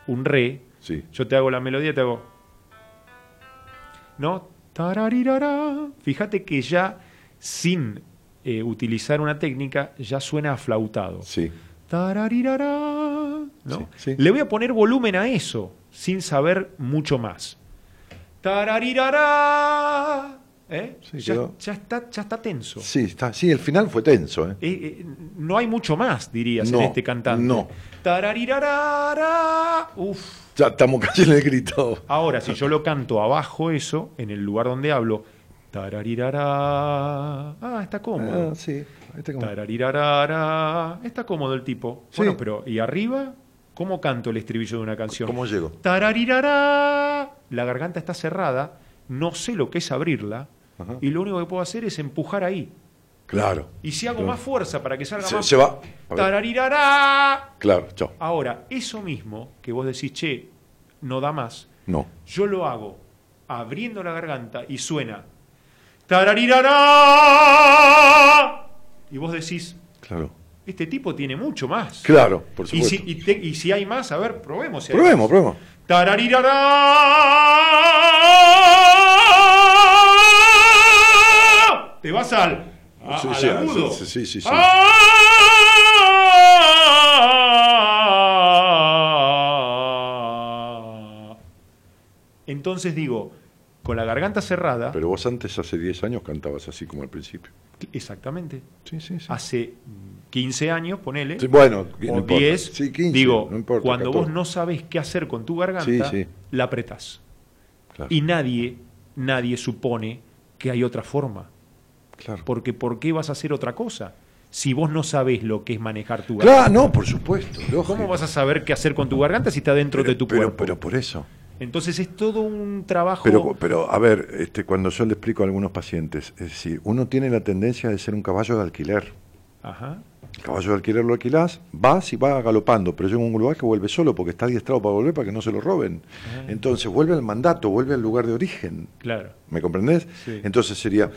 un re, Sí. yo te hago la melodía, te hago. ¿No? Tararirara. Fíjate que ya sin eh, utilizar una técnica, ya suena aflautado. Sí. Tararirara, ¿no? Sí, sí. Le voy a poner volumen a eso, sin saber mucho más. Tararirara. ¿Eh? Sí, ya, está, ya está tenso. Sí, está, sí, el final fue tenso. ¿eh? No hay mucho más, dirías, No, en este cantante. no. Tararirarara. Uf. Ya estamos casi en el grito. Ahora, si yo lo canto abajo eso, en el lugar donde hablo, tararirara. Ah, está cómodo. Ah, sí. Este como- Tararirarara. Está cómodo el tipo. Sí. Bueno, pero ¿y arriba? ¿Cómo canto el estribillo de una canción? ¿Cómo llego? Tararirará. La garganta está cerrada, no sé lo que es abrirla, Ajá. y lo único que puedo hacer es empujar ahí. Claro. Y si hago Claro. más fuerza para que salga Se, más. se va. Tararirará. Claro, chao. Ahora, eso mismo que vos decís, che, no da más, No. yo lo hago abriendo la garganta y suena. Tararirará. Y vos decís, Claro. este tipo tiene mucho más. Claro, por Y supuesto. si, y te- y si hay más, a ver, probemos. si Probemos, probemos. Tararirarar. Te vas al, a- Sí, al sí, agudo. sí, sí, sí. Ah. Entonces digo, con la garganta cerrada, Pero vos antes, hace 10 años, cantabas así como al principio. exactamente, Sí, sí, sí. hace 15 años, ponele, Sí, bueno, no o importa. 10, Sí, 15, digo, no importa, cuando 14. vos no sabes qué hacer con tu garganta, sí. la apretás. Claro, Y nadie, nadie supone que hay otra forma. Claro. Porque ¿por qué vas a hacer otra cosa? Si vos no sabés lo que es manejar tu garganta. Claro, no, por supuesto. lógico. ¿Cómo vas a saber qué hacer con tu garganta si está dentro pero, de tu pero- cuerpo? Pero por eso. Entonces es todo un trabajo. Pero, pero a ver, este, cuando yo le explico a algunos pacientes, es decir, uno tiene la tendencia de ser un caballo de alquiler. Ajá. Caballo de alquiler lo alquilás, vas y va galopando, pero llega un lugar que vuelve solo porque está adiestrado para volver para que no se lo roben. Ah. Entonces vuelve al mandato, vuelve al lugar de origen. Claro. ¿Me comprendés? Sí. Entonces sería,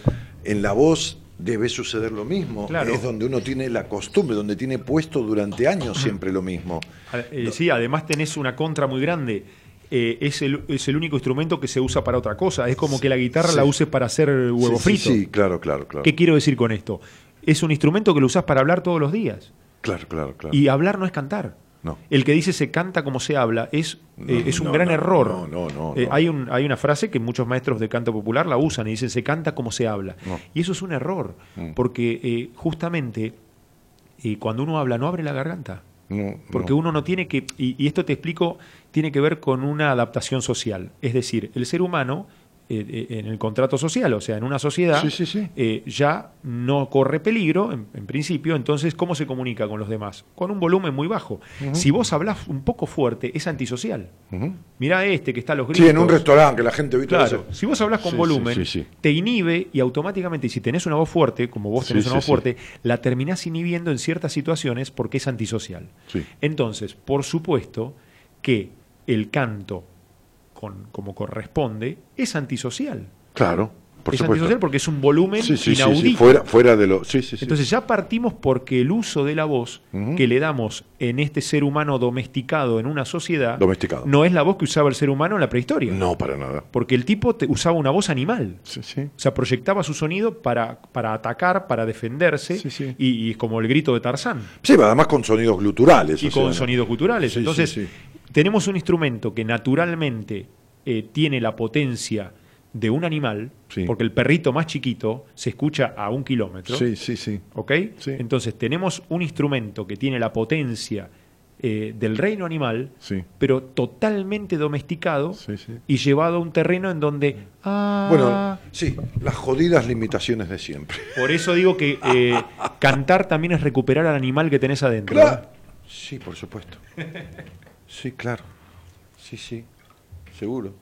en la voz debe suceder lo mismo. Claro. Es donde uno tiene la costumbre, donde tiene puesto durante años siempre lo mismo. A- eh, Sí, además tenés una contra muy grande. Eh, es, el, es el único instrumento que se usa para otra cosa. Es como que la guitarra Sí. la uses para hacer huevo sí, frito. Sí, sí, claro, claro, claro. ¿Qué quiero decir con esto? Es un instrumento que lo usás para hablar todos los días. Claro, claro, claro. Y hablar no es cantar. No. El que dice se canta como se habla es, No, eh, es un no, gran error. no, no, no, Eh. Hay, un, hay una frase que muchos maestros de canto popular la usan y dicen se canta como se habla. Y eso es un error, Mm. porque eh, justamente eh, cuando uno habla no abre la garganta. No, Porque no. uno no tiene que, y, y esto te explico, tiene que ver con una adaptación social. Es decir, el ser humano eh, eh, en el contrato social, o sea, en una sociedad, Sí, sí, sí. eh, ya no corre peligro, en, en principio, entonces, ¿cómo se comunica con los demás? Con un volumen muy bajo. Si vos hablás un poco fuerte, es antisocial. Ujú. Mirá este que está a los gritos. Sí, en un restaurante que la gente ¿viste? Claro, hace- si vos hablas con volumen, te inhibe y automáticamente, si tenés una voz fuerte, como vos tenés una voz fuerte, la terminás inhibiendo en ciertas situaciones porque es antisocial. Entonces, por supuesto que el canto, con, como corresponde, es antisocial. Claro, por es supuesto. antisocial porque es un volumen Sí, sí, inaudito. sí, fuera, fuera de lo. Sí, sí, sí. Entonces ya partimos porque el uso de la voz que le damos en este ser humano domesticado en una sociedad Domesticado. no es la voz que usaba el ser humano en la prehistoria. No, para nada. Porque el tipo te- usaba una voz animal. Sí, sí. O sea, proyectaba su sonido para, para atacar, para defenderse, Sí, sí. Y, y es como el grito de Tarzán. Sí, además con sonidos gluturales. y o sea, con ¿no? sonidos culturales. Sí, Entonces. Tenemos un instrumento que naturalmente eh, tiene la potencia de un animal, Sí. porque el perrito más chiquito se escucha a un kilómetro. Sí, sí, sí. ¿Ok? Sí. Entonces, tenemos un instrumento que tiene la potencia eh, del reino animal, Sí. pero totalmente domesticado Sí, sí. y llevado a un terreno en donde. ah, Bueno, sí, las jodidas limitaciones de siempre. Por eso digo que eh, cantar también es recuperar al animal que tenés adentro. Claro. Sí, por supuesto. Sí, claro. Sí, sí. Seguro.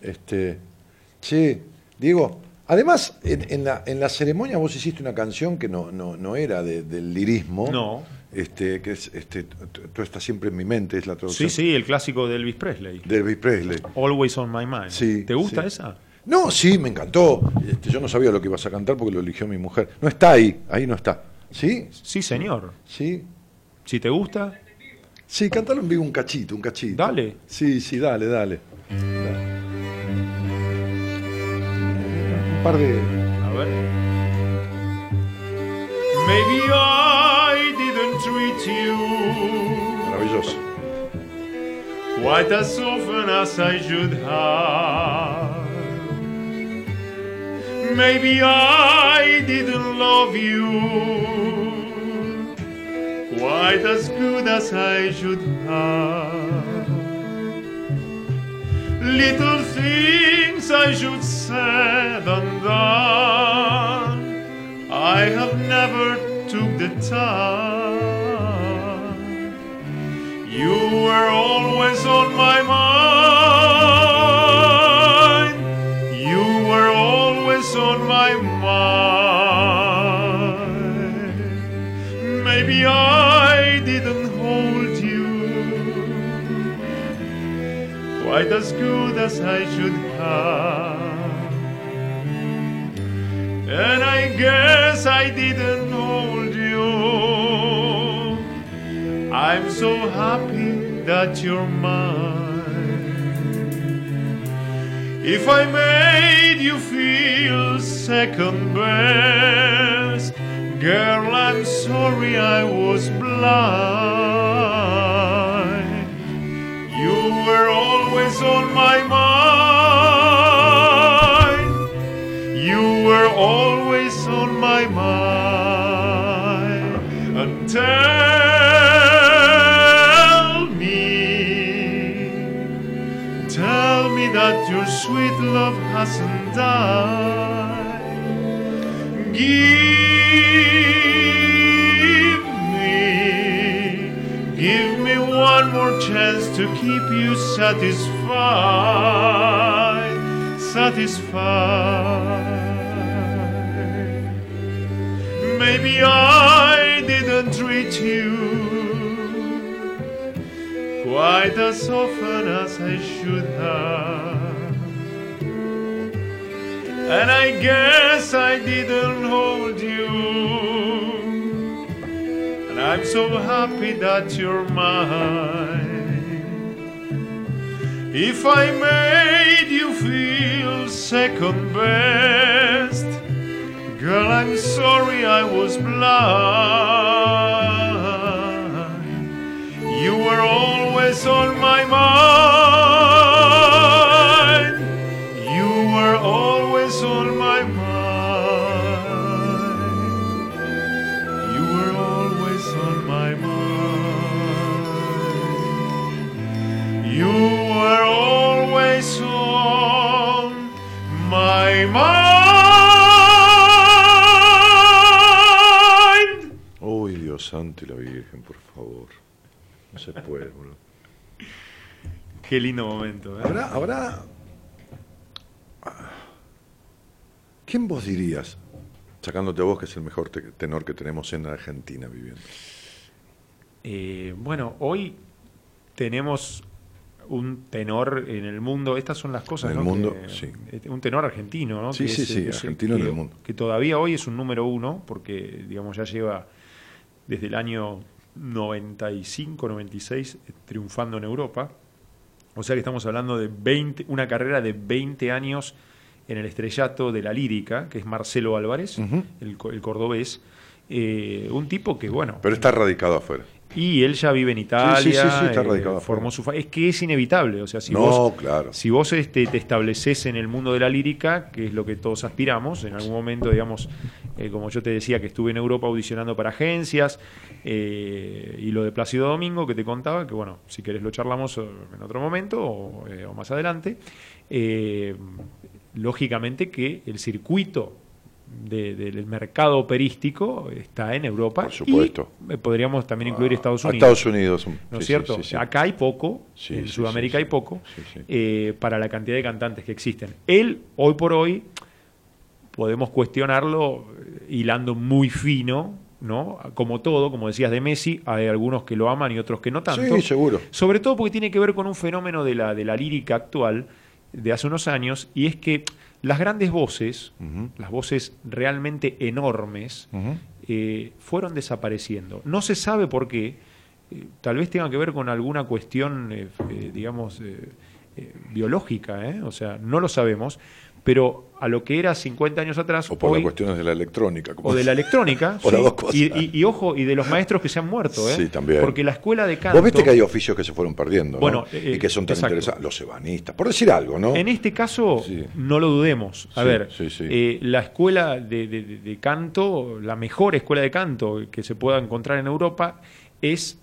Este. Che, Diego, además, en, en la, en la ceremonia vos hiciste una canción que no, no, no era de- del lirismo. No. Este, que es, este, tú estás siempre en mi mente, es la Sí, traducción. sí, el clásico de Elvis Presley. De Elvis Presley. Always on my mind. Sí, ¿Te gusta sí. esa? No, sí, me encantó. Este, yo no sabía lo que ibas a cantar porque lo eligió mi mujer. No está ahí, ahí no está. ¿Sí? Sí, señor. Sí. Si te gusta, Sí, cántalo en vivo un cachito, un cachito. Dale. Sí, sí, dale, dale. Dale. Un par de. a ver. Maybe I didn't treat you Maravilloso. quite as often as I should have. Maybe I didn't love you quite as good as I should have. Little things I should said and done. I have never took the time. You were always on my mind. Quite as good as I should have. And I guess I didn't hold you. I'm so happy that you're mine. If I made you feel second best, girl, I'm sorry I was blind. Were always on my mind. You were always on my mind. And tell me, tell me that your sweet love hasn't died. Give one more chance to keep you satisfied, satisfied. Maybe I didn't treat you quite as often as I should have. And I guess I didn't hold you. I'm so happy that you're mine. If I made you feel second best, girl, I'm sorry I was blind. You were always on my mind. Santo y la Virgen, por favor. No se puede, boludo. Qué lindo momento. ¿eh? ¿Habrá, habrá... ¿Quién vos dirías, sacándote a vos que es el mejor te- tenor que tenemos en Argentina viviendo? Eh, bueno, hoy tenemos un tenor en el mundo. Estas son las cosas. En el ¿no? mundo, Que- sí. Un tenor argentino, ¿no? Sí, Que sí, es- sí, es- argentino en el mundo. Que todavía hoy es un número uno, porque, digamos, ya lleva desde el año 95, 96 eh, triunfando en Europa. O sea que estamos hablando de 20, una carrera de 20 años en el estrellato de la lírica, que es Marcelo Álvarez, el, co- el cordobés. Eh, un tipo que, bueno, Pero está radicado afuera. Y él ya vive en Italia, Sí, sí, sí, está eh, radicado formó su Es que es inevitable, o sea, si no, vos, claro. si vos este, te estableces en el mundo de la lírica, que es lo que todos aspiramos, en algún momento, digamos, eh, como yo te decía, que estuve en Europa audicionando para agencias, eh, y lo de Plácido Domingo, que te contaba, que bueno, si querés lo charlamos en otro momento o, o más adelante, lógicamente que el circuito de- del mercado operístico está en Europa. Por supuesto. Y, eh, podríamos también incluir Estados A Unidos. Estados Unidos. ¿No sí, es sí, cierto? sí, sí. Acá hay poco, en Sudamérica hay poco, eh, para la cantidad de cantantes que existen. Él, hoy por hoy, podemos cuestionarlo eh, hilando muy fino, ¿no? Como todo, como decías de Messi, hay algunos que lo aman y otros que no tanto. Sí, seguro. Sobre todo porque tiene que ver con un fenómeno de la, de la lírica actual de hace unos años, y es que las grandes voces, las voces realmente enormes, eh, fueron desapareciendo. No se sabe por qué, eh, tal vez tenga que ver con alguna cuestión, eh, digamos, biológica, ¿eh? o sea, no lo sabemos, pero a lo que era 50 años atrás, O por hoy- las cuestiones de la electrónica. como- o de la electrónica, O las sí, dos cosas. y, y- y ojo, y de los maestros que se han muerto, ¿eh? Sí, también. Porque la escuela de canto... Vos viste que hay oficios que se fueron perdiendo, ¿no? Bueno, eh, y que son tan exacto. interesantes. Los ebanistas, por decir algo, ¿no? En este caso, Sí. no lo dudemos. A Sí, ver, eh, la escuela de- de canto, la mejor escuela de canto que se pueda encontrar en Europa, es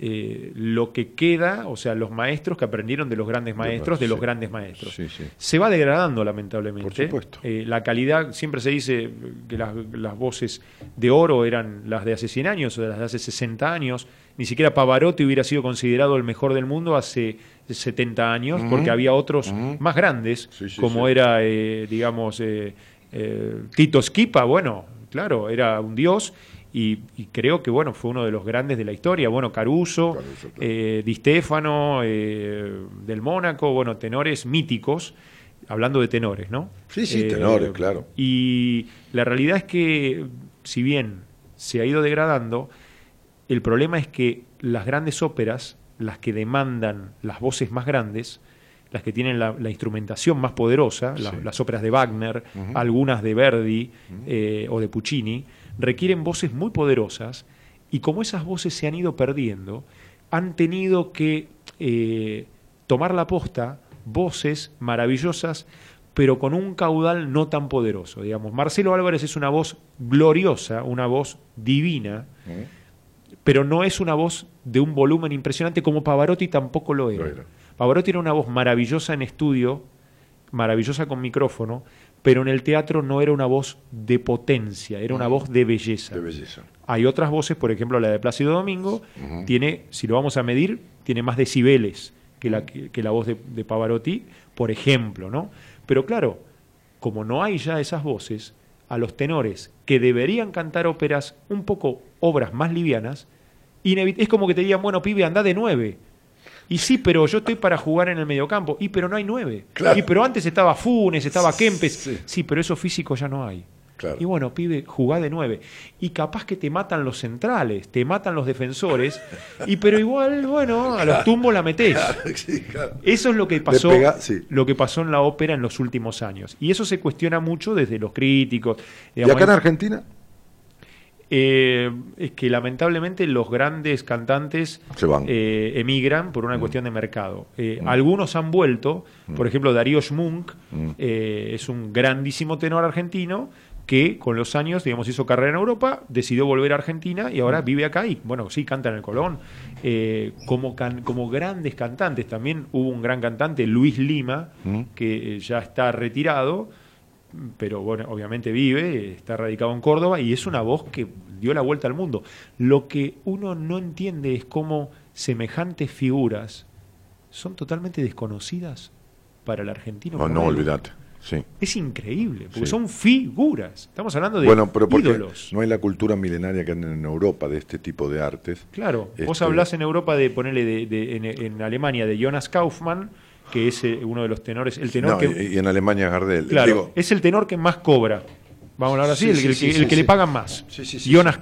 eh, lo que queda, o sea, los maestros que aprendieron de los grandes maestros, de los sí. grandes maestros. Sí, sí. Se va degradando, lamentablemente. Por supuesto. Eh, la calidad, siempre se dice que las, las voces de oro eran las de hace 100 años o de las de hace 60 años. Ni siquiera Pavarotti hubiera sido considerado el mejor del mundo hace 70 años, porque había otros más grandes, como era, eh, digamos, eh, eh, Tito Schipa, bueno, claro, era un dios. Y, y creo que bueno fue uno de los grandes de la historia. Bueno Caruso, Caruso, claro. eh, Di Stefano eh, del Mónaco bueno tenores míticos hablando de tenores no Sí, sí, Eh, tenores, claro. y la realidad es que si bien se ha ido degradando el problema es que las grandes óperas las que demandan las voces más grandes las que tienen la, la instrumentación más poderosa, la- las óperas de Wagner, algunas de Verdi eh, o de Puccini, requieren voces muy poderosas y como esas voces se han ido perdiendo, han tenido que eh, tomar la posta voces maravillosas pero con un caudal no tan poderoso. Digamos, Marcelo Álvarez es una voz gloriosa, una voz divina, pero no es una voz de un volumen impresionante como Pavarotti tampoco lo era. Lo era. Pavarotti era una voz maravillosa en estudio, maravillosa con micrófono, pero en el teatro no era una voz de potencia, era una voz de belleza. De belleza. Hay otras voces, por ejemplo la de Plácido Domingo, tiene, si lo vamos a medir, tiene más decibeles que la, que, que la voz de, de Pavarotti, por ejemplo, ¿no? Pero claro, como no hay ya esas voces, a los tenores que deberían cantar óperas un poco obras más livianas, es como que te digan, bueno, pibe, anda de nueve. Y sí, pero yo estoy para jugar en el mediocampo. Y pero no hay nueve. Claro. Y pero antes estaba Funes, estaba Kempes. Sí. Sí, pero eso físico ya no hay. Claro. Y bueno, pibe, jugá de nueve. Y capaz que te matan los centrales, te matan los defensores. Y pero igual, bueno, a los tumbos la metés. Sí, claro. Eso es lo que pasó, pega- sí. lo que pasó en la ópera en los últimos años. Y eso se cuestiona mucho desde los críticos. ¿Y acá en Argentina? Eh, es que lamentablemente los grandes cantantes Se van. Mm. eh, emigran por una cuestión de mercado. Eh, Algunos han vuelto, por ejemplo Darío Schmunk Mm. es un grandísimo tenor argentino que con los años, digamos, hizo carrera en Europa, decidió volver a Argentina y Mm. ahora vive acá y, bueno, sí, canta en el Colón. Como, can- como grandes cantantes, también hubo un gran cantante, Luis Lima, Mm. que ya está retirado, pero bueno, obviamente vive, está radicado en Córdoba y es una voz que dio la vuelta al mundo. Lo que uno no entiende es cómo semejantes figuras son totalmente desconocidas para el argentino. No, promedio. olvídate. Sí. Es increíble, porque Sí. son figuras. Estamos hablando de Bueno, pero porque ídolos. no hay la cultura milenaria que hay en Europa de este tipo de artes. Claro, vos Este- hablás en Europa de ponerle de, de- en, en Alemania de Jonas Kaufmann, que es eh, uno de los tenores, el tenor No, que y, en Alemania Gardel. Claro, Digo, es el tenor que más cobra. Vamos a hablar así, Sí, el, sí, el sí, que, el que le pagan más. Jonas.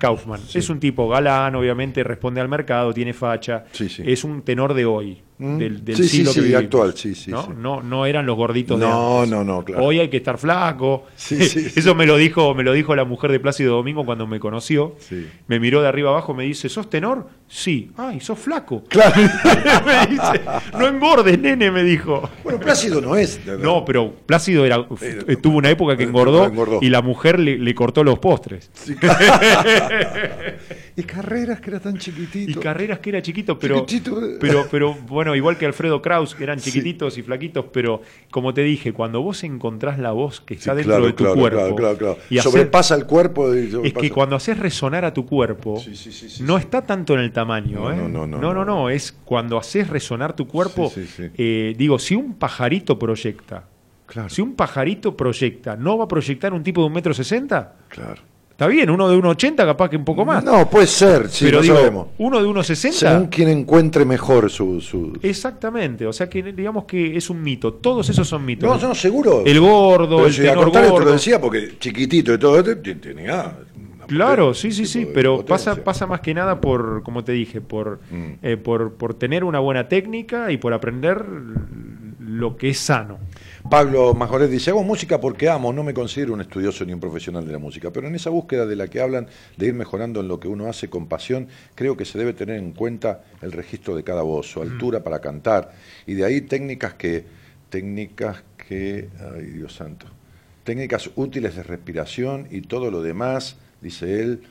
Sí. Es un tipo galán, obviamente, responde al mercado, tiene facha. Es un tenor de hoy, Mm. del, del Sí, sí, siglo sí, que vivimos, actual, sí, sí, ¿no? sí. No, no eran los gorditos de No, antes. no, no, claro. Hoy hay que estar flaco. Sí, sí, sí. Eso me lo dijo, me lo dijo la mujer de Plácido Domingo cuando me conoció. Sí. Me miró de arriba abajo, me dice, ¿sos tenor? Sí. Ay, sos flaco. Claro. me dice, no engordes, nene, me dijo. bueno, Plácido no es. No, pero Plácido era, Eh, tuvo una época que eh, engordó, engordó. y la mujer le, le cortó los postres. Y Carreras, que era tan chiquitito. Y Carreras que era chiquito, pero, Chiquitito, pero, pero bueno, igual que Alfredo Kraus, que eran Sí. chiquititos y flaquitos, pero como te dije, cuando vos encontrás la voz que Sí, está dentro claro, de tu claro, cuerpo, claro, claro, claro. y hacer- Sobrepasa el cuerpo. y es sobrepasa- que cuando haces resonar a tu cuerpo, Sí, no está tanto en el tamaño. No, ¿eh? no, no, no, no, no. no, es cuando haces resonar tu cuerpo. Eh, digo, si un pajarito proyecta, Claro. si un pajarito proyecta, ¿no va a proyectar un tipo de un metro sesenta? Claro. Está bien, uno de 1,80 capaz que un poco más. No, puede ser, sí, pero no digo, sabemos. uno de 1,60. Según quien encuentre mejor su. su... Exactamente, o sea que digamos que es un mito. Todos esos son mitos. No, no, seguro. El gordo, Pero el si tenor te lo gordo. decía porque chiquitito y todo, te- te- tenía. Claro, sí, sí, sí, pero potencia. pasa, pasa más que nada por, como te dije, por, Mm. eh, por, por tener una buena técnica y por aprender lo que es sano. Pablo Majoret dice, hago música porque amo, no me considero un estudioso ni un profesional de la música, pero en esa búsqueda de la que hablan, de ir mejorando en lo que uno hace con pasión, creo que se debe tener en cuenta el registro de cada voz, su altura para cantar, y de ahí técnicas que, técnicas que, ay Dios santo, técnicas útiles de respiración y todo lo demás, dice él,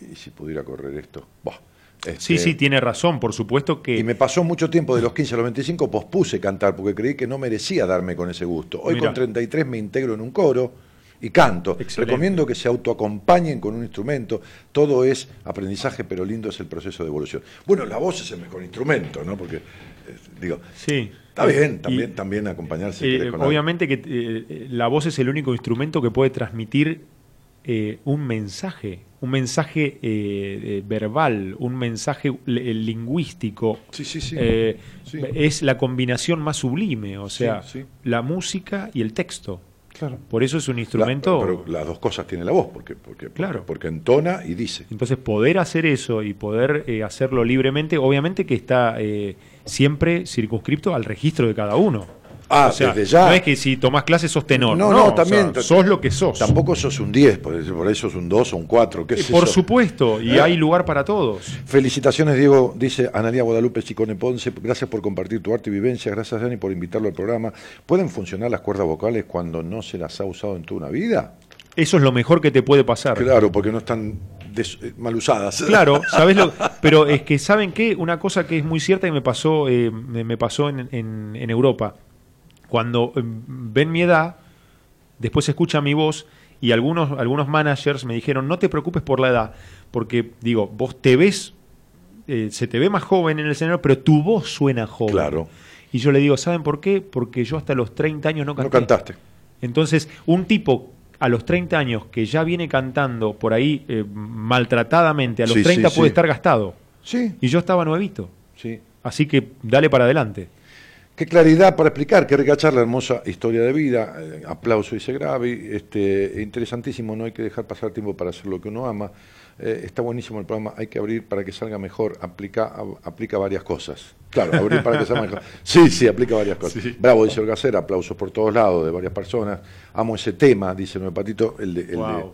y si pudiera correr esto, Buah, Sí, este, sí, tiene razón, por supuesto que... y me pasó mucho tiempo, de los 15 a los 25, pospuse cantar porque creí que no merecía darme con ese gusto. Hoy Mirá. con 33 me integro en un coro y canto. Excelente. Recomiendo que se autoacompañen con un instrumento. Todo es aprendizaje, pero lindo es el proceso de evolución. Bueno, la voz es el mejor instrumento, ¿no? Porque, eh, digo, Sí. está bien, Y, también, también acompañarse. eh, algo. obviamente que eh, la voz es el único instrumento que puede transmitir eh, un mensaje, un mensaje eh, eh, verbal, un mensaje le- lingüístico. Sí, sí, sí. Eh, Sí. Es la combinación más sublime, o sea, la música y el texto. Claro. Por eso es un La- instrumento. pero las dos cosas tiene la voz, porque, porque, Claro. porque entona y dice. Entonces, poder hacer eso y poder eh, hacerlo libremente, obviamente que está eh, siempre circunscripto al registro de cada uno. Ah, O sea, desde ya. No es que si tomás clases sos tenor. No, No, no, o sea, también- sos lo que sos. Tampoco sos un 10, por eso es un 2 o un 4. ¿qué Eh, es Por eso? supuesto, y Eh. hay lugar para todos. Felicitaciones, Diego, dice Analia Guadalupe Chicone Ponce. Gracias por compartir tu arte y vivencia. Gracias, Dani, por invitarlo al programa. ¿Pueden funcionar las cuerdas vocales cuando no se las ha usado en toda una vida? Eso es lo mejor que te puede pasar. Claro, porque no están des- eh, mal usadas. Claro, ¿sabes lo? Pero es que, ¿saben qué? Una cosa que es muy cierta y me pasó, eh, me, me pasó en, en- en Europa. Cuando eh, ven mi edad, después escuchan mi voz y algunos, algunos managers me dijeron, no te preocupes por la edad, porque, digo, vos te ves, eh, se te ve más joven en el escenario, pero tu voz suena joven. Claro. Y yo le digo, ¿saben por qué? Porque yo hasta los 30 años no canté. No cantaste. Entonces, un tipo a los 30 años que ya viene cantando por ahí eh, maltratadamente, a los Sí, 30 sí, puede sí. estar gastado. Sí, Y yo estaba nuevito. sí. Así que dale para adelante. Qué claridad para explicar, qué recachar la hermosa historia de vida. Eh, aplauso, dice Gravi. Este, interesantísimo, no hay que dejar pasar tiempo para hacer lo que uno ama. Eh, está buenísimo el programa, hay que abrir para que salga mejor. Aplica, aplica varias cosas. Claro, abrir para que salga mejor. Sí, sí, aplica varias cosas. Bravo, dice Olga Cera, aplausos por todos lados de varias personas. Amo ese tema, dice Nueve Patito, el de. El de.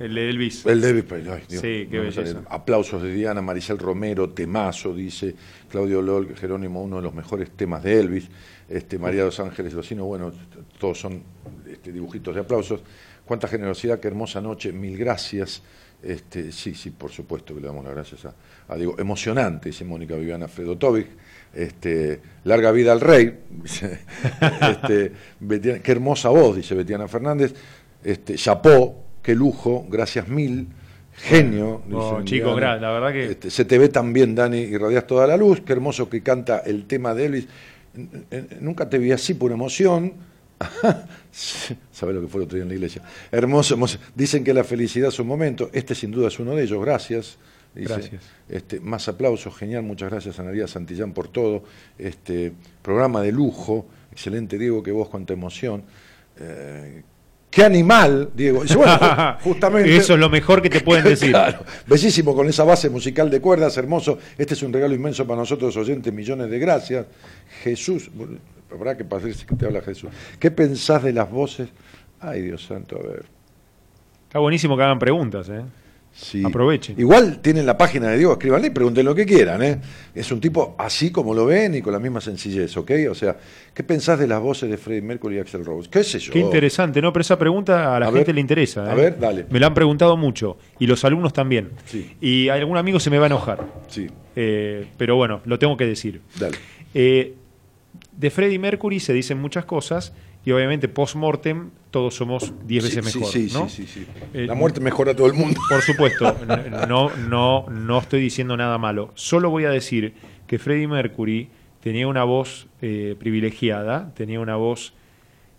El de Elvis. el David Payne, ay, Dios, Sí, qué no belleza. Aplausos de Diana, Maricel Romero, temazo, dice Claudio Lol, Jerónimo, uno de los mejores temas de Elvis. Este, María de los Ángeles Locino, bueno, todos son este, dibujitos de aplausos. Cuánta generosidad, qué hermosa noche, mil gracias. Este, sí, sí, por supuesto que le damos las gracias a, a Diego. Emocionante, dice Mónica Viviana Fredotovic. Este, larga vida al rey. este, Betiana- qué hermosa voz, dice Betiana Fernández. Este, chapó, qué lujo, gracias mil. Genio, Oh, chicos, la verdad que- Este, se te ve tan bien, Dani, irradias toda la luz. Qué hermoso que canta el tema de Elvis. Nunca te vi así por emoción. ¿Sabes lo que fue el otro día en la iglesia? Hermoso, hermoso. Dicen que la felicidad es un momento. Este sin duda es uno de ellos. Gracias. Dice, Gracias. Este, más aplausos, genial. Muchas gracias, Analia Santillán, por todo. Este programa de lujo. Excelente, Diego, que vos cuánta emoción. Eh, qué animal, Diego. Dice, bueno, ju- justamente. Eso es lo mejor que te pueden decir. Claro, bellísimo con esa base musical de cuerdas, hermoso. Este es un regalo inmenso para nosotros, oyentes, millones de gracias. Jesús, habrá que parece que te habla Jesús. ¿Qué pensás de las voces? Ay, Dios santo, a ver. Está buenísimo que hagan preguntas, ¿eh? Sí. Aprovechen. Igual tienen la página de Diego, escríbanle y pregunten lo que quieran. ¿eh? Es un tipo así como lo ven y con la misma sencillez, ¿ok? O sea, ¿qué pensás de las voces de Freddie Mercury y Axel Rose? ¿Qué sé yo? Qué interesante, ¿no? Pero esa pregunta a la A gente ver, le interesa. a ¿eh? ver, dale. Me la han preguntado mucho. Y los alumnos también. Sí. Y algún amigo se me va a enojar. Sí, Eh, pero bueno, lo tengo que decir. dale. De Freddie Mercury se dicen muchas cosas y obviamente post-mortem todos somos 10 veces Sí, mejor. sí, sí, ¿no? sí, sí, sí. Eh, La muerte mejora a todo el mundo. Por supuesto, no, no, no estoy diciendo nada malo. Solo voy a decir que Freddie Mercury tenía una voz eh, privilegiada, tenía una voz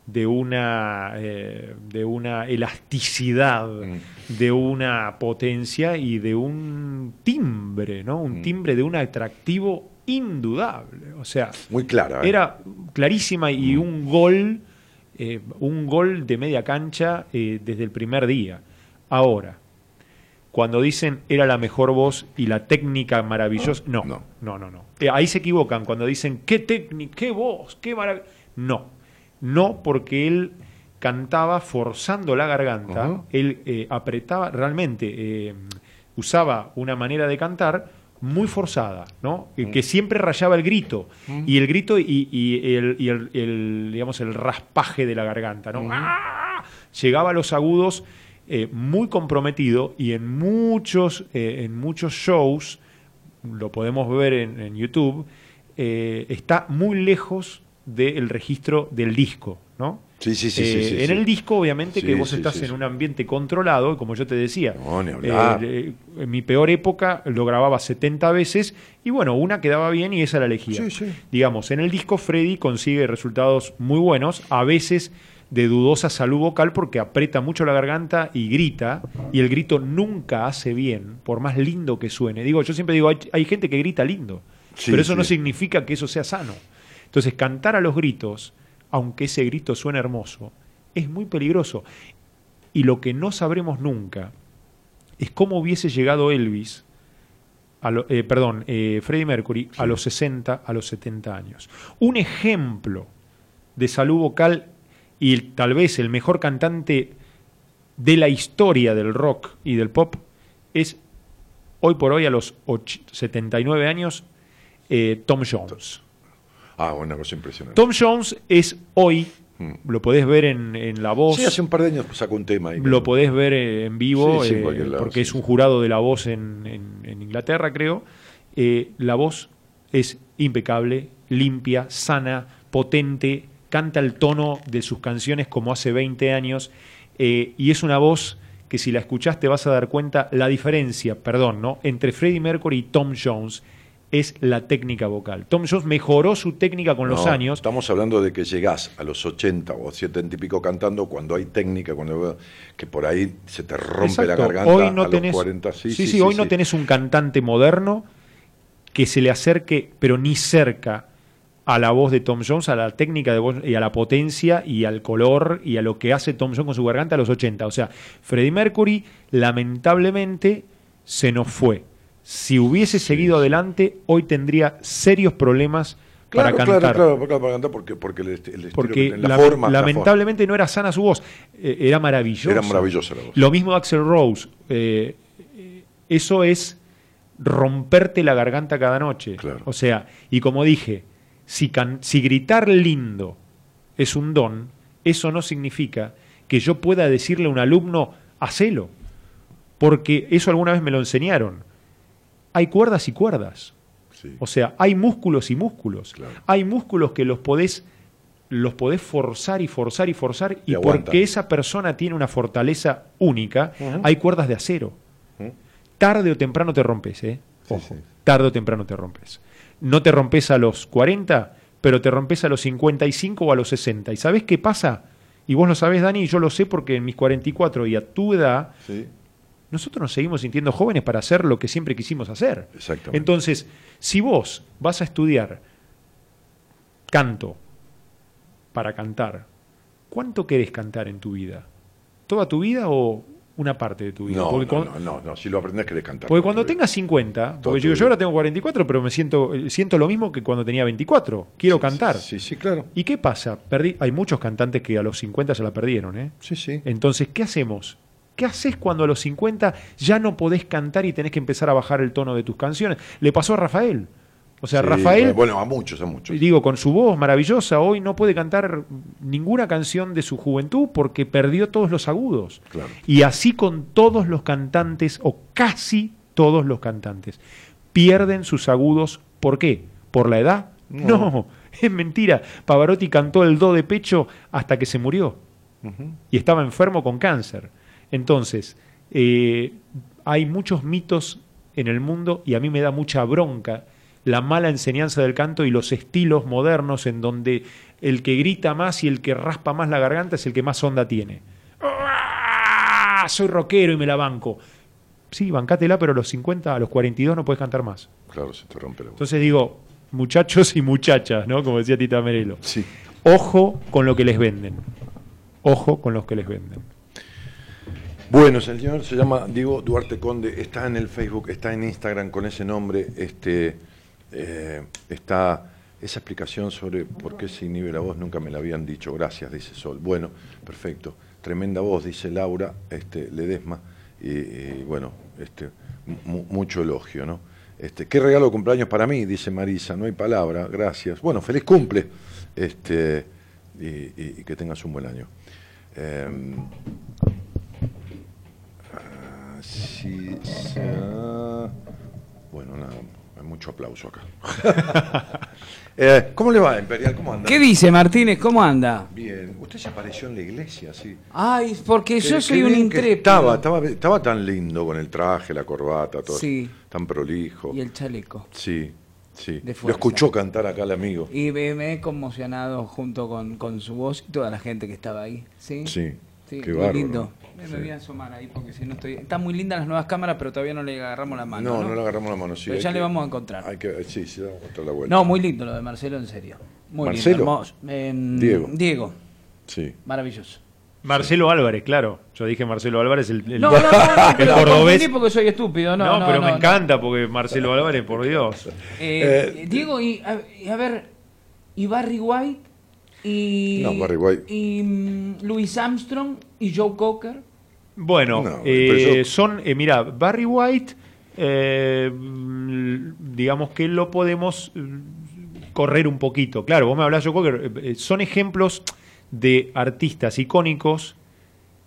de una, eh, de una elasticidad, Mm. de una potencia y de un timbre, ¿no? Un Mm. timbre de un atractivo indudable. O sea, Muy clara. ¿eh? era clarísima y un gol, eh, un gol de media cancha eh, desde el primer día. Ahora, cuando dicen era la mejor voz y la técnica maravillosa, no, no, No. no, no. Eh, ahí se equivocan cuando dicen qué técnica, qué voz, qué maravilloso. No. no porque él cantaba forzando la garganta, él eh, apretaba realmente, usaba una manera de cantar muy forzada, ¿no? Eh, Que siempre rayaba el grito. Y el grito y, y el, y el- el, digamos, el raspaje de la garganta, ¿no? ¡Ah! Llegaba a los agudos eh, muy comprometido y en muchos, eh, en muchos shows, lo podemos ver en, en YouTube, eh, está muy lejos del registro del disco, ¿no? Sí, sí, sí, Eh, sí, en sí. el disco, obviamente, que vos estás en un ambiente controlado, y como yo te decía, No, ni hablar. eh, eh, en mi peor época lo grababa 70 veces y bueno, una quedaba bien y esa la elegía. Sí, sí. Digamos, en el disco Freddy consigue resultados muy buenos, a veces de dudosa salud vocal porque aprieta mucho la garganta y grita, y el grito nunca hace bien, por más lindo que suene. Digo, yo siempre digo, hay, hay gente que grita lindo, pero eso no significa que eso sea sano. Entonces, cantar a los gritos, aunque ese grito suene hermoso, es muy peligroso. Y lo que no sabremos nunca es cómo hubiese llegado Elvis, a lo- eh, perdón, eh, Freddie Mercury, a los 60, a los 70 años. Un ejemplo de salud vocal y tal vez el mejor cantante de la historia del rock y del pop es hoy por hoy a los och- 79 años eh, Tom Jones. Ah, una cosa impresionante. Tom Jones es hoy, Mm. lo podés ver en, en La Voz, Sí, hace un par de años sacó un tema ahí. lo podés ver eh, en vivo, Sí, sí, en eh, lado, porque sí. es un jurado de La Voz en, en- en Inglaterra, creo. Eh, la voz es impecable, limpia, sana, potente, canta el tono de sus canciones como hace 20 años, eh, y es una voz que si la escuchás te vas a dar cuenta la diferencia, perdón, ¿no? entre Freddie Mercury y Tom Jones es la técnica vocal. Tom Jones mejoró su técnica con los años. Estamos hablando de que llegás a los 80 o 70 y pico cantando cuando hay técnica, cuando que por ahí se te rompe la garganta Hoy no a tenés, los 40. Sí, sí, sí, sí, sí, hoy no tenés un cantante moderno que se le acerque, pero ni cerca, a la voz de Tom Jones, a la técnica de voz y a la potencia y al color y a lo que hace Tom Jones con su garganta a los 80. O sea, Freddie Mercury lamentablemente se nos fue. Si hubiese seguido adelante, hoy tendría serios problemas Claro, para cantar. claro, claro, claro, para cantar porque, porque el, el Porque que la la- forma, la lamentablemente no era sana su voz, eh, era maravillosa. Era maravillosa la voz. Lo mismo de Axel Rose. eh, eh, eso es romperte la garganta cada noche. Claro. O sea, y como dije, si, can- si gritar lindo es un don, eso no significa que yo pueda decirle a un alumno, hacelo. Porque eso alguna vez me lo enseñaron. Hay cuerdas y cuerdas. Sí. O sea, hay músculos y músculos. Claro. Hay músculos que los podés, los podés forzar y forzar y forzar. Y, porque esa persona tiene una fortaleza única, hay cuerdas de acero. Tarde o temprano te rompes, ¿eh? Sí, Ojo, sí. tarde o temprano te rompes. No te rompes a los 40, pero te rompes a los 55 o a los 60. ¿Y sabés qué pasa? Y vos lo sabés, Dani, y yo lo sé porque en mis 44 y a tu edad, nosotros nos seguimos sintiendo jóvenes para hacer lo que siempre quisimos hacer. exactamente. Entonces, si vos vas a estudiar canto para cantar, ¿cuánto querés cantar en tu vida? ¿Toda tu vida o una parte de tu vida? no, no, cuando, no, no, no, si lo aprendés querés cantar. porque cuando tengas 50, Toda porque yo, yo ahora tengo 44, pero me siento, eh, siento lo mismo que cuando tenía 24. Quiero Sí, cantar. Sí, sí, claro. ¿Y qué pasa? Perdí, hay muchos cantantes que a los 50 se la perdieron, ¿eh? Sí, sí. Entonces, ¿qué hacemos? ¿Qué haces cuando a los 50 ya no podés cantar y tenés que empezar a bajar el tono de tus canciones? Le pasó a Rafael. O sea, Sí, Rafael, Bueno, a muchos, a muchos. digo, con su voz maravillosa, hoy no puede cantar ninguna canción de su juventud porque perdió todos los agudos. Claro. Y así con todos los cantantes, o casi todos los cantantes, pierden sus agudos. ¿Por qué? ¿Por la edad? No. No, es mentira. Pavarotti cantó el do de pecho hasta que se murió y estaba enfermo con cáncer. Entonces, eh, hay muchos mitos en el mundo y a mí me da mucha bronca la mala enseñanza del canto y los estilos modernos en donde el que grita más y el que raspa más la garganta es el que más onda tiene. ¡Ah! Soy rockero y me la banco. Sí, bancátela, pero a los 50, a los 42 no puedes cantar más. Claro, se te rompe la voz. Entonces digo, muchachos y muchachas, ¿no? Como decía Tita Merelo. Sí. Ojo con lo que les venden. Ojo con los que les venden. Bueno, el señor se llama Diego Duarte Conde, está en el Facebook, está en Instagram con ese nombre, este, eh, está Esa explicación sobre por qué se inhibe la voz nunca me la habían dicho. Gracias, dice Sol. Bueno, perfecto. Tremenda voz, dice Laura este, Ledesma. Y, bueno, este, mu- mucho elogio, ¿no? Este, ¿Qué regalo de cumpleaños para mí? Dice Marisa. No hay palabra. Gracias. Bueno, feliz cumple. Este, y que tengas un buen año. Em, bueno, nada, hay mucho aplauso acá. Eh, ¿Cómo le va, Imperial? ¿Cómo anda? ¿Qué dice Martínez? ¿Cómo anda? Bien. Usted se apareció en la iglesia, sí. Ay, porque yo soy un intrépido. Estaba, estaba, estaba tan lindo con el traje, la corbata, todo. Sí. Tan prolijo. Y el chaleco. Sí, sí. Lo escuchó cantar acá el amigo. Y me, me he conmocionado junto con, con su voz y toda la gente que estaba ahí. Sí, Sí. Sí, Qué bárbaro. lindo. Me, Sí. voy a asomar ahí porque si no estoy. Están muy lindas las nuevas cámaras, pero todavía no le agarramos la mano. no, No, no, le agarramos la mano. Sí, Pero ya que- le vamos a encontrar. Hay que, sí, sí, le vamos a encontrar la vuelta. No, muy lindo lo de Marcelo, en serio. Muy ¿Marcelo? lindo. hermoso. Diego. Diego, Sí. maravilloso. Marcelo Álvarez, claro. Yo dije Marcelo Álvarez, el, el- No, no, no, no, el pero cordobés. porque soy estúpido. No, No, pero no, me no. encanta porque Marcelo Álvarez, por Dios. Eh, Eh, Diego, y a, y a ver, y Barry White, y. No, Barry White. Y mm, Louis Armstrong, y Joe Cocker. Bueno, No, eh, yo- son, eh, mira, Barry White, eh, mm, digamos que lo podemos mm, correr un poquito. Claro, vos me hablás, Joe Cocker, eh, son ejemplos de artistas icónicos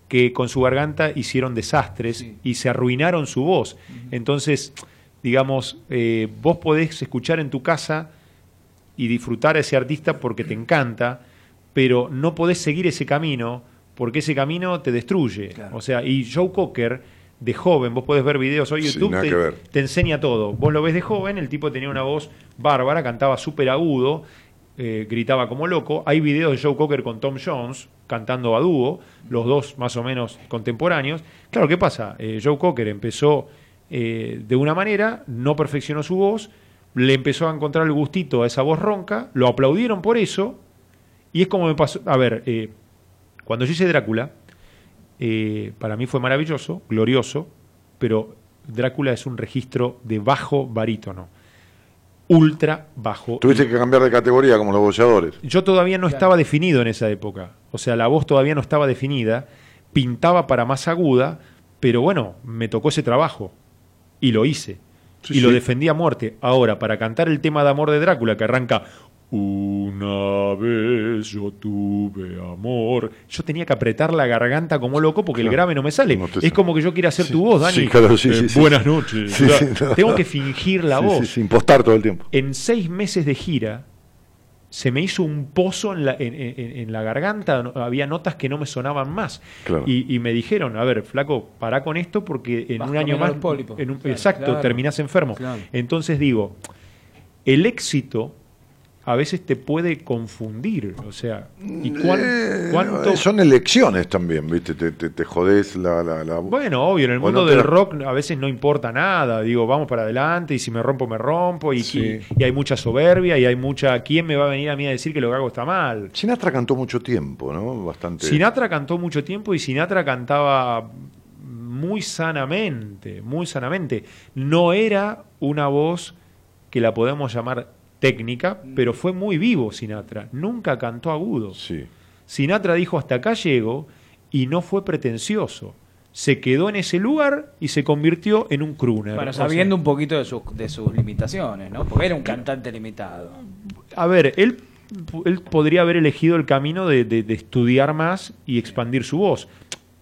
que con su garganta hicieron desastres Sí. y se arruinaron su voz. Entonces, digamos, eh, vos podés escuchar en tu casa y disfrutar a ese artista porque te encanta, pero no podés seguir ese camino porque ese camino te destruye. Claro. O sea, y Joe Cocker, de joven, vos podés ver videos hoy YouTube, te enseña todo. Vos lo ves de joven, el tipo tenía una voz bárbara, cantaba súper agudo, eh, gritaba como loco. Hay videos de Joe Cocker con Tom Jones cantando a dúo, los dos más o menos contemporáneos. Claro, ¿qué pasa? Eh, Joe Cocker empezó eh, de una manera, no perfeccionó su voz, le empezó a encontrar el gustito a esa voz ronca, lo aplaudieron por eso, y es como me pasó. A ver, eh, cuando yo hice Drácula, eh, para mí fue maravilloso, glorioso, pero Drácula es un registro de bajo barítono, ultra bajo. Tuviste que cambiar de categoría como los boxeadores. Yo todavía no estaba definido en esa época, o sea, la voz todavía no estaba definida, pintaba para más aguda, pero bueno, me tocó ese trabajo y lo hice. Sí, y lo sí. defendí a muerte. Ahora, para cantar el tema de amor de Drácula, que arranca Una vez yo tuve amor. Yo tenía que apretar la garganta como loco porque el grave no me sale. No es como que yo quiera hacer Sí, tu voz, Dani. sí, claro, sí, Eh, buenas noches. Sí, O sea, sí, no. Tengo que fingir la voz. impostar todo el tiempo. En seis meses de gira se me hizo un pozo en la, en, en- en la garganta, no- había notas que no me sonaban más. Claro. Y, y me dijeron, a ver, flaco, pará con esto porque en Vas un año más... un- Claro, exacto, claro. terminás enfermo. Claro. Entonces digo, el éxito a veces te puede confundir, o sea, ¿y cuán- Eh, cuánto... Son elecciones también, ¿viste? Te, te, te jodés la... la, la- Bueno, obvio, en el mundo no del rock a veces no importa nada. Digo, vamos para adelante y si me rompo, me rompo. Y, Sí. y- y hay mucha soberbia y hay mucha. ¿Quién me va a venir a mí a decir que lo que hago está mal? Sinatra cantó mucho tiempo, ¿no? Bastante... Sinatra cantó mucho tiempo y Sinatra cantaba muy sanamente, muy sanamente. No era una voz que la podemos llamar técnica, pero fue muy vivo Sinatra. Nunca cantó agudo. Sí. Sinatra dijo hasta acá llego y no fue pretencioso. Se quedó en ese lugar y se convirtió en un crooner. Bueno, O sea, sabiendo un poquito de sus, de sus limitaciones, ¿no? Porque era un cantante limitado. a ver, él, él podría haber elegido el camino de, de- de estudiar más y expandir su voz.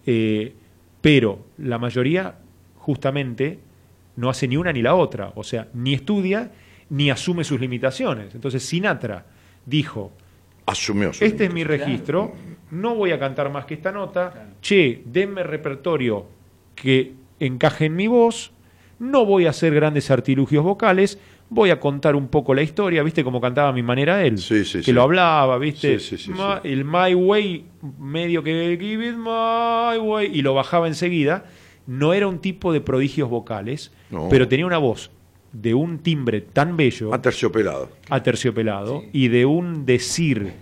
Eh, pero la mayoría, justamente, no hace ni una ni la otra. O sea, ni estudia ni asume sus limitaciones. Entonces Sinatra dijo, Asumió su este es mi registro, no voy a cantar más que esta nota, che, denme repertorio que encaje en mi voz, no voy a hacer grandes artilugios vocales, voy a contar un poco la historia, ¿viste cómo cantaba a mi manera él? Sí, sí, que sí. lo hablaba, ¿viste? Sí, sí, sí, Ma- sí. El My Way, medio que give it my way, y lo bajaba enseguida. No era un tipo de prodigios vocales, No. pero tenía una voz de un timbre tan bello Aterciopelado, aterciopelado y de un decir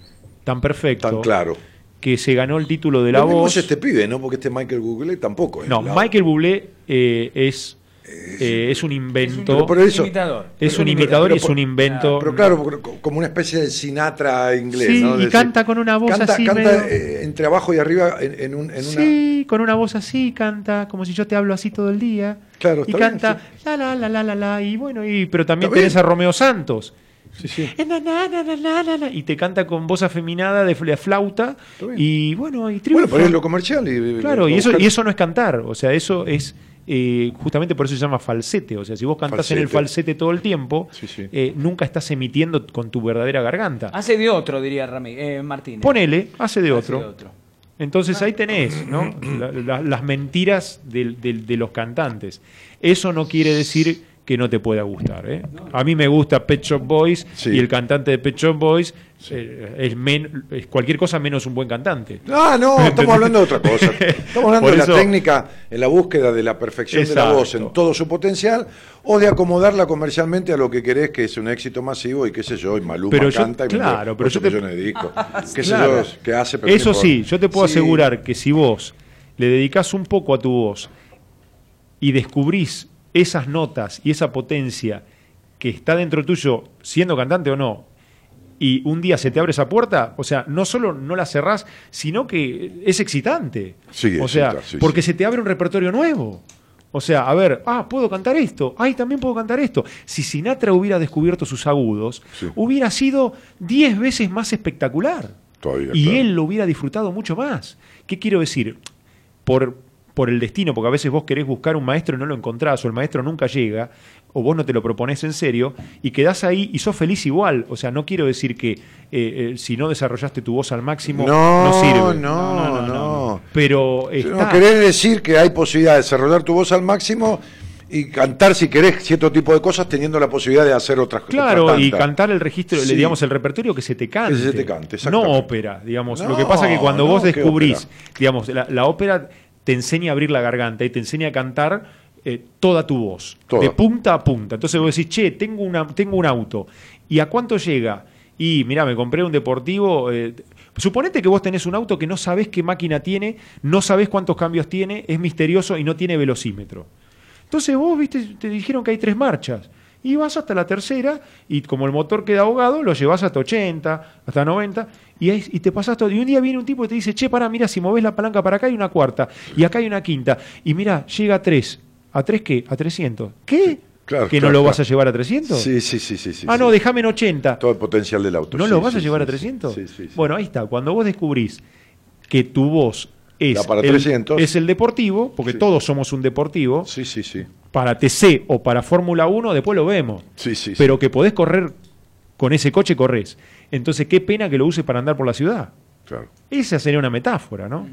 tan perfecto tan claro. que se ganó el título de la Lo mismo voz. es este pibe, ¿no? Porque este Michael Google tampoco es. no, la- Michael Bublé eh, es Eh, es un invento. Por eso- Imitador. es un pero- y es un invento. Pero claro, como una especie de Sinatra inglés, Sí, ¿no? y canta con una voz canta, así Canta medio- eh, entre abajo y arriba en, en un, en una... Sí, con una voz así, canta como si yo te hablo así todo el día. Claro, y bien, canta la la la la la la y bueno, y pero también Está bien. tenés a Romeo Santos. Sí, sí. Na, na, na, na, na, na, na, y te canta con voz afeminada de fla- flauta y bueno, y Bueno, triunfa. pero es lo comercial. Y, Claro, y y eso, buscar- y eso no es cantar, o sea, eso es eh, justamente por eso se llama falsete, o sea, si vos cantás en el Falsete. todo el tiempo, Sí, sí. eh, nunca estás emitiendo con tu verdadera garganta. Hace de otro, diría Rami, eh, Martínez. Ponele, hace de Hace otro. de otro. Entonces ahí tenés ¿no? La- la- las mentiras del- de los cantantes. Eso no quiere decir que no te pueda gustar. ¿eh? A mí me gusta Pet Shop Boys Sí. y el cantante de Pet Shop Boys eh, es, men- es cualquier cosa menos un buen cantante. Ah, no, estamos hablando de otra cosa. Estamos hablando Por de eso- la técnica en la búsqueda de la perfección de la voz en todo su potencial o de acomodarla comercialmente a lo que querés que es un éxito masivo y qué sé yo, y Maluma Pero yo- canta y claro, pero yo te- millones de discos. qué sé Claro. yo, que hace pero Eso sí, yo te puedo Sí. asegurar que si vos le dedicás un poco a tu voz y descubrís esas notas y esa potencia que está dentro tuyo, siendo cantante o no, y un día se te abre esa puerta, o sea, no solo no la cerrás, sino que es excitante. Sí, o sea, excita, sí, porque sí. se te abre un repertorio nuevo. O sea, a ver, ah, puedo cantar esto, ay, también puedo cantar esto. Si Sinatra hubiera descubierto sus agudos, hubiera sido 10 veces más espectacular. Todavía, y claro. él lo hubiera disfrutado mucho más. ¿Qué quiero decir? Por, por el destino, porque a veces vos querés buscar un maestro y no lo encontrás, o el maestro nunca llega, o vos no te lo propones en serio, y quedás ahí y sos feliz igual. O sea, no quiero decir que eh, eh, si no desarrollaste tu voz al máximo, No, no, sirve. no, no. Pero está. No querés decir que hay posibilidad de desarrollar tu voz al máximo y cantar si querés cierto tipo de cosas teniendo la posibilidad de hacer otras cosas. Claro, y cantar el registro, Sí. digamos, el repertorio que se te cante. Que se te cante, no ópera, digamos. No, Lo que pasa es que cuando no, vos ¿qué descubrís, digamos, la, la ópera te enseña a abrir la garganta y te enseña a cantar eh, toda tu voz, Toda. de punta a punta. Entonces vos decís, che, tengo, una, tengo un auto. ¿Y a cuánto llega? Y mira, me compré un deportivo. eh, suponete que vos tenés un auto que no sabés qué máquina tiene, no sabés cuántos cambios tiene, es misterioso y no tiene velocímetro. Entonces vos, viste, te dijeron que hay tres marchas. Y vas hasta la tercera, y como el motor queda ahogado, lo llevas hasta 80, hasta 90, y, te pasas todo. Y un día viene un tipo y te dice, che, para, mira, si movés la palanca para acá hay una cuarta, y acá hay una quinta, y mira, llega a 3. ¿A 3 qué? A 300. ¿Qué? claro, ¿Que claro, no lo claro. vas a llevar a 300? Sí, sí, sí, sí. sí ah, sí. no, déjame en 80. Todo el potencial del auto. ¿No sí, lo vas a llevar a sí. 300? Sí, sí, sí. Bueno, ahí está. Cuando vos descubrís que tu voz es, para el, 300. es el deportivo, porque todos somos un deportivo, Sí, sí, sí. para TC o para Fórmula 1, después lo vemos. Sí, sí, sí. Pero que podés correr con ese coche, corres. Entonces, qué pena que lo uses para andar por la ciudad. Claro, Esa sería una metáfora, ¿no?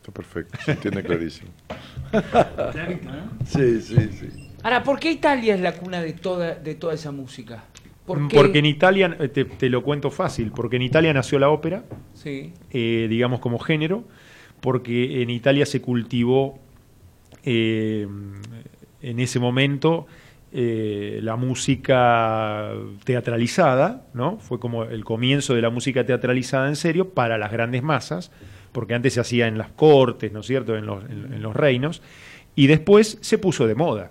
está perfecto. Se entiende clarísimo. Sí, sí, sí. Ahora, ¿por qué Italia es la cuna de toda, de toda esa música? Porque en Italia, eh, te, te lo cuento fácil, porque en Italia nació la ópera, Sí. eh, digamos como género, porque en Italia se cultivó eh, en ese momento eh, la música teatralizada, ¿no? Fue como el comienzo de la música teatralizada en serio para las grandes masas, porque antes se hacía en las cortes, ¿no es cierto?, en los, en- en los reinos, y después se puso de moda.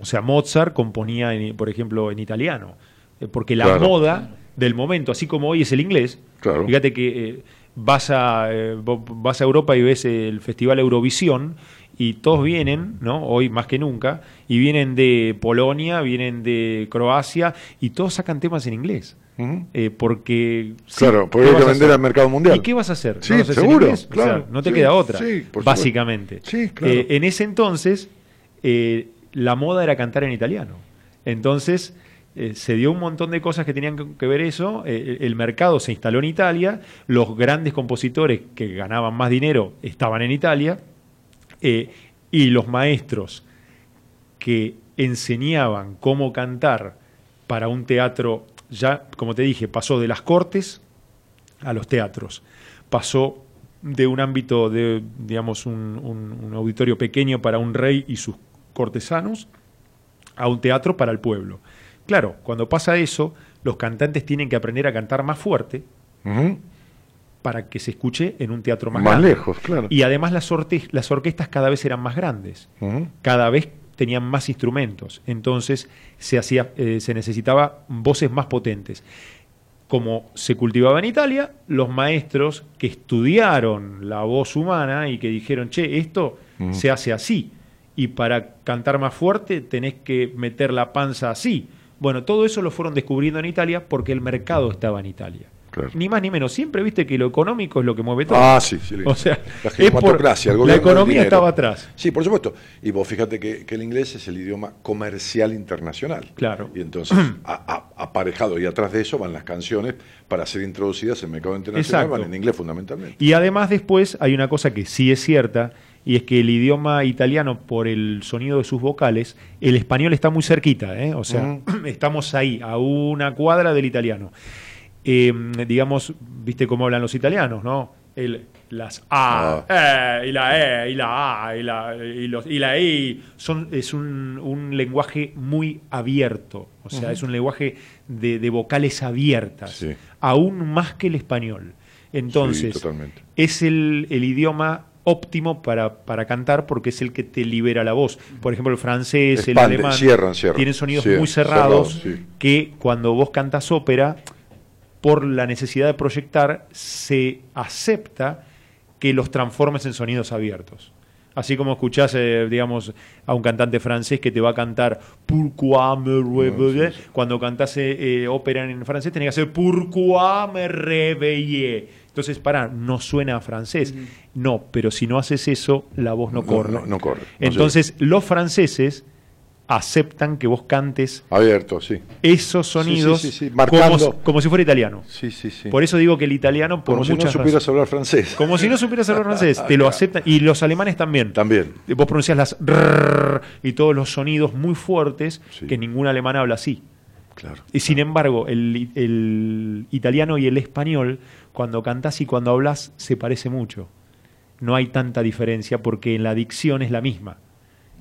O sea, Mozart componía, en- por ejemplo, en italiano, eh, porque la Claro. moda del momento, así como hoy es el inglés, Claro. fíjate que eh, vas, a, vas a Europa y ves el Festival Eurovisión y todos vienen, ¿no? hoy más que nunca, y vienen de Polonia, vienen de Croacia, y todos sacan temas en inglés. Eh, porque sí, Claro, porque ¿qué hay vas que a vender al mercado mundial. ¿Y qué vas a hacer? Sí, ¿No seguro, inglés? O sea, claro. no te Sí, queda otra, básicamente. Sí, claro. Eh, en ese entonces, eh, la moda era cantar en italiano. Entonces, eh, se dio un montón de cosas que tenían que, que ver eso. eh, el mercado se instaló en Italia. Los grandes compositores que ganaban más dinero estaban en Italia. Eh, y los maestros que enseñaban cómo cantar para un teatro, ya, como te dije, pasó de las cortes a los teatros. Pasó de un ámbito de, digamos, un, un- auditorio pequeño para un rey y sus cortesanos a un teatro para el pueblo. Claro, cuando pasa eso, los cantantes tienen que aprender a cantar más fuerte. Para que se escuche en un teatro más, Más grande. lejos, claro. Y además las, orte- las orquestas cada vez eran más grandes. Cada vez tenían más instrumentos, entonces se, hacía, eh, se necesitaba voces más potentes. Como se cultivaba en Italia, los maestros que estudiaron la voz humana y que dijeron, che, esto se hace así, y para cantar más fuerte tenés que meter la panza así. Bueno, todo eso lo fueron descubriendo en Italia porque el mercado estaba en Italia. Claro. Ni más ni menos. Siempre viste que lo económico es lo que mueve todo. Ah, sí, sí. O sea, la es por- la economía estaba atrás. Sí, por supuesto. Y vos fíjate que, que el inglés es el idioma comercial internacional. Claro. Y entonces, a- a- aparejado y atrás de eso van las canciones para ser introducidas en el mercado internacional, Exacto. van en inglés fundamentalmente. Y además después hay una cosa que sí es cierta, y es que el idioma italiano, por el sonido de sus vocales, el español está muy cerquita, ¿eh? o sea, estamos ahí, a una cuadra del italiano. Eh, digamos, viste cómo hablan los italianos, ¿no? El, las A, eh, y la E, y la A, y la, y los, y la I, son, es un, un lenguaje muy abierto, o sea, es un lenguaje de, de vocales abiertas, Sí. aún más que el español. Entonces, Sí, es el, el idioma óptimo para, para cantar porque es el que te libera la voz. Por ejemplo, el francés, el alemán, cierran, cierran. tienen sonidos Cierran, muy cerrados cerrados, sí. que cuando vos cantas ópera, por la necesidad de proyectar, se acepta que los transformes en sonidos abiertos. Así como escuchás, eh, digamos, a un cantante francés que te va a cantar Pourquoi me réveiller, cuando cantás eh, eh, ópera en francés tenés que hacer Pourquoi me réveiller. Entonces, para, no suena a francés. No, pero si no haces eso, la voz no No, corre. no- no corre, Entonces, los franceses aceptan que vos cantes Abierto, sí. esos sonidos Sí, sí, sí, sí, como, marcando. como si fuera italiano. Sí, sí, sí. Por eso digo que el italiano, por Como si no supieras razones- hablar francés. como si no supieras hablar francés, te lo aceptan. Y los alemanes también. También. Vos pronuncias las rrr y todos los sonidos muy fuertes que ningún alemán habla así. Claro. Y sin embargo, el, el italiano y el español, cuando cantás y cuando hablas, se parece mucho. No hay tanta diferencia porque la dicción es la misma.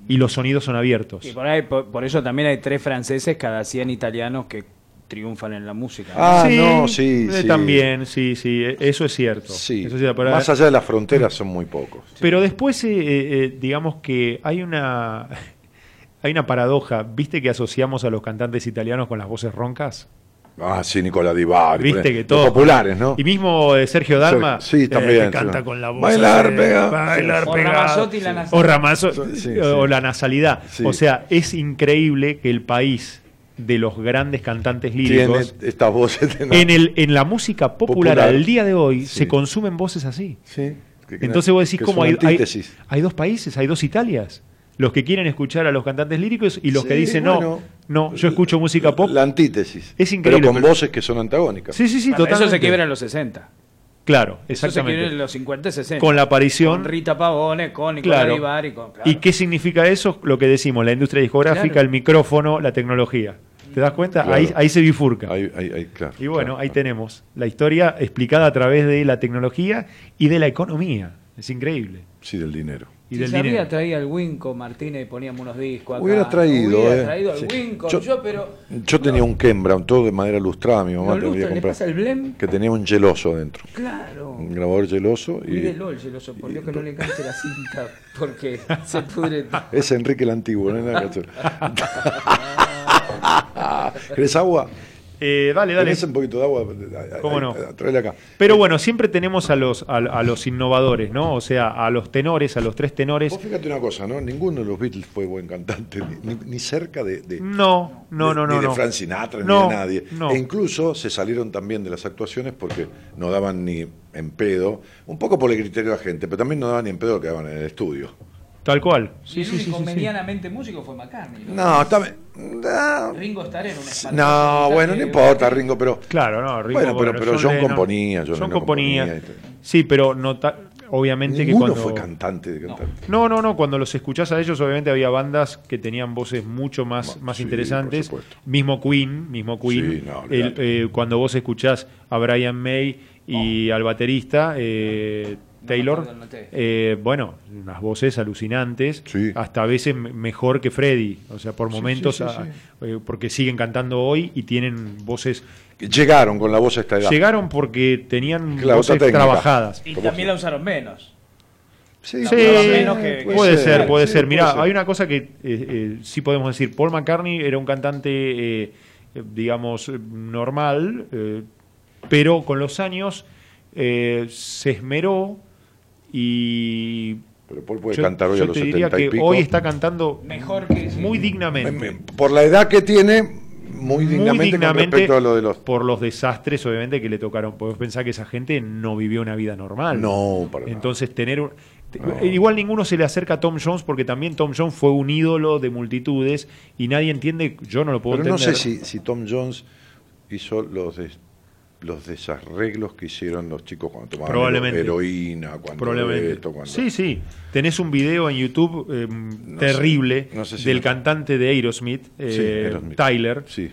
Y los sonidos son abiertos. Y por, ahí, por, por eso también hay tres franceses cada 100 italianos que triunfan en la música. ¿no? Ah, no, sí, eh, sí. También, sí, sí, eh, eso es cierto. Sí. Eso es cierto, pero- Más allá de las fronteras son muy pocos. Pero después, eh, digamos que hay una, hay una paradoja. ¿Viste que asociamos a los cantantes italianos con las voces roncas? Ah, sí, Nicola Di Bari. Viste que todos. populares, ¿no? Y mismo eh, Sergio Dalma. Sí, eh, también, que canta sí. con la voz. Bailar así, pegado. Bailar O pegado. Ramazzotti la Sí. nasalidad. O Sí, sí. o la nasalidad. Sí. O sea, es increíble que el país de los grandes cantantes Tiene líricos. estas voces. de- En, el, en la música popular, Popular. al día de hoy Sí. se consumen voces así. Sí. que- Entonces vos decís, que ¿cómo hay, hay dos países, hay dos Italias? Los que quieren escuchar a los cantantes líricos y los que dicen, bueno, no, no, yo escucho música pop. La antítesis. Es increíble, Pero con pero- voces que son antagónicas. Sí, sí, sí, Bueno, eso se quiebra en los 60. Claro, Eso se quiebra en exactamente. los 50 y 60. Con la aparición. Con Rita Pavone, con Nicolás Claro. Di Bari, con- claro. ¿Y qué significa eso? Lo que decimos, la industria discográfica, Claro. el micrófono, la tecnología. ¿Te das cuenta? Claro. Ahí, ahí se bifurca. Ahí- ahí- ahí, claro, y bueno, claro, ahí claro. tenemos la historia explicada a través de la tecnología y de la economía. Es increíble. Sí, del dinero. Y si del se había dinero. traído el Winco, Martínez, y poníamos unos discos acá. Hubiera traído, Hubiera eh. traído el Sí. Winco. Yo- Yo, pero... Yo tenía un Kembra, todo de madera lustrada, mi mamá ¿Lo te lo había ¿Le pasa el comprado. blem? Que tenía un geloso dentro. Claro. Un grabador geloso. Y Cuídelo el celoso, por Dios que no le cante la cinta, porque se pudre. es Enrique el Antiguo, ¿no? Nada que hacer. ¿Querés agua? Eh, dale, dale. ¿Tenés un poquito de agua? ¿Cómo Ahí, no? Tráele acá. Pero bueno, siempre tenemos a los, a, a los innovadores, ¿no? O sea, a los tenores, a los tres tenores. Vos fíjate una cosa, ¿no? Ninguno de los Beatles fue buen cantante, ni, ni- cerca de, de- No, no, de- no, no. ni de. Frank Sinatra, No, ni de nadie. no. E incluso se salieron también de las actuaciones porque no daban ni en pedo, un poco por el criterio de la gente, pero también no daban ni en pedo lo que daban en el estudio. Tal cual. Y Sí, el sí, sí, único sí, sí. medianamente músico fue McCartney. ¿no? No, está bien. No, Ringo Starr era un espantoso no, bueno, no importa, Ringo, pero Claro, no, Ringo, Bueno, pero- pero John Lennon. componía, John John componía. componía y. Sí, pero nota- obviamente que cuando... fue cantante de cantante. No, no, no, cuando los escuchás a ellos, obviamente había bandas que tenían voces mucho más, Ma- más sí, interesantes. por supuesto. Mismo Queen, mismo Queen. Sí, no, El- eh, cuando vos escuchás a Brian May y al baterista eh, Taylor, eh, bueno, unas voces alucinantes, Sí. hasta a veces me- mejor que Freddy, o sea, por momentos, sí, sí, a- sí. eh, porque siguen cantando hoy y tienen voces, Llegaron con la voz a esta edad. llegaron porque tenían Claro, voces trabajadas. Y ¿Cómo también la usaron menos. Sí, Sí, menos que- puede ser, puede ser. Ser. hay una cosa que eh, eh, sí podemos decir. Paul McCartney era un cantante, eh, eh, digamos, eh, normal, eh, pero con los años eh, se esmeró y... Pero Paul puede yo, cantar hoy yo a los te diría 70 y que pico. hoy está cantando Mejor que muy Me- dignamente. me- Por la edad que tiene, muy dignamente, con respecto a lo de los... por los desastres, obviamente, que le tocaron. Podemos pensar que esa gente no vivió una vida normal. No, para nada. Entonces, tener un. te- Igual ninguno se le acerca a Tom Jones porque también Tom Jones fue un ídolo de multitudes y nadie entiende, yo no lo puedo Pero no entender. sé si, si Tom Jones hizo los los desarreglos que hicieron los chicos cuando tomaban Probablemente. heroína, cuando Probablemente. esto, cuando... Sí, sí. Tenés un video en YouTube eh, terrible sé, no sé si del cantante de Aerosmith, eh, Sí, Aerosmith. Tyler, Sí.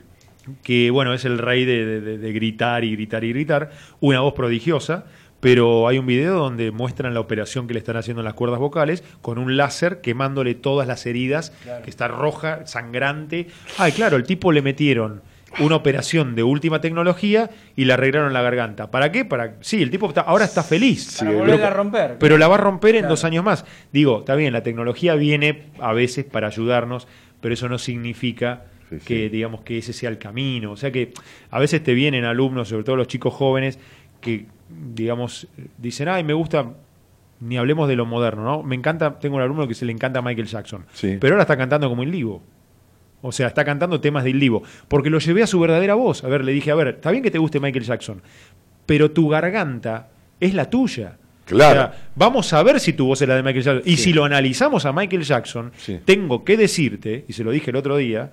que bueno, es el rey de, de- de- de gritar y gritar y gritar, una voz prodigiosa, pero hay un video donde muestran la operación que le están haciendo en las cuerdas vocales con un láser quemándole todas las heridas, que está roja, sangrante. Ay, claro, el tipo le metieron una operación de última tecnología y le arreglaron la garganta. ¿Para qué? Para sí, el tipo está, ahora está feliz. Para Sí, volverla pero- a romper. Pero la va a romper en Claro. dos años más. Digo, está bien, la tecnología viene a veces para ayudarnos, pero eso no significa Sí, sí. que digamos que ese sea el camino. O sea que a veces te vienen alumnos, sobre todo los chicos jóvenes, que digamos dicen, ay, me gusta, ni hablemos de lo moderno, ¿no? Me encanta, tengo un alumno que se le encanta Michael Jackson, Sí. pero ahora está cantando como el Livo. O sea, está cantando temas del Livo. Porque lo llevé a su verdadera voz. A ver, le dije, a ver, está bien que te guste Michael Jackson, pero tu garganta es la tuya. Claro. O sea, vamos a ver si tu voz es la de Michael Jackson. Y si lo analizamos a Michael Jackson, Sí. tengo que decirte, y se lo dije el otro día,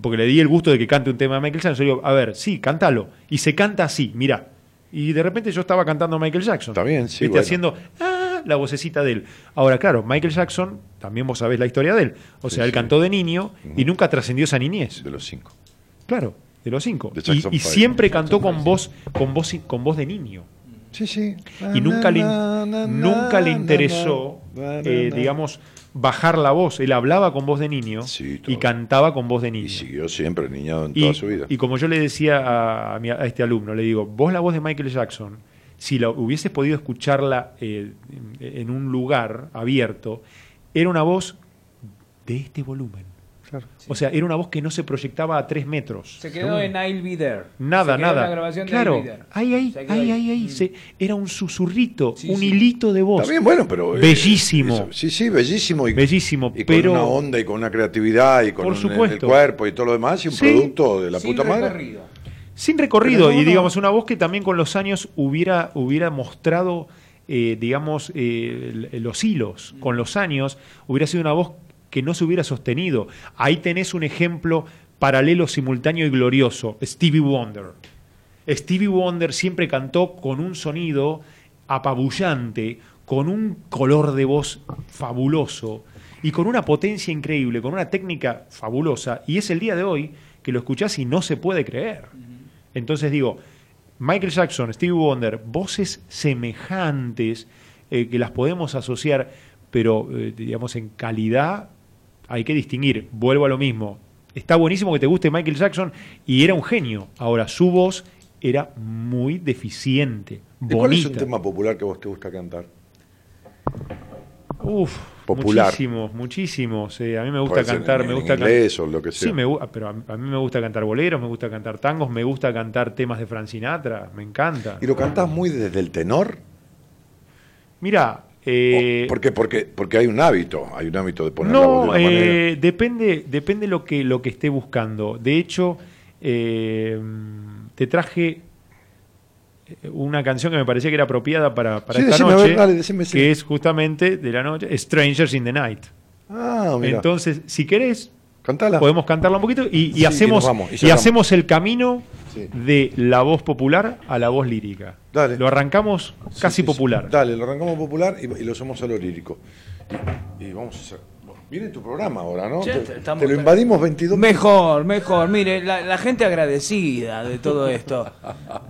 porque le di el gusto de que cante un tema de Michael Jackson, yo digo, a ver, sí, cántalo. Y se canta así, mira. Y de repente yo estaba cantando a Michael Jackson. Está bien, sí, bueno. Haciendo ah, la vocecita de él. Ahora, claro, Michael Jackson, también vos sabés la historia de él. O Sí, sea, él sí. cantó de niño y nunca trascendió esa niñez. De los cinco. Claro, de los cinco. De Y, y siempre cantó con voz, con voz, con voz de niño. Sí, sí. Y nunca le, nunca le interesó, eh, digamos, bajar la voz. Él hablaba con voz de niño Sí, y cantaba con voz de niño. Y siguió siempre niñado en Y, toda su vida. y como yo le decía a, a mi- a este alumno, le digo, vos la voz de Michael Jackson, si la hubieses podido escucharla eh, en, un lugar abierto, era una voz de este volumen. O sea, era una voz que no se proyectaba a tres metros. Se quedó en I'll Be There. Nada, Se quedó en nada. la grabación de claro, I'll Be There. ahí, ahí, ahí, ahí, ahí. Mm. se- era un susurrito, Sí, un sí. hilito de voz. Está bien, bueno, pero... eh, Bellísimo. sí, sí, bellísimo. Y, Bellísimo, y pero- con una onda y con una creatividad y con Por un- supuesto. el cuerpo y todo lo demás y un Sí. producto de la Sin puta madre. recorrido. Sin recorrido, no, y digamos, una voz que también con los años hubiera, hubiera mostrado, eh, digamos, eh, los hilos. Con los años hubiera sido una voz que no se hubiera sostenido. Ahí tenés un ejemplo paralelo, simultáneo y glorioso, Stevie Wonder. Stevie Wonder siempre cantó con un sonido apabullante, con un color de voz fabuloso y con una potencia increíble, con una técnica fabulosa. Y es el día de hoy que lo escuchás y no se puede creer. Entonces digo, Michael Jackson, Stevie Wonder, voces semejantes eh, que las podemos asociar, pero eh, digamos en calidad hay que distinguir. Vuelvo a lo mismo. Está buenísimo que te guste Michael Jackson y era un genio. Ahora su voz era muy deficiente, ¿Y cuál es un tema popular que vos te gusta cantar? Uf, Popular. muchísimos, muchísimos. eh, a mí me gusta cantar, en- me gusta can- inglés o lo que sea. Sí, me, pero a, mí me gusta cantar boleros, me gusta cantar tangos, me gusta cantar temas de Frank Sinatra, me encanta. ¿Y lo cantás muy desde el tenor? Mira, eh, ¿Por qué? Porque, porque hay un hábito, hay un hábito de poner la voz no, de una eh, depende, depende lo que lo que esté buscando. De hecho, eh, te traje una canción que me parecía que era apropiada para, para Sí, esta decime, a noche, ver, dale, decime, sí. que es justamente de la noche, Strangers in the Night. Ah, mira. Entonces, si querés, Cantala. podemos cantarla un poquito y, y Sí, y hacemos, vamos, y hacemos el camino Sí. de la voz popular a la voz lírica. Dale. Lo arrancamos casi popular. Dale, lo arrancamos popular y, lo hacemos a lo lírico. Y, y vamos a hacer. Viene tu programa ahora, ¿no? Ya te, estamos- te lo invadimos 22 Mejor, mejor. Mire, la, la gente agradecida de todo esto.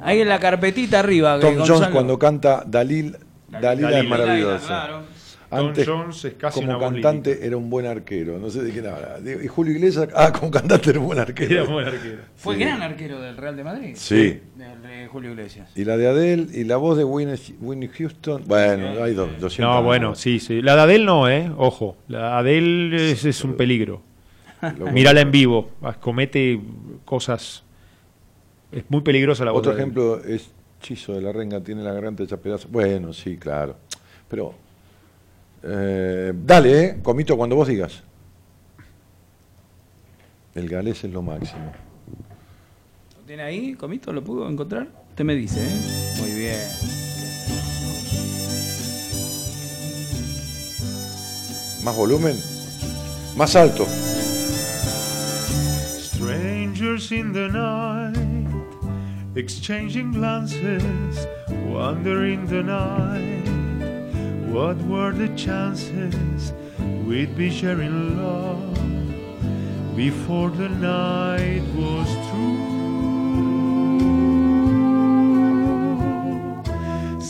Ahí en la carpetita arriba. Tom Jones cuando canta Dalil, Dalila, es Dalila. maravillosa. Claro. Tom Antes, Jones es casi como cantante lírica. era un buen arquero. No sé de quién habla. Y Julio Iglesias, ah, como cantante era un buen arquero. Era un buen arquero. Fue Sí. gran arquero del Real de Madrid. Sí. Del de Julio Iglesias. Y la de Adele y la voz de Winnie, Winnie Houston. Bueno, hay dos, 200. No, bueno, sí, sí. La de Adele no, ¿eh? Ojo. La de Adele es, es un peligro. Mírala en vivo. Comete cosas. Es muy peligrosa la voz. Otro de Adele. ejemplo es Chizo de la Renga, tiene la garganta hecha pedazos. Bueno, sí, claro. Pero. eh, dale, ¿eh? Comito cuando vos digas. El galés es lo máximo. ¿Lo tiene ahí, Comito? ¿Lo pudo encontrar? Usted me dice, ¿eh? Muy bien. ¿Más volumen? Más alto. Strangers in the night, exchanging glances, wandering the night. What were the chances we'd be sharing love before the night was through?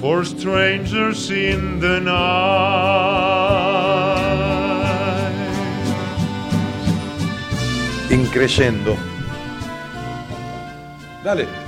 For strangers in the night. Increyendo. Dale.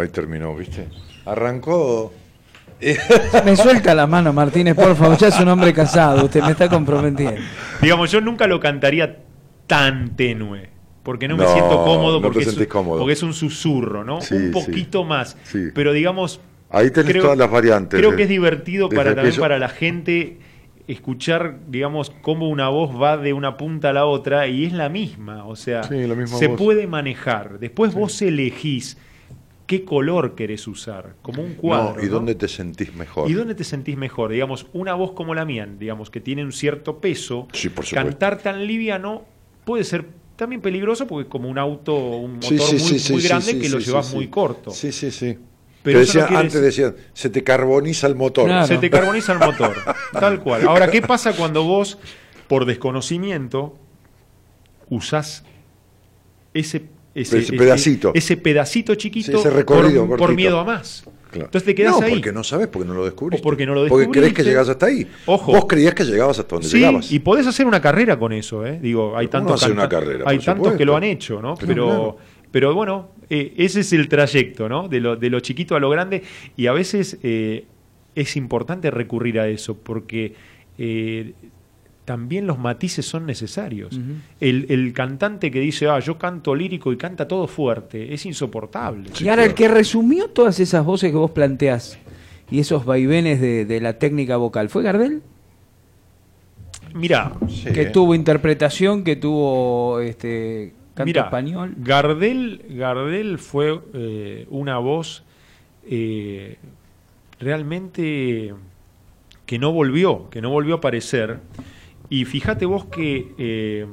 Ahí terminó, ¿viste? Arrancó. Me suelta la mano, Martínez, por favor. Ya es un hombre casado. Usted me está comprometiendo. Digamos, yo nunca lo cantaría tan tenue. Porque no me siento cómodo, no te porque, es, sentís cómodo. porque es un susurro, ¿no? Sí, un sí. poquito más. Sí. Pero digamos. Ahí tenés todas las variantes. Creo de- que es divertido para también para la gente escuchar, digamos, cómo una voz va de una punta a la otra y es la misma. O sea, Sí, la misma se voz. puede manejar. Después vos elegís qué color querés usar, como un cuadro. No, ¿y ¿no? dónde te sentís mejor? ¿Y dónde te sentís mejor? Digamos, una voz como la mía, digamos, que tiene un cierto peso, Sí, por supuesto. cantar tan liviano puede ser también peligroso porque es como un auto, un motor Sí, sí, muy, sí, sí, muy sí, grande sí, que lo llevas sí, muy corto. Sí, sí, sí. Pero no quiere antes decir- decían, se te carboniza el motor. Claro. Se te carboniza el motor, tal cual. Ahora, ¿qué pasa cuando vos, por desconocimiento, usás ese, ese, Ese pedacito. ese pedacito chiquito Sí, ese recorrido por, por miedo a más? Claro. Entonces te quedas no, ahí. porque no sabes, porque no lo descubriste. O porque no lo Porque crees que descubriste. llegás hasta ahí. Ojo. Vos creías que llegabas hasta donde Sí, llegabas. y podés hacer una carrera con eso, ¿eh? Digo, hay Pero ¿cómo tantos, hacer una carrera? hay tantos que lo han hecho, ¿no? Pero Pero, claro. pero bueno, eh, ese es el trayecto, ¿no? De lo, de lo chiquito a lo grande. Y a veces eh, es importante recurrir a eso, porque eh, también los matices son necesarios. el, el cantante que dice, ah, yo canto lírico y canta todo fuerte, es insoportable. y ahora el que resumió todas esas voces que vos planteás y esos vaivenes de, de la técnica vocal, ¿fue Gardel? Mira, Sí. Que tuvo interpretación, que tuvo este canto español. Gardel, Gardel fue eh, una voz eh, realmente que no volvió, que no volvió a aparecer Y fíjate vos que eh,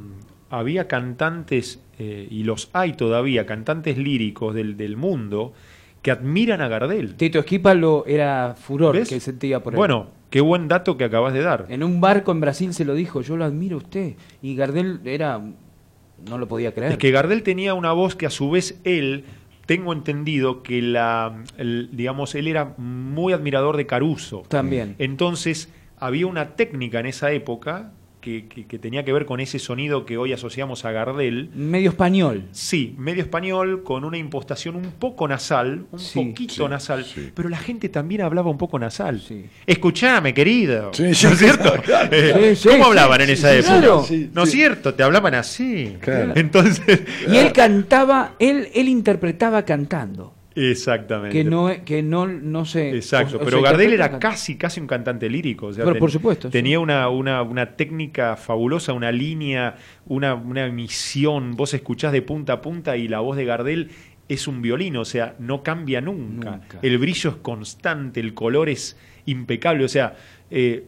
había cantantes, eh, y los hay todavía, cantantes líricos del, del mundo, que admiran a Gardel. Tito Esquipa lo era furor ¿Ves? que sentía por él. Bueno, qué buen dato que acabas de dar. En un barco en Brasil se lo dijo, yo lo admiro a usted. Y Gardel era. No lo podía creer. Es que Gardel tenía una voz que a su vez él, tengo entendido que la, el- digamos, él era muy admirador de Caruso. También. Entonces, había una técnica en esa época que, que- que tenía que ver con ese sonido que hoy asociamos a Gardel. Medio español. Sí, medio español, con una impostación un poco nasal, un Sí, poquito sí, nasal, sí. pero la gente también hablaba un poco nasal. Sí. Escuchame, querido. ¿No es cierto? Eh, ¿Cómo sí, hablaban en esa sí, época? claro. ¿No es cierto? Te hablaban así. Claro. Entonces, Y él cantaba, él, él interpretaba cantando. Exactamente. Que no, que no, no se. Exacto, o- o pero Gardel era casi, casi un cantante lírico. o sea, Pero ten- por supuesto, sí. Tenía una, una, una técnica fabulosa, una línea, una, una emisión. Vos escuchás de punta a punta y la voz de Gardel es un violín, o sea, no cambia nunca. Nunca. El brillo es constante, el color es impecable. O sea, eh,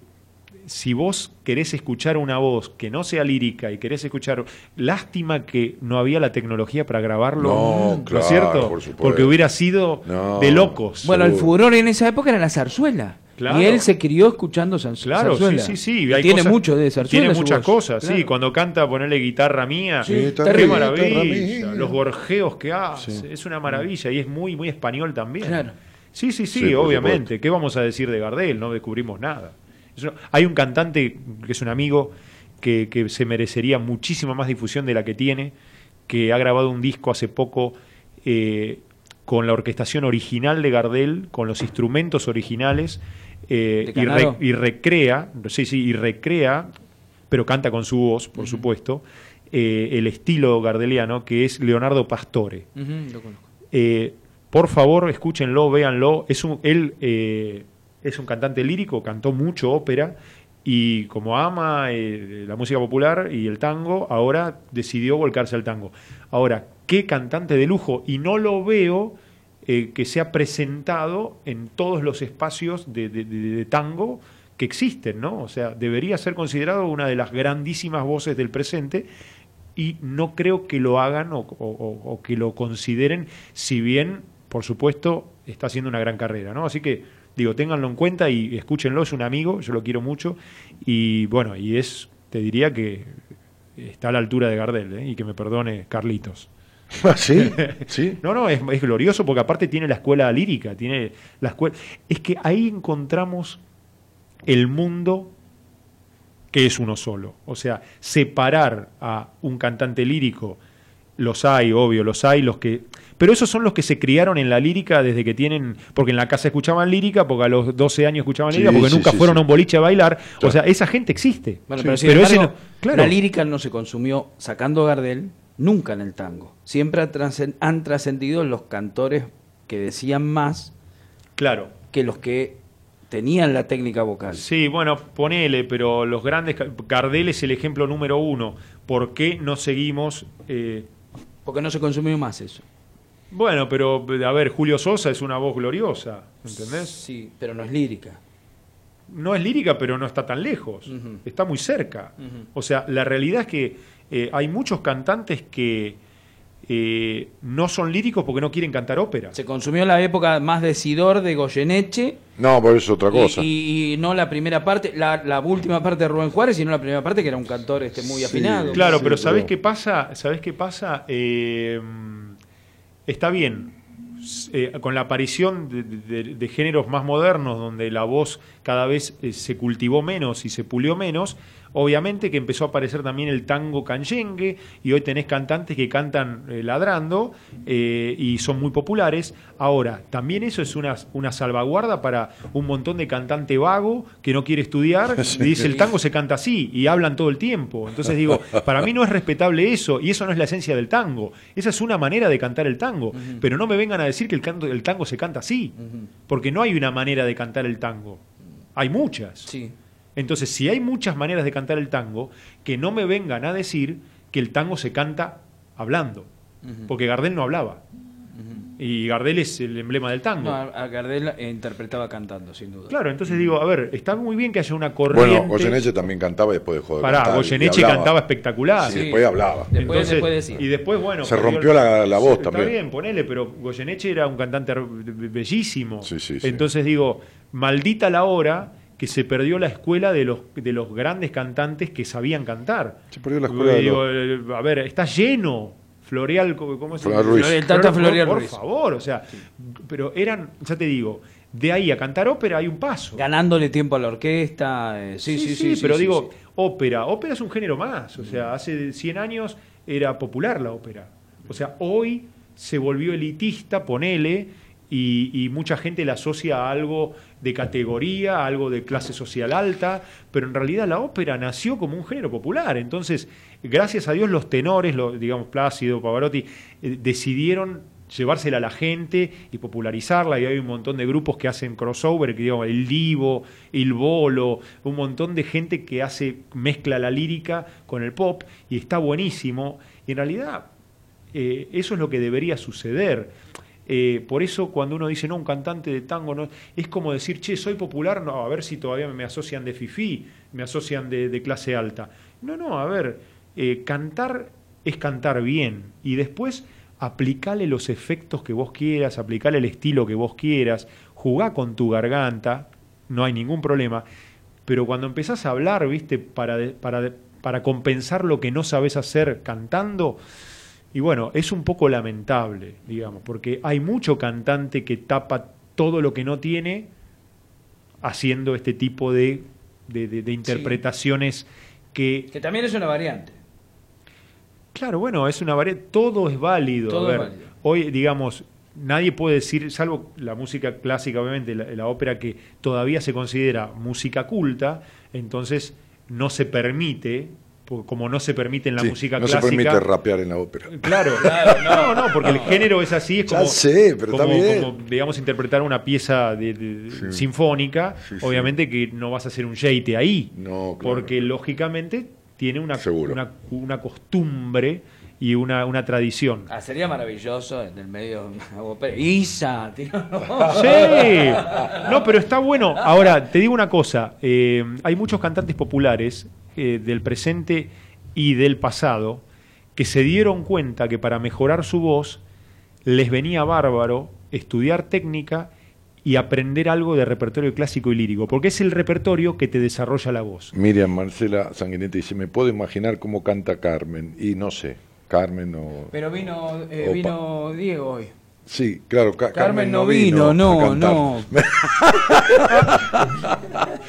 si vos querés escuchar una voz que no sea lírica y querés escuchar, lástima que no había la tecnología para grabarlo, No, ¿no claro, es cierto? por supuesto. Porque hubiera sido No. de locos. Bueno, el furor en esa época era la zarzuela. Claro. Y él se crió escuchando zar- Claro, zarzuela. sí, sí, sí. Y hay tiene cosas- mucho de zarzuela. Tiene muchas cosas, sí. Cuando canta, ponerle guitarra mía. Sí, qué guitarra terrible, maravilla. Los gorjeos que hace. Sí. Es una maravilla y es muy, muy español también. Claro. Sí, sí, sí, Sí, obviamente. ¿Qué vamos a decir de Gardel? No descubrimos nada. Hay un cantante que es un amigo que, que se merecería muchísima más difusión de la que tiene, que ha grabado un disco hace poco eh, con la orquestación original de Gardel, con los instrumentos originales, eh, ¿De y, re- Canaro? y recrea, sí, sí, y recrea, pero canta con su voz, por supuesto, eh, el estilo gardeliano que es Leonardo Pastore. Ujú, lo conozco. Por favor, escúchenlo, véanlo. Es un, él es un cantante lírico, cantó mucho ópera y como ama eh, la música popular y el tango, ahora decidió volcarse al tango. Ahora, qué cantante de lujo y no lo veo eh, que sea presentado en todos los espacios de, tango que existen, ¿no? O sea, debería ser considerado una de las grandísimas voces del presente y no creo que lo hagan o- o que lo consideren, si bien, por supuesto, está haciendo una gran carrera, ¿no? Así que, digo, ténganlo en cuenta y escúchenlo, es un amigo, yo lo quiero mucho, y bueno, y es, te diría que está a la altura de Gardel, ¿eh? y que me perdone Carlitos. ¿Ah, sí? ¿Sí? No, no, es, es glorioso porque aparte tiene la escuela lírica, tiene la escuela... Es que ahí encontramos el mundo que es uno solo. O sea, separar a un cantante lírico, los hay, obvio, los hay, los que... Pero esos son los que se criaron en la lírica desde que tienen... Porque en la casa escuchaban lírica, porque a los 12 años escuchaban Sí, lírica, porque sí, nunca sí, fueron sí. a un boliche a bailar. O sea, esa gente existe. Bueno, Sí. pero, ese embargo, no- claro. la lírica no se consumió, sacando Gardel, nunca en el tango. Siempre han trascendido los cantores que decían más Claro. que los que tenían la técnica vocal. Sí, bueno, ponele, pero los grandes. Gardel es el ejemplo número uno. ¿Por qué no seguimos.? eh, Porque no se consumió más eso. Bueno, pero a ver, Julio Sosa es una voz gloriosa, ¿entendés? Sí, pero no es lírica. No es lírica, pero no está tan lejos. Está muy cerca. O sea, la realidad es que eh, hay muchos cantantes que eh, no son líricos porque no quieren cantar ópera. Se consumió la época más de Sidor, de Goyeneche, No, pero es otra cosa. y, y no la primera parte, la, la última parte de Rubén Juárez, sino la primera parte que era un cantor este muy Sí. afinado. Claro, Sí, pero ¿sabés pero- qué pasa? ¿Sabés qué pasa? Eh, está bien. Eh, con la aparición de, de- de géneros más modernos, donde la voz cada vez eh, se cultivó menos y se pulió menos, obviamente que empezó a aparecer también el tango canyengue, y hoy tenés cantantes que cantan eh, ladrando eh, y son muy populares. Ahora, también eso es una, una salvaguarda para un montón de cantante vago que no quiere estudiar y dice el tango se canta así y hablan todo el tiempo. Entonces digo, para mí no es respetable eso y eso no es la esencia del tango. Esa es una manera de cantar el tango, pero no me vengan a decir que el, canto, el tango se canta así, porque no hay una manera de cantar el tango. Hay muchas. Sí. Entonces, si hay muchas maneras de cantar el tango, que no me vengan a decir que el tango se canta hablando, porque Gardel no hablaba. Y Gardel es el emblema del tango. No, a Gardel interpretaba cantando, sin duda. Claro, entonces digo, a ver, está muy bien que haya una corriente. Bueno, Goyeneche también cantaba y después dejó de Pará, cantar. Goyeneche cantaba espectacular. Sí, después hablaba. Después, después decía. y después, bueno. Se rompió la- la voz Está también. bien, ponele, pero Goyeneche era un cantante bellísimo. Sí, sí, sí. Entonces digo, maldita la hora que se perdió la escuela de los, de los grandes cantantes que sabían cantar. Se perdió la escuela de eh, A ver, está lleno. Floreal, ¿cómo es? Floreal Ruiz. El Tata Floreal por, Ruiz. Por favor, o sea, pero eran, ya te digo, de ahí a cantar ópera hay un paso. Ganándole tiempo a la orquesta. eh, sí, sí, sí, sí, pero sí, digo, sí. ópera, ópera es un género más, o sea, hace 100 años era popular la ópera. O sea, hoy se volvió elitista, ponele, y, mucha gente la asocia a algo de categoría, a algo de clase social alta, pero en realidad la ópera nació como un género popular. Entonces, gracias a Dios los tenores, los, digamos Plácido, Pavarotti, eh, decidieron llevársela a la gente y popularizarla y hay un montón de grupos que hacen crossover, que digamos el Divo, el Bolo, un montón de gente que hace mezcla la lírica con el pop y está buenísimo y en realidad eh, eso es lo que debería suceder. Eh, por eso cuando uno dice, no, un cantante de tango, no, es como decir, che, soy popular, no, a ver si todavía me asocian de fifí, me asocian de, clase alta. No, no, a ver, eh, cantar es cantar bien y después aplicale los efectos que vos quieras, aplicale el estilo que vos quieras, jugá con tu garganta, no hay ningún problema, pero cuando empezás a hablar, viste, para, para, para compensar lo que no sabes hacer cantando, y bueno, es un poco lamentable, digamos, porque hay mucho cantante que tapa todo lo que no tiene haciendo este tipo de, de- de- de interpretaciones que, Que también es una variante. claro, bueno, es una variedad, todo es válido. Todo A es ver, válido. Hoy, digamos, nadie puede decir, salvo la música clásica, obviamente, la, la ópera que todavía se considera música culta, entonces no se permite, como no se permite en la Sí, música no clásica. se permite rapear en la ópera. Claro, no, no, porque el género es así, es Ya como, sé, pero está como- bien. como, digamos, interpretar una pieza de, de- Sí. sinfónica, Sí, sí. obviamente que no vas a hacer un jeite ahí, No, claro. porque lógicamente tiene una, una, una costumbre y una, una tradición. Ah, sería maravilloso en el medio de. Isa, tío. Sí, no, pero está bueno. Ahora, te digo una cosa, eh, hay muchos cantantes populares eh, del presente y del pasado que se dieron cuenta que para mejorar su voz les venía bárbaro estudiar técnica y aprender algo de repertorio clásico y lírico, porque es el repertorio que te desarrolla la voz. Miriam Marcela Sanguinetti dice, me puedo imaginar cómo canta Carmen. Y no sé, Carmen no... Pero vino, eh, Opa. vino Diego hoy. Sí, claro, Ca- Carmen no vino, no, cantar. no.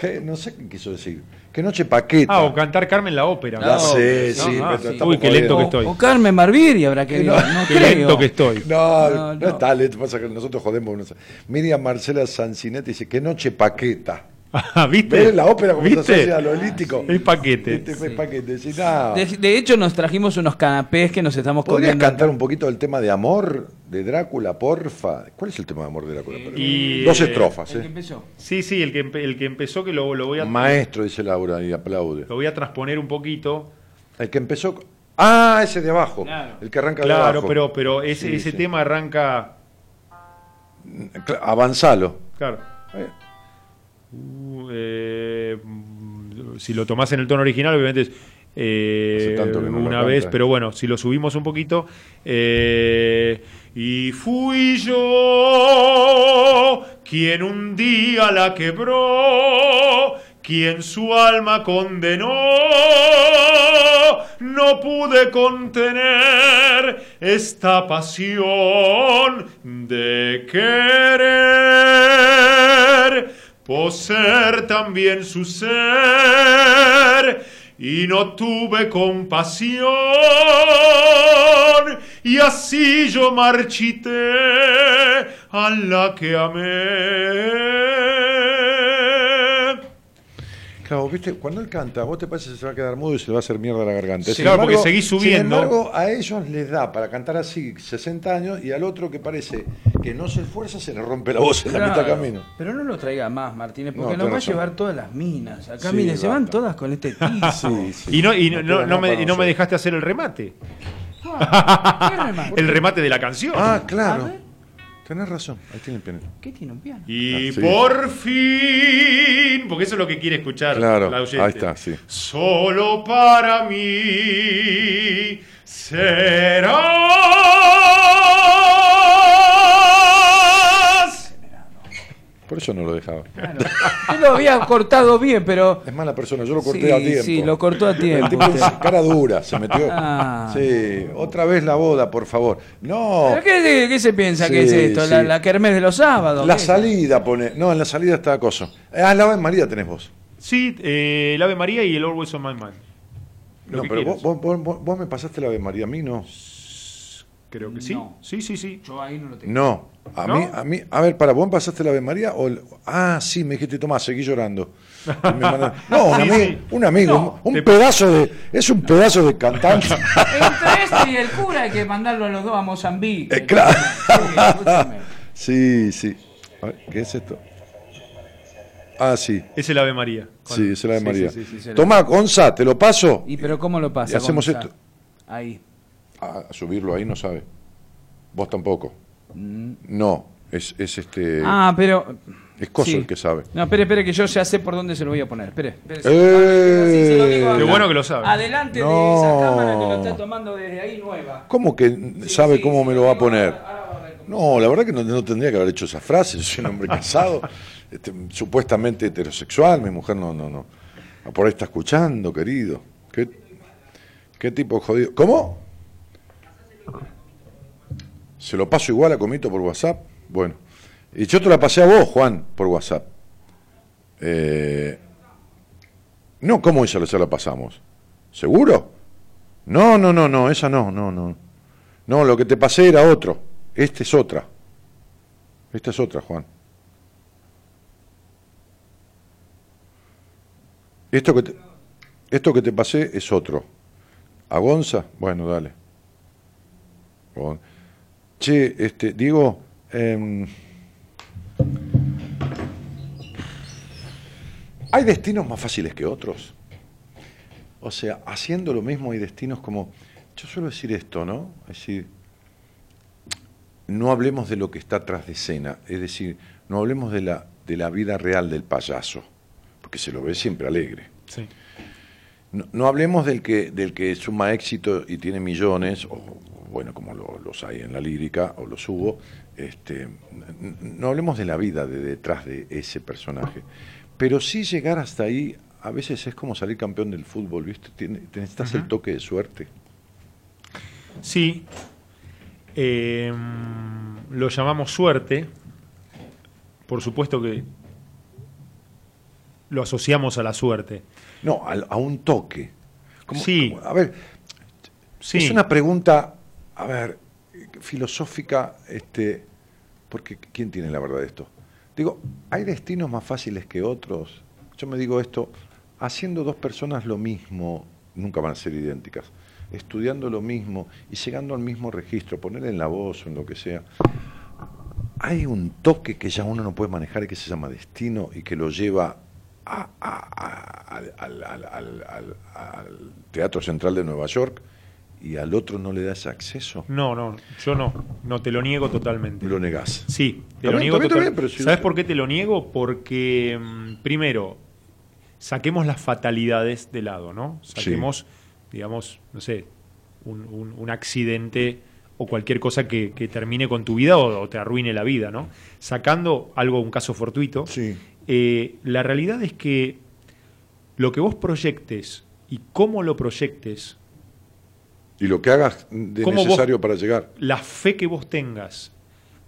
¿Qué? No sé qué quiso decir. Que noche paqueta. Ah, o cantar Carmen la ópera. Ya No, sé, no, sí. ah, sí. Uy, qué lento que estoy. O Carmen Marviri habrá que no, no Qué creo. lento que estoy. No, No, no, no. está lento, pasa que nosotros jodemos. Miriam Marcela Sancinetti dice, que noche paqueta. Ah, ¿Viste? ¿Ves la ópera como se ¿Viste? asocia a lo elítico? El paquete. Este fue paquete. Sí, no. De, de hecho, nos trajimos unos canapés que nos estamos ¿Podrías comiendo. cantar un poquito el tema de amor de Drácula, porfa? ¿Cuál es el tema de amor de Drácula? Y, Dos eh, estrofas, El que ¿eh? empezó. Sí, sí, el que, el que empezó, que lo, lo voy a, Maestro, dice Laura, y aplaude. lo voy a transponer un poquito. El que empezó... Ah, ese de abajo. Claro. El que arranca de Claro, abajo. pero, pero ese, Sí, ese sí. tema arranca. Avanzalo. Claro. Eh, Uh, eh, mm, si lo tomás en el tono original, obviamente es. eh, no una vez, pero bueno, si lo subimos un poquito. eh, y fui yo quien un día la quebró, quien su alma condenó. No pude contener esta pasión de querer poseer también su ser y no tuve compasión y así yo marchité a la que amé. Claro, viste, cuando él canta, vos te parece que se va a quedar mudo y se le va a hacer mierda la garganta. Sí, claro, porque seguís subiendo. Sin embargo, a ellos les da para cantar así 60 años y al otro que parece que no se esfuerza se le rompe la voz en la mitad del camino. Pero no lo traiga más, Martínez, porque No, nos va a llevar todas las minas. Acá, Sí, mire, se van todas con este. Sí, sí. Y no, y no, No me, y no me dejaste hacer el remate. ¿Qué remate? el remate de la canción. Ah, A claro. Tenés razón. Ahí tiene el piano. ¿Qué tiene un piano? Y Ah, sí. por fin, porque eso es lo que quiere escuchar Claro, la oyente. ahí está, sí. Solo para mí serás. Por eso no lo dejaba. Yo lo había cortado bien, pero. Es mala persona, yo lo corté Sí, a tiempo. sí, lo cortó a tiempo. El tipo usted. cara dura, se metió. Ah. Sí, otra vez la boda, por favor. No, ¿Pero qué, qué se piensa que es Sí, esto? ¿La, sí. la kermés de los sábados? la salida pone. No, en la salida está acoso. Ah, la Ave María tenés vos. Sí, eh, el Ave María y el Always on My Mind. Lo No, pero vos, vos- vos- vos me pasaste la Ave María, a mí no. Creo que sí. Sí, sí, sí. Yo ahí no lo tengo. No, a ¿No? mí, a mí, a ver, para, ¿vos me pasaste la Ave María? O el- ah, sí, me dijiste, Tomás, seguí llorando. Y me mandaron- No, un, Sí, amigo, sí. un amigo, No, un te- pedazo de, es un pedazo de cantante. Entre este y el cura hay que mandarlo a los dos a Mozambique. Eh, claro. Sí, escúchame. Sí, sí. A ver, ¿Qué es esto? Ah, sí, Es el Ave María. Con- sí, es el Ave sí, María. sí, sí, sí. se la- Tomá, Gonza, te lo paso. ¿Y pero cómo lo pasa? Y hacemos Gonza? esto. Ahí. Ah, a subirlo ahí no sabe. Vos tampoco. No, es, es este. Ah, pero. es Coso sí. el que sabe. No, espere, espere, que yo ya sé por dónde se lo voy a poner. Espere, espere. ¡Eh! Sí, Qué bueno que lo sabe. Adelante No. de esa cámara que lo está tomando desde ahí nueva. ¿Cómo que sabe sí, cómo sí, me lo va a poner? No, la verdad que no, no tendría que haber hecho esa frase. Yo soy un hombre casado, este, supuestamente heterosexual. Mi mujer no, no, no. Por ahí está escuchando, querido. ¿Qué, qué tipo jodido? ¿Cómo? ¿Se lo paso igual a Comito por WhatsApp? Bueno. Y yo te la pasé a vos, Juan, por WhatsApp. Eh, no, ¿cómo esa ya la pasamos? ¿Seguro? No, no, no, no, esa no, no, no. No, lo que te pasé era otro. Esta es otra. Esta es otra, Juan. Esto que te, esto que te pasé es otro. ¿A Gonza? Bueno, dale. Gon- Che, este, digo, em, ¿hay destinos más fáciles que otros? O sea, haciendo lo mismo hay destinos como, yo suelo decir esto, ¿no? Es decir, no hablemos de lo que está tras de escena, es decir, no hablemos de la, de la vida real del payaso, porque se lo ve siempre alegre. Sí. No, no hablemos del que, del que suma éxito y tiene millones, o bueno, como lo- los hay en la lírica, o los hubo. Este, no hablemos de la vida de detrás de ese personaje. Pero sí llegar hasta ahí, a veces es como salir campeón del fútbol, ¿viste? Tiene- te necesitas el toque de suerte. Sí. Eh, lo llamamos suerte. Por supuesto que lo asociamos a la suerte. No, a, un toque. Como- Sí. como- a ver, Sí. Es una pregunta, a ver, filosófica, este, porque ¿quién tiene la verdad de esto? Digo, ¿hay destinos más fáciles que otros? Yo me digo esto, haciendo dos personas lo mismo, nunca van a ser idénticas, estudiando lo mismo y llegando al mismo registro, poner en la voz o en lo que sea, hay un toque que ya uno no puede manejar y que se llama destino y que lo lleva a- al Teatro Central de Nueva York y al otro no le das acceso. No, no, yo no. No, te lo niego totalmente. Lo negás. Sí, te lo niego está bien, está total- bien, pero si- ¿Sabes por qué te lo niego? Porque, mm, primero, saquemos las fatalidades de lado, ¿no? Saquemos, digamos, no sé, un, un- un accidente o cualquier cosa que, que termine con tu vida o, o te arruine la vida, ¿no? Sacando algo, un caso fortuito, Sí. eh, la realidad es que lo que vos proyectes y cómo lo proyectes Y lo que hagas de ¿Cómo vos- necesario para llegar. la fe que vos tengas,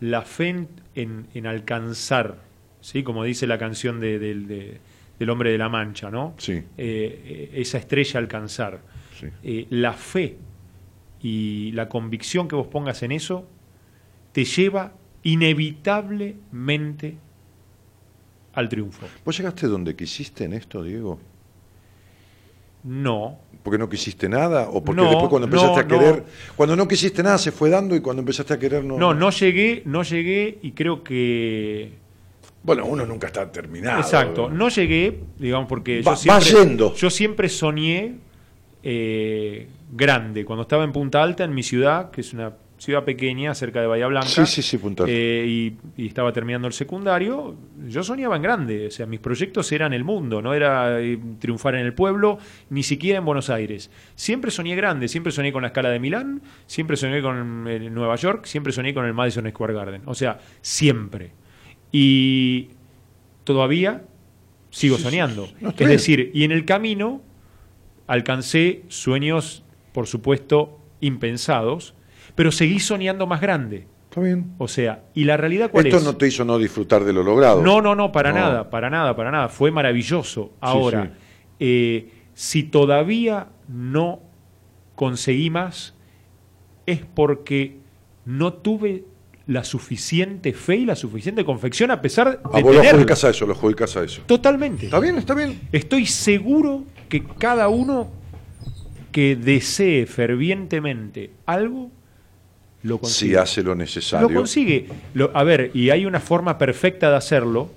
la fe en, en- en alcanzar, ¿sí? como dice la canción de- del- de- del hombre de la mancha, ¿no? Sí. Eh, esa estrella alcanzar. Sí. Eh, la fe y la convicción que vos pongas en eso te lleva inevitablemente al triunfo. ¿Vos llegaste donde quisiste en esto, Diego? No, ¿Porque no quisiste nada? ¿O porque No, después cuando empezaste no, a querer... no. Cuando no quisiste nada se fue dando y cuando empezaste a querer no... no, no llegué, no llegué y creo que Bueno, uno nunca está terminado. Exacto, no llegué, digamos, porque Va- yo siempre, va yendo. yo siempre soñé eh, grande. Cuando estaba en Punta Alta, en mi ciudad, que es una ciudad pequeña, cerca de Bahía Blanca, Sí, sí, sí, eh, y, y estaba terminando el secundario, yo soñaba en grande. O sea, mis proyectos eran el mundo, no era eh, triunfar en el pueblo, ni siquiera en Buenos Aires. Siempre soñé grande, siempre soñé con la escala de Milán, siempre soñé con eh, Nueva York, siempre soñé con el Madison Square Garden. O sea, siempre. Y todavía sigo soñando. No, es decir, y en el camino alcancé sueños, por supuesto, impensados, pero seguí soñando más grande. Está bien. O sea, ¿y la realidad cuál Esto es? no te hizo no disfrutar de lo logrado. No, no, no, para No. nada, para nada, para nada. Fue maravilloso. Ahora, sí. eh, si todavía no conseguí más, es porque no tuve la suficiente fe y la suficiente confección a pesar de A Ah, vos lo tenerlo. adjudicás a eso, lo adjudicás a eso. Totalmente. Está bien, está bien. Estoy seguro que cada uno que desee fervientemente algo, lo consigue. Si hace lo necesario. Lo consigue. Lo- a ver, y hay una forma perfecta de hacerlo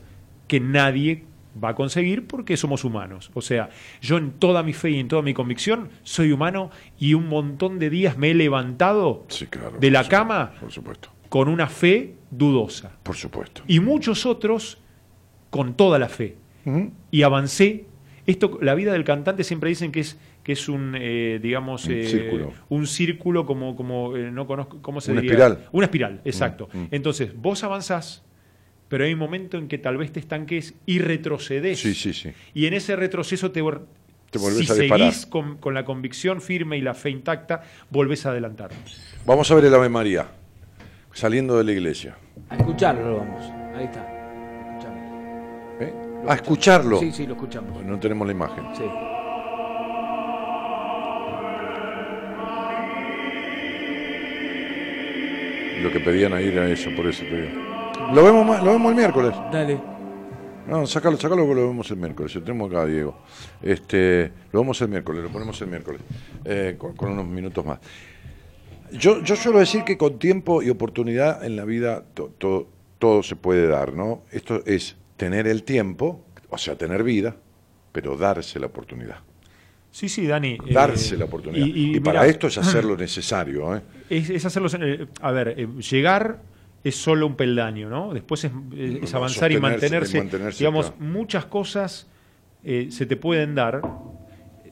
que nadie va a conseguir porque somos humanos. O sea, yo en toda mi fe y en toda mi convicción soy humano y un montón de días me he levantado Sí, claro. de la cama Por supuesto. con una fe dudosa. Por supuesto. Y muchos otros con toda la fe y avancé. Esto, la vida del cantante siempre dicen que es que es un, eh, digamos, Un eh, círculo. un círculo como, como eh, no conozco, ¿cómo se Una diría? espiral. Una espiral, exacto. Mm, mm. Entonces, vos avanzás, pero hay un momento en que tal vez te estanques y retrocedes. Sí, sí, sí. Y en ese retroceso te, Te volvés si a disparar. seguís con, con la convicción firme y la fe intacta, volvés a adelantar. Vamos a ver el Ave María. Saliendo de la iglesia. A escucharlo lo vamos. Ahí está. ¿Eh? A escucharlo. Sí, sí, lo escuchamos. No tenemos la imagen. Sí. Lo que pedían ahí era eso, por eso te digo. Lo vemos, lo vemos el miércoles. Dale. No, sacalo, sacalo que lo vemos el miércoles. Lo tenemos acá, Diego. Este, lo vemos el miércoles, lo ponemos el miércoles. eh, con, con unos minutos más. Yo, yo suelo decir que con tiempo y oportunidad en la vida to- to- todo se puede dar, ¿no? Esto es tener el tiempo, o sea, tener vida, pero darse la oportunidad. Sí, sí, Dani. eh, Darse la oportunidad. Y, para mirá, esto es hacer lo necesario, ¿eh? Es, es hacerlo. eh, A ver, eh, llegar es solo un peldaño, ¿no? Después es, es- avanzar y mantenerse. y mantenerse, digamos, claro. muchas cosas eh, se te pueden dar.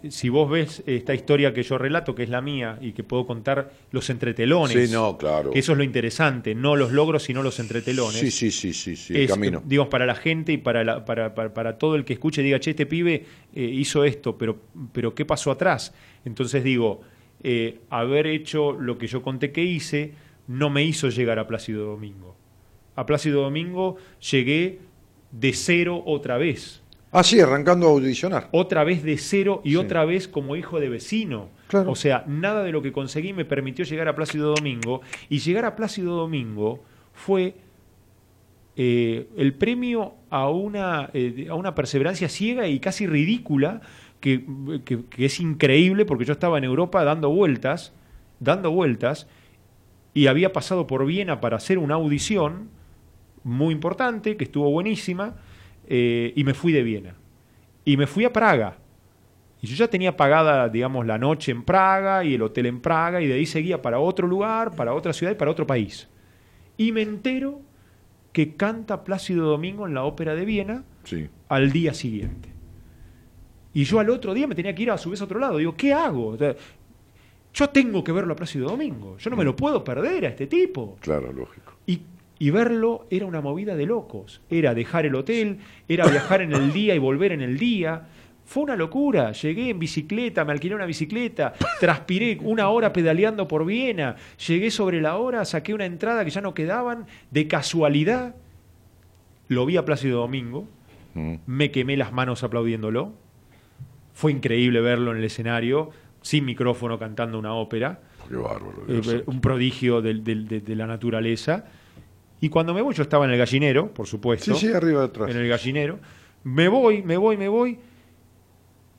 Si vos ves esta historia que yo relato, que es la mía, y que puedo contar los entretelones. Sí, no, claro. Que eso es lo interesante, no los logros, sino los entretelones. Sí, sí, sí, sí, sí, es, camino. digamos, para la gente y para, la- para, para, para todo el que escuche diga, che, este pibe eh, hizo esto, pero, pero ¿qué pasó atrás? Entonces digo, eh, haber hecho lo que yo conté que hice no me hizo llegar a Plácido Domingo. A Plácido Domingo llegué de cero otra vez. Ah, sí, arrancando a audicionar. Otra vez de cero y otra vez como hijo de vecino. Claro. O sea, nada de lo que conseguí me permitió llegar a Plácido Domingo. Y llegar a Plácido Domingo fue eh, el premio a una, eh, a una perseverancia ciega y casi ridícula, que, que- que es increíble porque yo estaba en Europa dando vueltas, dando vueltas, y había pasado por Viena para hacer una audición muy importante, que estuvo buenísima, eh, y me fui de Viena. Y me fui a Praga. Y yo ya tenía pagada, digamos, la noche en Praga y el hotel en Praga, y de ahí seguía para otro lugar, para otra ciudad y para otro país. Y me entero que canta Plácido Domingo en la ópera de Viena Sí. al día siguiente. Y yo al otro día me tenía que ir a su vez a otro lado. Digo, ¿qué hago? O sea, yo tengo que verlo a Plácido Domingo. Yo no me lo puedo perder a este tipo. Claro, lógico. Y, y verlo era una movida de locos. Era dejar el hotel, era viajar en el día y volver en el día. Fue una locura. Llegué en bicicleta, me alquilé una bicicleta, transpiré una hora pedaleando por Viena, llegué sobre la hora, saqué una entrada que ya no quedaban. De casualidad, lo vi a Plácido Domingo, Mm. me quemé las manos aplaudiéndolo. Fue increíble verlo en el escenario, sin micrófono cantando una ópera. Qué bárbaro. Eh, eh, un prodigio de la naturaleza. Y cuando me voy, yo estaba en el gallinero, por supuesto. Sí, sí, arriba atrás. En el gallinero. Me voy, me voy, me voy.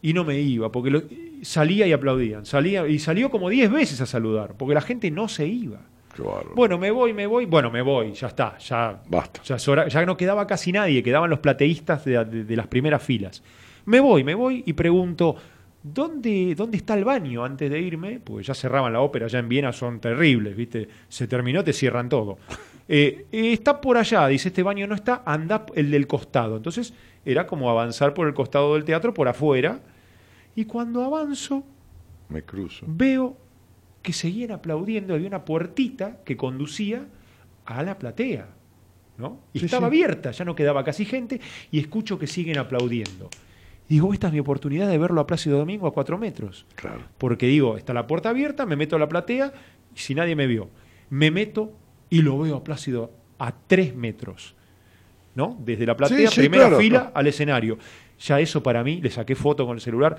Y no me iba, porque lo- salía y aplaudían. Salía, y salió como 10 veces a saludar, porque la gente no se iba. Qué. Bueno, me voy, me voy. Bueno, me voy, ya está. Ya, Basta. ya, no quedaba casi nadie, quedaban los plateístas de, de- de las primeras filas. Me voy, me voy y pregunto, ¿dónde, ¿dónde está el baño antes de irme? Porque ya cerraban la ópera, ya en Viena son terribles, ¿viste? Se terminó, te cierran todo. Eh, eh, está por allá, dice, este baño no está, anda el del costado. Entonces era como avanzar por el costado del teatro, por afuera. Y cuando avanzo, Me cruzo. veo que seguían aplaudiendo, había una puertita que conducía a la platea, ¿no? Y Sí, estaba sí. abierta, ya no quedaba casi gente, y escucho que siguen aplaudiendo. Y digo, esta es mi oportunidad de verlo a Plácido Domingo a cuatro metros. Claro. Porque digo, está la puerta abierta, me meto a la platea, y si nadie me vio, me meto y lo veo a Plácido a tres metros. ¿No? Desde la platea, Sí, sí, primera claro, fila claro. al escenario. Ya eso para mí, le saqué foto con el celular,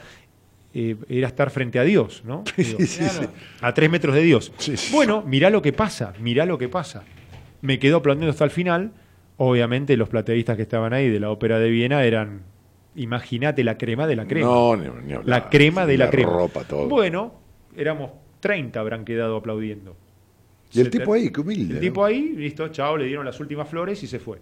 eh, era estar frente a Dios, ¿no? Digo, Sí, sí. a tres metros de Dios. Bueno, mirá lo que pasa, mirá lo que pasa. Me quedo aplaudiendo hasta el final. Obviamente los plateístas que estaban ahí de la ópera de Viena eran, imagínate, la crema de la crema. No, ni, ni hablar. la crema de la, crema. ropa, todo. Bueno, éramos 30 habrán quedado aplaudiendo. Y el tipo ahí, qué humilde. El tipo ahí, listo, chao, le dieron las últimas flores y se fue.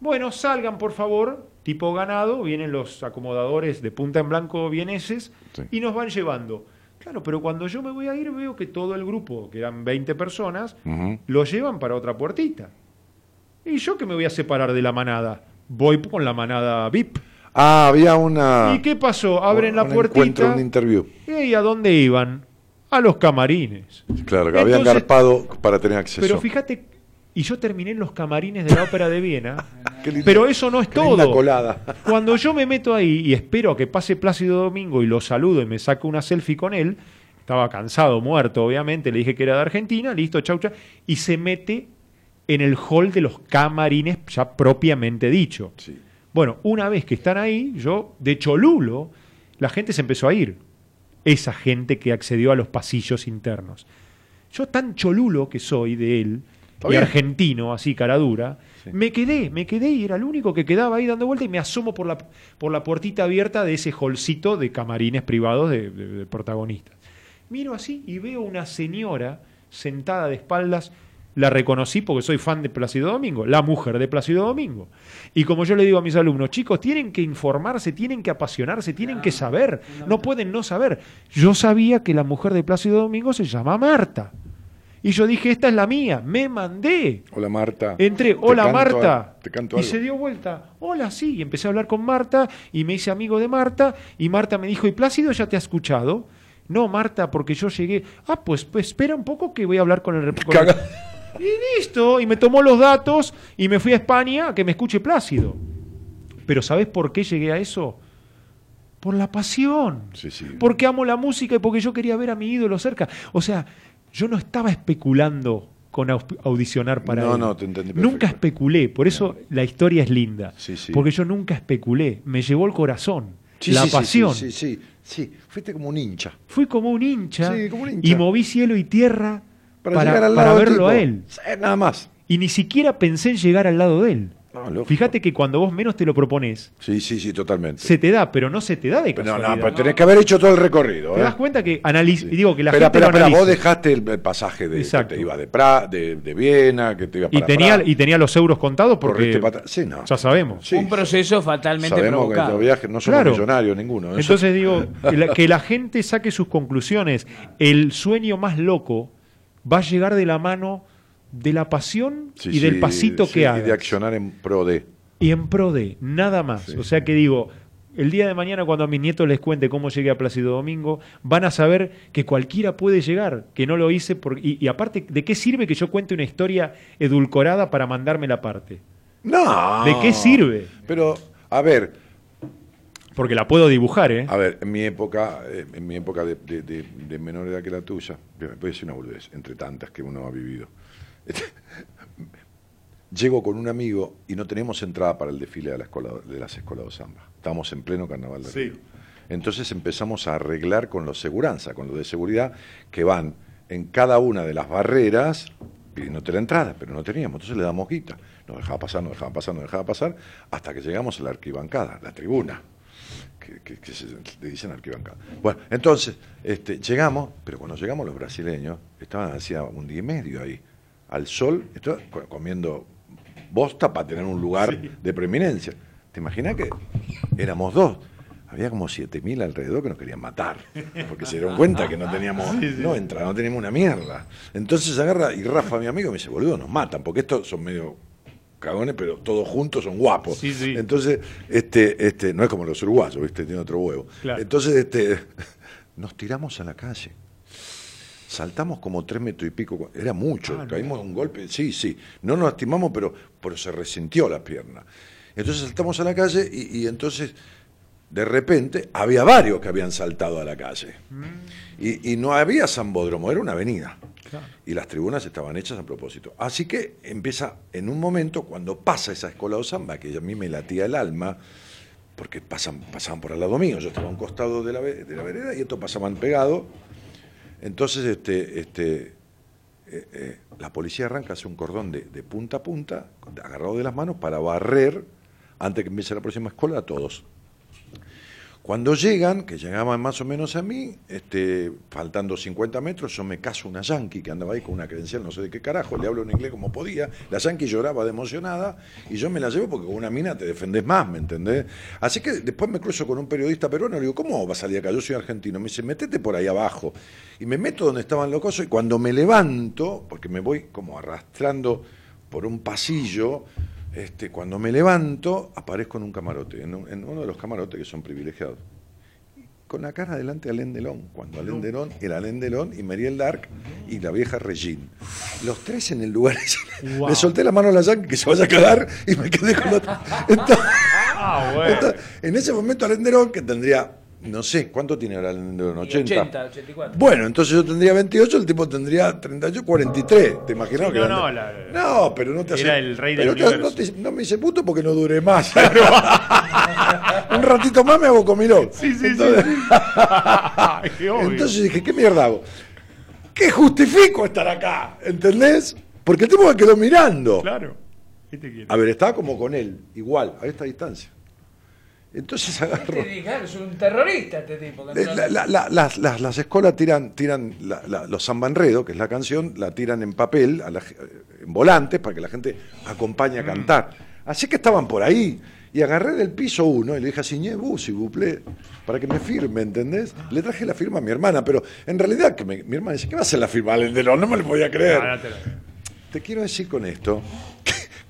Bueno, salgan por favor, tipo ganado, vienen los acomodadores de punta en blanco vieneses Sí. y nos van llevando. Claro, pero cuando yo me voy a ir veo que todo el grupo, que eran 20 personas, Ujú. lo llevan para otra puertita. ¿Y yo que me voy a separar de la manada? Voy con la manada VIP. Ah, había una. ¿Y qué pasó? Abren la un encuentro, puertita. un interview. ¿Y a dónde iban? A los camarines. Claro, que habían garpado para tener acceso. Pero fíjate, y yo terminé en los camarines de la ópera de Viena, Qué lindo- pero eso no es qué linda todo. colada. Cuando yo me meto ahí y espero a que pase Plácido Domingo y lo saludo y me saco una selfie con él, estaba cansado, muerto, obviamente, le dije que era de Argentina, listo, chau, chau, y se mete en el hall de los camarines ya propiamente dicho. Sí. Bueno, una vez que están ahí, yo, de Cholulo, la gente se empezó a ir. Esa gente que accedió a los pasillos internos. Yo tan cholulo que soy de él, y argentino, así cara dura, Sí. me quedé, me quedé y era el único que quedaba ahí dando vuelta y me asomo por la, por la puertita abierta de ese holcito de camarines privados de, de- de protagonistas. Miro así y veo una señora sentada de espaldas. La reconocí porque soy fan de Plácido Domingo, la mujer de Plácido Domingo. Y como yo le digo a mis alumnos, chicos, tienen que informarse, tienen que apasionarse, tienen que saber, no pueden no saber. Yo sabía que la mujer de Plácido Domingo se llama Marta. Y yo dije, esta es la mía, me mandé. Hola Marta. Entré, Te hola canto Marta. te canto y se dio vuelta, hola, sí. Y empecé a hablar con Marta y me hice amigo de Marta. Y Marta me dijo, ¿y Plácido ya te ha escuchado? No, Marta, porque yo llegué. Ah, pues, pues espera un poco que voy a hablar con el. con el- Y listo. Y me tomó los datos y me fui a España a que me escuche Plácido. Pero ¿sabes por qué llegué a eso? Por la pasión. Sí, sí. Porque amo la música y porque yo quería ver a mi ídolo cerca. O sea, yo no estaba especulando con au- audicionar para No, él. no, te entendí Nunca especulé, por eso la historia es linda. Sí, sí. Porque yo nunca especulé, me llevó el corazón, Sí, la sí, pasión. Sí, sí, sí, sí. Fuiste como un hincha. Fui como un hincha, Sí, como un hincha. y moví cielo y tierra para, llegar al para lado verlo a él. Sí, nada más. Y ni siquiera pensé en llegar al lado de él. No. Fíjate que cuando vos menos te lo propones, Sí, sí, sí, totalmente. se te da, pero no se te da de Pero no, casualidad. no, pero tenés que haber hecho todo el recorrido. ¿Te ¿eh? das cuenta que analiz y digo que la gente lo espera, analiza. vos dejaste el, el pasaje de Exacto. que te iba de, pra, de, de Viena, que te iba y para tenía Praga, y tenía los euros contados porque corriste para atrás. Sí, no. ya sabemos. Sí, un proceso fatalmente Sabemos que provocado. los viajes no somos Claro. millonarios ninguno. ¿eh? eso- Entonces digo, que la, que la gente saque sus conclusiones. El sueño más loco va a llegar de la mano de la pasión Sí, y del pasito sí, que Y hagas. de accionar en pro de. Y en pro de, nada más. O sea que digo, el día de mañana cuando a mis nietos les cuente cómo llegué a Plácido Domingo, van a saber que cualquiera puede llegar, que no lo hice. Por, y, y aparte, ¿de qué sirve que yo cuente una historia edulcorada para mandarme la parte? No. ¿De qué sirve? Pero, a ver, Porque la puedo dibujar, ¿eh? a ver, en mi época, eh, en mi época de, de- de- de menor edad que la tuya, voy a decir una boludez, entre tantas que uno ha vivido. Llego con un amigo y no teníamos entrada para el desfile de, la escuela, de las escuelas de samba. Estábamos en pleno carnaval de Sí. Río. Entonces empezamos a arreglar con los seguranza, con los de seguridad, que van en cada una de las barreras pidiéndote la entrada, pero no teníamos. Entonces le damos guita. Nos dejaba pasar, nos dejaba pasar, nos dejaba pasar, hasta que llegamos a la arquibancada, la tribuna. Que, que- que se, le dicen arquibancada. Bueno, entonces, este, llegamos, pero cuando llegamos los brasileños, estaban hacía un día y medio ahí, al sol, comiendo bosta para tener un lugar de preeminencia. ¿Te imaginas que éramos dos? había como 7.000 alrededor que nos querían matar, porque se dieron cuenta que no teníamos, no entra, no teníamos una mierda. Entonces agarra, y Rafa, mi amigo, me dice, boludo, nos matan, porque estos son medio cagones, pero todos juntos son guapos. Sí, sí. Entonces, este, este, no es como los uruguayos, ¿viste? Tiene otro huevo. Claro. Entonces, este, nos tiramos a la calle. Saltamos como tres metros y pico, era mucho, Ah, no. caímos de un golpe, sí, sí, no nos lastimamos, pero, pero se resintió la pierna. Entonces saltamos a la calle y, y entonces, de repente, había varios que habían saltado a la calle. Y, y no había Zambódromo, era una avenida. Claro. Y las tribunas estaban hechas a propósito. Así que empieza, en un momento, cuando pasa esa escuela de samba, que a mí me latía el alma, porque pasan, pasaban por al lado mío, yo estaba a un costado de la, de la vereda y estos pasaban pegados. Entonces, este, este, eh, eh, la policía arranca, hace un cordón de, de punta a punta, agarrado de las manos, para barrer, antes que empiece la próxima escuela, a todos. Cuando llegan, que llegaban más o menos a mí, este, faltando 50 metros, yo me caso una yankee que andaba ahí con una credencial, no sé de qué carajo, le hablo en inglés como podía. La yankee lloraba de emocionada y yo me la llevo porque con una mina te defendés más, ¿me entendés? Así que después me cruzo con un periodista peruano y le digo, ¿cómo va a salir acá? Yo soy argentino. Me dice, metete por ahí abajo. Y me meto donde estaban los cosos y cuando me levanto, porque me voy como arrastrando por un pasillo, este, cuando me levanto, aparezco en un camarote, en, un- en uno de los camarotes que son privilegiados. Con la cara delante de Alain Delon, cuando Alain Delon era Alain Delon y Marielle Dark y la vieja Regine. Los tres en el lugar. Wow. Le solté la mano a la yankee que se vaya a quedar y me quedé con la otra. Entonces, Ah, bueno. entonces, en ese momento Alain Delon, que tendría, no sé, ¿cuánto tiene ahora Delon? Y 80. 80, 84. Bueno, entonces yo tendría 28, el tipo tendría 38, 43. ¿Te imaginas? Sí, que no, no, la- no, pero no te hace. Era el rey del pero no, te- no me dice puto porque no duré más. Un ratito más me hago comilón. Sí, sí, entonces, sí. Obvio. entonces dije, ¿qué mierda hago? ¿Qué justifico estar acá? ¿Entendés? Porque el tipo me quedó mirando. Claro. ¿Qué te quiere? A ver, estaba como con él, igual, a esta distancia. Entonces agarro. Te dije, claro, es un terrorista este tipo. Eh, no- la- la- la- las, las, las escuelas tiran, tiran los zambanredo, que es la canción, la tiran en papel, a ge- en volantes, para que la gente acompañe a cantar. Así que estaban por ahí. Y agarré del piso uno y le dije a Signé si buple, para que me firme, ¿entendés? Le traje la firma a mi hermana, pero en realidad que me- mi hermana dice, ¿qué va a hacer la firma? No me lo podía creer. No te lo- Te quiero decir con esto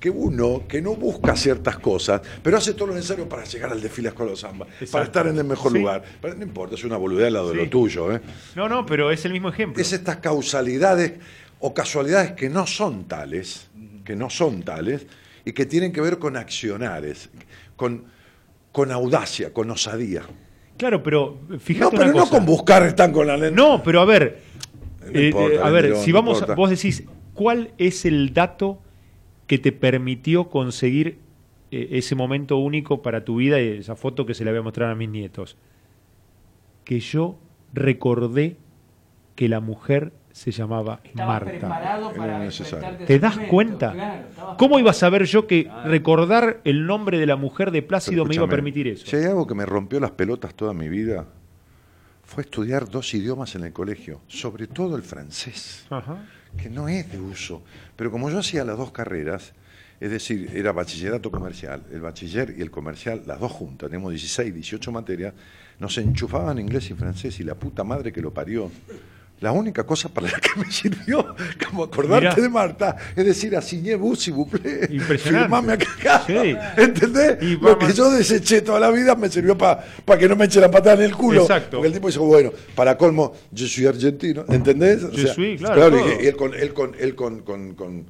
que, uno que no busca ciertas cosas, pero hace todo lo necesario para llegar al desfile Escuela de Samba, para estar en el mejor Sí. lugar. Pero no importa, es una boludez al lado de lo tuyo. ¿eh? No, no, pero es el mismo ejemplo. Es estas causalidades o casualidades que no son tales, que no son tales, y que tienen que ver con accionares, con, con audacia, con osadía. Claro, pero fíjate No, pero una no cosa. con buscar están con la lente. No, pero a ver, No eh, importa, eh, a ver, si no vamos, importa. vos decís, ¿cuál es el dato que te permitió conseguir eh, ese momento único para tu vida y esa foto que se la voy a mostrar a mis nietos? Que yo recordé que la mujer se llamaba Estabas Marta. para ¿Te das momento, cuenta? claro, ¿Cómo iba a saber yo que recordar el nombre de la mujer de Plácido me iba a permitir eso? Si hay algo que me rompió las pelotas toda mi vida, fue estudiar dos idiomas en el colegio, sobre todo el francés, Ajá. Que no es de uso. Pero como yo hacía las dos carreras, es decir, era bachillerato comercial, el bachiller y el comercial, las dos juntas, tenemos 16, 18 materias, nos enchufaban inglés y francés y la puta madre que lo parió. La única cosa para la que me sirvió, como acordarte Mirá. de Marta, es decir, asigné bus y buplé. Impresionante. Firmame acá. Sí. ¿Entendés? Y Lo que yo deseché toda la vida me sirvió para que no me eche la patada en el culo. Exacto. Porque el tipo dijo, bueno, para colmo, yo soy argentino, ¿entendés? O Je suis, claro, y- todo. y, él con, él con, él con, con, con,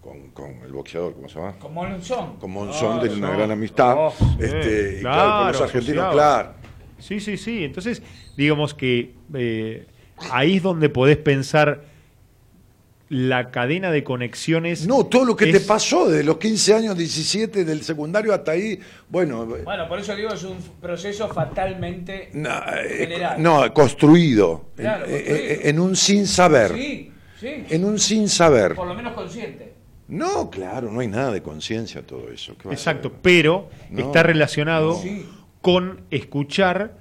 con- con el boxeador, ¿cómo se llama? Con Monzón. Con Monzón, tiene una no. gran amistad. Oh, este, sí. y claro, con los Claro, argentinos, asociado. claro. Sí, sí, sí. Entonces, digamos que eh, ahí es donde podés pensar la cadena de conexiones. No, todo lo que te pasó de los 15 años, 17, del secundario hasta ahí, bueno, Bueno, por eso digo, es un proceso fatalmente no, eh, general. no, construido, Claro, en, construido. en- en un sin saber, Sí, sí. en un sin saber. Por lo menos consciente. No, claro, no hay nada de conciencia todo eso. ¿qué va a Exacto, pero No. está relacionado con escuchar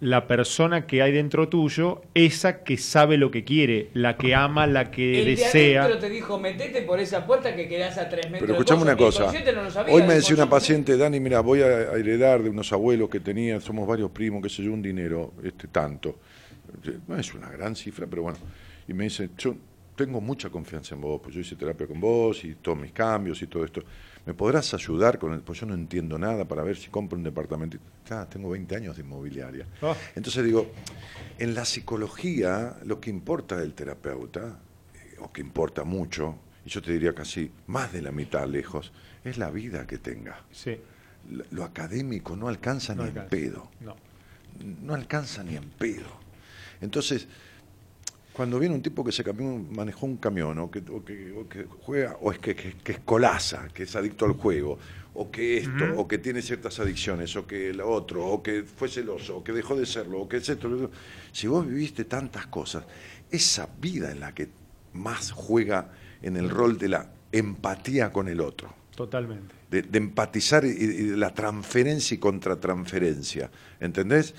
la persona que hay dentro tuyo, esa que sabe lo que quiere, la que ama, la que El de desea. adentro te dijo, metete por esa puerta que quedás a tres metros. Pero de escuchame coso", una el cosa. consciente no lo sabía, Hoy me el decía una paciente, Dani, mira, voy a a heredar de unos abuelos que tenía, somos varios primos, qué sé yo, un dinero, este tanto. No es una gran cifra, pero bueno. Y me dice, yo tengo mucha confianza en vos, pues yo hice terapia con vos y todos mis cambios y todo esto. ¿Me podrás ayudar con el? Pues yo no entiendo nada para ver si compro un departamento. Tengo 20 años de inmobiliaria. Ah. Entonces digo, en la psicología lo que importa del terapeuta, eh, o que importa mucho, y yo te diría casi más de la mitad lejos, es la vida que tenga. Sí, Lo, lo académico no alcanza no ni en pedo. No. No alcanza ni en pedo. Entonces, cuando viene un tipo que se cambió, manejó un camión, o que, o que, o que juega, o es que, que, que es colaza, que es adicto al juego, o que esto, o que tiene ciertas adicciones, o que lo otro, o que fue celoso, o que dejó de serlo, o que es esto, lo otro. si vos viviste tantas cosas, esa vida en la que más juega en el rol de la empatía con el otro Totalmente. de, de empatizar y, y de la transferencia y contratransferencia. ¿Entendés?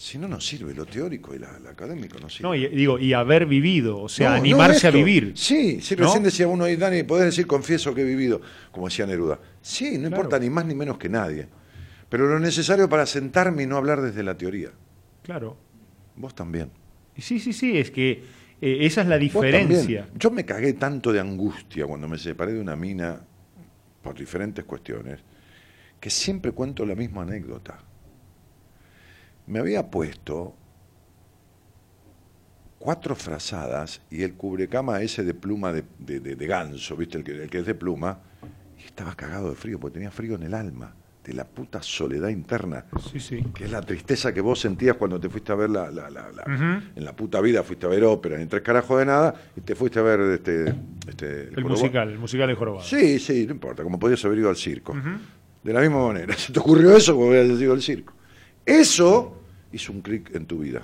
Si no, no sirve lo teórico y la- lo académico, no sirve. No, y digo, y haber vivido, o sea, No, no animarse a vivir. Sí, sí, recién decía uno Dani, podés decir confieso que he vivido, como decía Neruda. Sí, no Claro. importa ni más ni menos que nadie. Pero lo necesario para sentarme y no hablar desde la teoría. Claro. Vos también. Sí, sí, sí, es que eh, esa es la diferencia. Yo me cagué tanto de angustia cuando me separé de una mina por diferentes cuestiones, que siempre cuento la misma anécdota. Me había puesto cuatro frazadas y el cubrecama ese de pluma de, de- de- de ganso, ¿viste? El que, el que es de pluma, y estaba cagado de frío, porque tenía frío en el alma, de la puta soledad interna Sí, sí. que es la tristeza que vos sentías cuando te fuiste a ver la, la- la- la- en la puta vida fuiste a ver ópera, ni tres carajos de nada, y te fuiste a ver este, este El musical, el musical de Jorobado. Sí, sí, no importa, como podías haber ido al circo. De la misma manera, se te ocurrió eso como habías ido al circo. Eso hizo un clic en tu vida.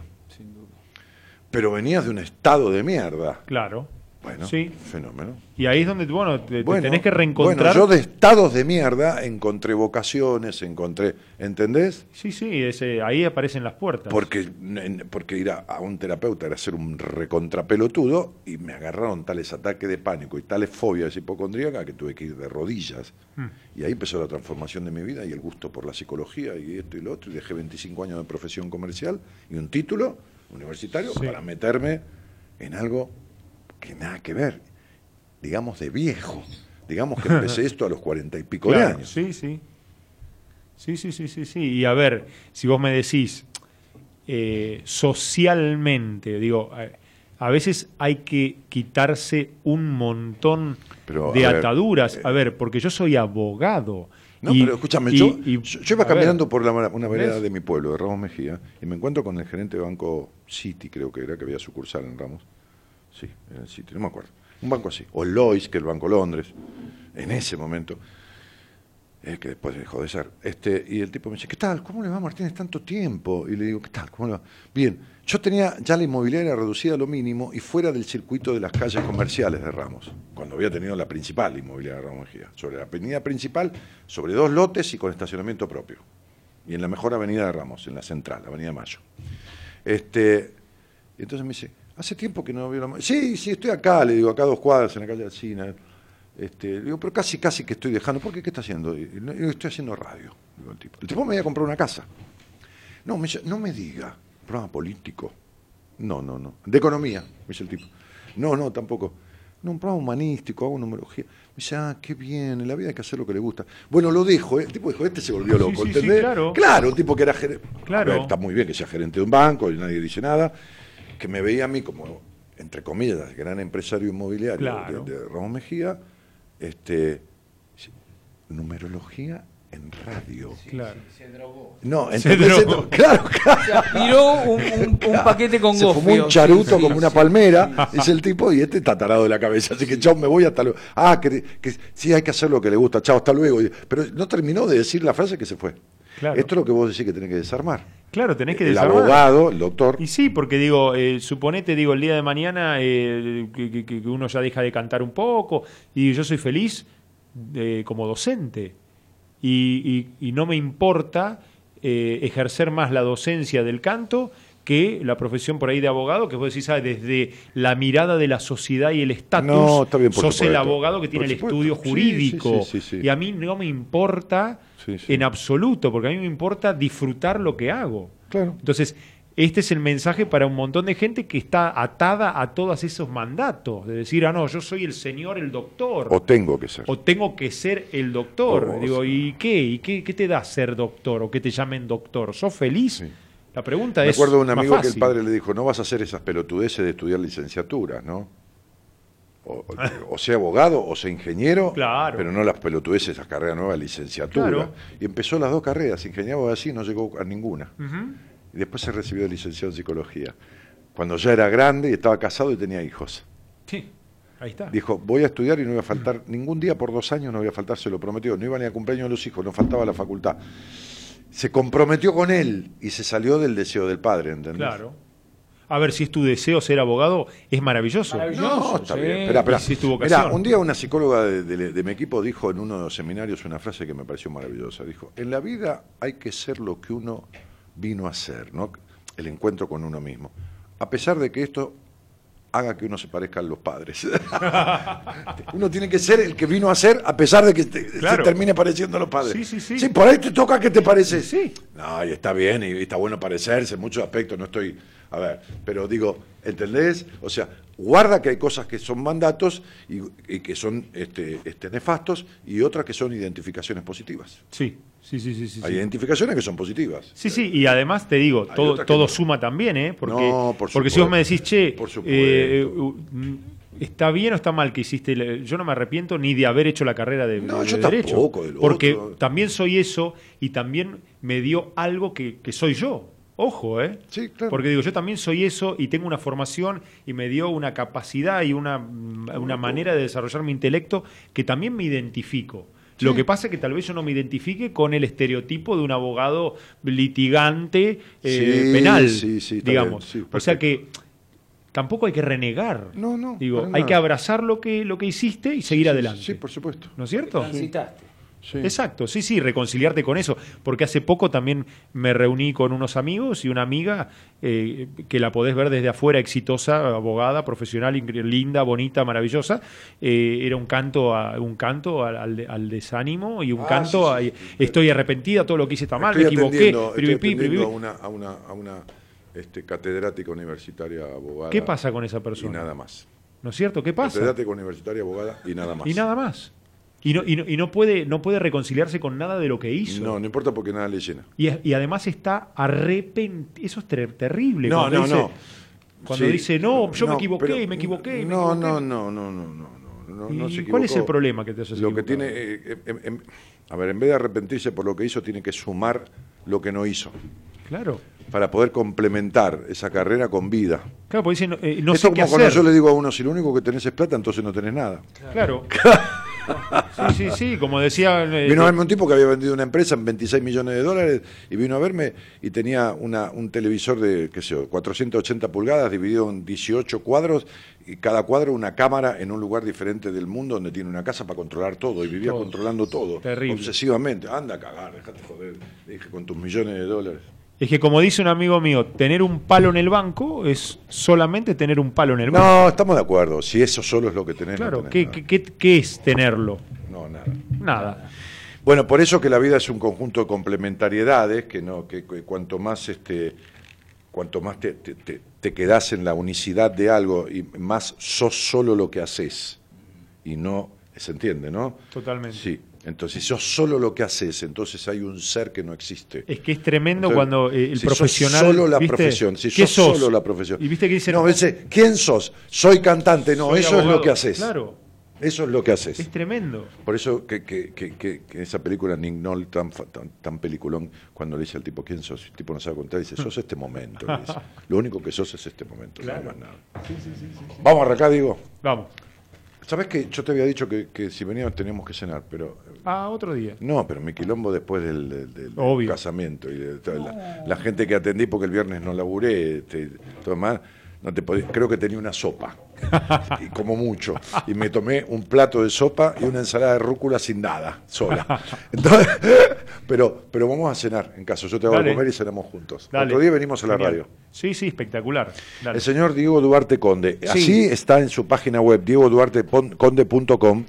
Pero venías de un estado de mierda. Claro. Bueno, Sí. fenómeno. Y ahí es donde, bueno, te, tenés que reencontrar. Bueno, yo de estados de mierda encontré vocaciones, encontré, ¿entendés? Sí, sí, ese, ahí aparecen las puertas. Porque, porque ir a, a un terapeuta era ser un recontrapelotudo y me agarraron tales ataques de pánico y tales fobias hipocondríacas que tuve que ir de rodillas. Hmm. Y ahí empezó la transformación de mi vida y el gusto por la psicología y esto y lo otro. Y dejé 25 años de profesión comercial y un título universitario Sí. para meterme en algo que nada que ver, digamos de viejo. Digamos que empecé esto a los cuarenta y pico de años. Sí, sí. Sí, sí, sí, sí, sí. Y a ver, si vos me decís eh, socialmente, digo, a, veces hay que quitarse un montón Pero, de a ver, ataduras. eh, a ver, porque yo soy abogado. No, Y- pero escúchame, y- yo, y- yo- yo iba ver, caminando por la, una vereda de mi pueblo, de Ramos Mejía, y me encuentro con el gerente de Banco City, creo que era, que había sucursal en Ramos. Sí, era el City, no me acuerdo. Un banco así. O Lloyds, que es el Banco Londres, en ese momento, eh, que después dejó de ser. Este, y el tipo me dice, ¿qué tal? ¿Cómo le va Martínez tanto tiempo? Y le digo, ¿qué tal? ¿Cómo le va? Bien, yo tenía ya la inmobiliaria reducida a lo mínimo y fuera del circuito de las calles comerciales de Ramos, cuando había tenido la principal inmobiliaria de Ramos Mejía, sobre la avenida principal, sobre dos lotes y con estacionamiento propio. Y en la mejor avenida de Ramos, en la central, avenida Mayo. Este, y entonces me dice, hace tiempo que no veo la... mo-". Sí, sí, estoy acá, le digo, acá a dos cuadras, en la calle Alcina. Este, le digo, pero casi, casi que estoy dejando. ¿Por qué? ¿Qué está haciendo? Y, "No, yo estoy haciendo radio, digo el tipo. El tipo me iba a comprar una casa. No, me dice, no me diga, programa político. No, no, no. De economía, me dice el tipo. No, no, tampoco. No, un programa humanístico, hago numerología. Me dice, ah, qué bien, en la vida hay que hacer lo que le gusta. Bueno, lo dejo, ¿eh? El tipo dijo, este se volvió loco, sí, sí, ¿entendés? claro. Claro, un tipo que era gerente. Claro. está muy bien que sea gerente de un banco y nadie dice nada. Que me veía a mí como, entre comillas, gran empresario inmobiliario Claro. de, de Ramón Mejía, este, numerología en radio. Claro. Se drogó. No, Se drogó. Claro, claro. Se aspiró un, un- un paquete con Se gofio. fumó un charuto Sí, sí, como una sí. palmera, es el tipo, y este está tarado de la cabeza, así que chao, me voy hasta luego. Ah, que, que sí, hay que hacer lo que le gusta, chao, hasta luego. Pero no terminó de decir la frase que se fue. Claro. Esto es lo que vos decís que tenés que desarmar. Claro, tenés que el desarmar. abogado, el doctor, Y sí, porque digo, eh, suponete, digo, el día de mañana eh, que, uno ya deja de cantar un poco y yo soy feliz eh, como docente y, y- y no me importa eh, ejercer más la docencia del canto que la profesión por ahí de abogado, que vos decís, ah, desde la mirada de la sociedad y el estatus, No, sos el supuesto. abogado que tiene el estudio jurídico. sí, sí, sí. Y a mí no me importa Sí, sí. en absoluto, porque a mí me importa disfrutar lo que hago. Claro. Entonces, este es el mensaje para un montón de gente que está atada a todos esos mandatos, de decir, ah, no, yo soy el señor, el doctor. O tengo que ser. O tengo que ser el doctor. O- Digo, ¿y qué? ¿Y qué, qué te da ser doctor? ¿O que te llamen doctor? ¿Sos feliz? Sí. La pregunta Me es. acuerdo de un amigo que el padre le dijo, no vas a hacer esas pelotudeces de estudiar licenciatura, ¿no? O, sea abogado o sea ingeniero, Claro. pero no las pelotudeces, esa carrera nueva, licenciatura. Claro. Y empezó las dos carreras, ingeniero así, no llegó a ninguna. Y después se recibió de licenciado en psicología. Cuando ya era grande y estaba casado y tenía hijos. Sí, ahí está. Dijo, voy a estudiar y no voy a faltar ningún día por dos años, no voy a faltar, se lo prometió. No iba ni a cumpleaños de los hijos, no faltaba la facultad. Se comprometió con él y se salió del deseo del padre, ¿entendés? Claro. A ver, si es tu deseo ser abogado, es maravilloso. No, está sí. bien. Espera, espera. Y si es tu vocación. Mirá, un día una psicóloga de, de- de mi equipo dijo en uno de los seminarios una frase que me pareció maravillosa. Dijo, en la vida hay que ser lo que uno vino a ser, ¿no? El encuentro con uno mismo. A pesar de que esto haga que uno se parezca a los padres. uno tiene que ser el que vino a ser a pesar de que te- Claro. se termine pareciendo a los padres. Sí, sí, sí. Sí, por ahí te toca que te pareces. Sí. No, y está bien, y está bueno parecerse en muchos aspectos, no estoy... A ver, pero digo, ¿entendés? O sea, guarda que hay cosas que son mandatos y, y que son este, este, nefastos y otras que son identificaciones positivas. Sí, sí, sí, sí. sí, Hay sí. identificaciones que son positivas. Sí, sí, y además te digo, Hay todo, todo no. suma también, ¿eh? Porque, No, por porque si vos me decís, che, Por eh, mm, ¿está bien o está mal que hiciste? la- Yo no me arrepiento ni de haber hecho la carrera de, No, de yo Derecho. tampoco, de porque otro. también soy eso y también me dio algo que, que soy yo. Ojo, ¿eh? Sí, claro. Porque digo, yo también soy eso y tengo una formación y me dio una capacidad y una, una manera de desarrollar mi intelecto que también me identifico. Lo que pasa es que tal vez yo no me identifique con el estereotipo de un abogado litigante eh, Sí, penal, sí, sí, está digamos. bien, sí, o sea que tampoco hay que renegar. No, no, Digo, hay nada. que abrazar lo que, lo que hiciste y seguir adelante. Sí, por supuesto. ¿No es cierto? Transitaste. Sí. Exacto, sí, sí, reconciliarte con eso. Porque hace poco también me reuní con unos amigos y una amiga eh, que la podés ver desde afuera, exitosa, abogada, profesional, linda, bonita, maravillosa. Eh, era un canto, a, un canto al, al de- al desánimo y un Ah, canto sí, a sí, estoy arrepentida, todo lo que hice está mal, me equivoqué. estoy a una, a una, a una este, catedrática universitaria abogada. ¿Qué pasa con esa Y persona? nada más. ¿No es cierto? ¿Qué pasa? Catedrática universitaria abogada y nada más. Y nada más. Y no, y no, y no puede, no puede reconciliarse con nada de lo que hizo. No, no importa porque nada le llena. Y, y además está arrepentido. Eso es ter- terrible. No, cuando no, dice, no. Cuando Sí, dice, no, yo me no, equivoqué pero- y me equivoqué. y me No, equivoqué". no, no, no, no, no, no, no, no ¿Y se cuál es el problema que te haces Lo que tiene, eh, eh, em- em- a ver, en vez de arrepentirse por lo que hizo, tiene que sumar lo que no hizo Claro. para poder complementar esa carrera con vida. Claro, porque dice, no, eh, no Esto sé qué como cuando hacer. yo le digo a uno, si lo único que tenés es plata, entonces no tenés nada. Claro. sí, sí, sí, como decía... eh, Vino a verme un tipo que había vendido una empresa en 26 millones de dólares y vino a verme y tenía una, un televisor de, qué sé yo, 480 pulgadas dividido en 18 cuadros y cada cuadro una cámara en un lugar diferente del mundo donde tiene una casa para controlar todo y vivía Todo. controlando todo. Terrible. Obsesivamente. Anda a cagar, déjate joder. Le dije, con tus millones de dólares. Es que como dice un amigo mío, tener un palo en el banco es solamente tener un palo en el banco. No, estamos de acuerdo. Si eso solo es lo que tenés, no claro, tenés ¿qué, qué, qué- qué es tenerlo? No, nada. Nada. Bueno, por eso que la vida es un conjunto de complementariedades, que no, que, que cuanto más este, cuanto más te, te, te- te quedás en la unicidad de algo y más sos solo lo que haces y no, se entiende, ¿no? Totalmente. Sí. Entonces, si sos solo lo que haces, entonces hay un ser que no existe. Es que es tremendo Entonces, cuando eh, el si sos profesional. solo la ¿viste? profesión, si ¿Qué sos, solo la profesión. Y viste que dicen. No, ¿quién sos? Soy cantante. No, soy eso es lo que haces. Claro, Eso es lo que haces. es tremendo. Por eso que, que, que, que- que esa película Nick Nolte tan, tan, tan peliculón, cuando le dice al tipo, ¿quién sos? El tipo no sabe contar, dice, sos este momento. le dice. Lo único que sos es este momento, no hay más nada. Vamos a arrancar, digo. Vamos. ¿Sabes que Yo te había dicho que, que si veníamos teníamos que cenar, pero... Ah, otro día. No, pero mi quilombo después del, del- del Obvio. casamiento y de toda la, la gente que atendí porque el viernes no laburé, este, todo más, No te podía- creo que tenía una sopa, y como mucho. Y me tomé un plato de sopa y una ensalada de rúcula sin nada, sola. Entonces, pero, pero vamos a cenar en caso. Yo te hago Dale. comer y cenamos juntos. Dale. Otro día venimos a la Genial. radio. Sí, sí, espectacular. Dale. El señor Diego Duarte Conde. Sí. Así está en su página web, diegoduarteconde.com,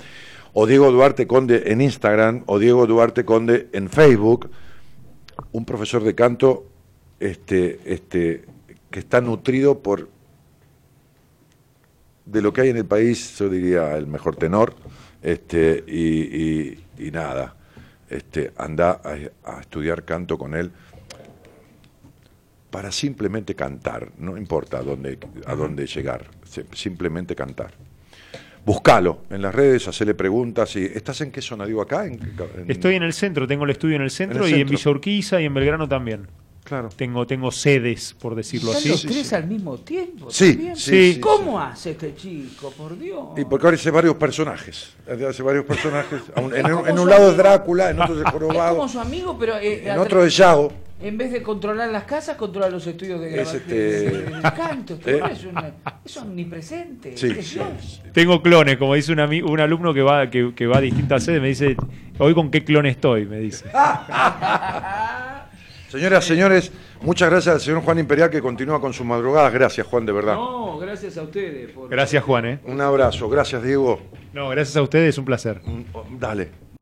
o Diego Duarte Conde en Instagram, o Diego Duarte Conde en Facebook. Un profesor de canto este, este, que está nutrido por de lo que hay en el país, yo diría el mejor tenor, este, y, y- y nada, este, anda a, a estudiar canto con él para simplemente cantar, no importa a dónde, a dónde llegar, si- simplemente cantar. Buscalo en las redes, hacele preguntas. Y, ¿Estás en qué zona? Digo, acá. En, en- Estoy en el centro, tengo el estudio en el centro En el y en. Villa Urquiza y en Belgrano también. Claro. Tengo, tengo sedes, por decirlo ¿Están así. los tres sí. al mismo tiempo? Sí, también? sí, sí, ¿Cómo hace este chico, por Dios? Y porque ahora hace varios personajes. Hace varios personajes. En, un- lado es. Drácula, en otro es el Es como jorobado, su amigo, pero eh, en otro es Yago. En vez de controlar las casas, controla los estudios de Es grabación este- canto. Este ¿Eh? es, una- es omnipresente. Sí, es sí. Dios. Tengo clones, como dice un, ami- un alumno que va, que, que va a distintas sedes, me dice, hoy con qué clon estoy, me dice. Señoras, señores, muchas gracias al señor Juan Imperial que continúa con sus madrugadas. Gracias, Juan, de verdad. No, gracias a ustedes. Por... Gracias, Juan, ¿eh? Un abrazo. Gracias, Diego. No, gracias a ustedes, un placer. Mm, Dale.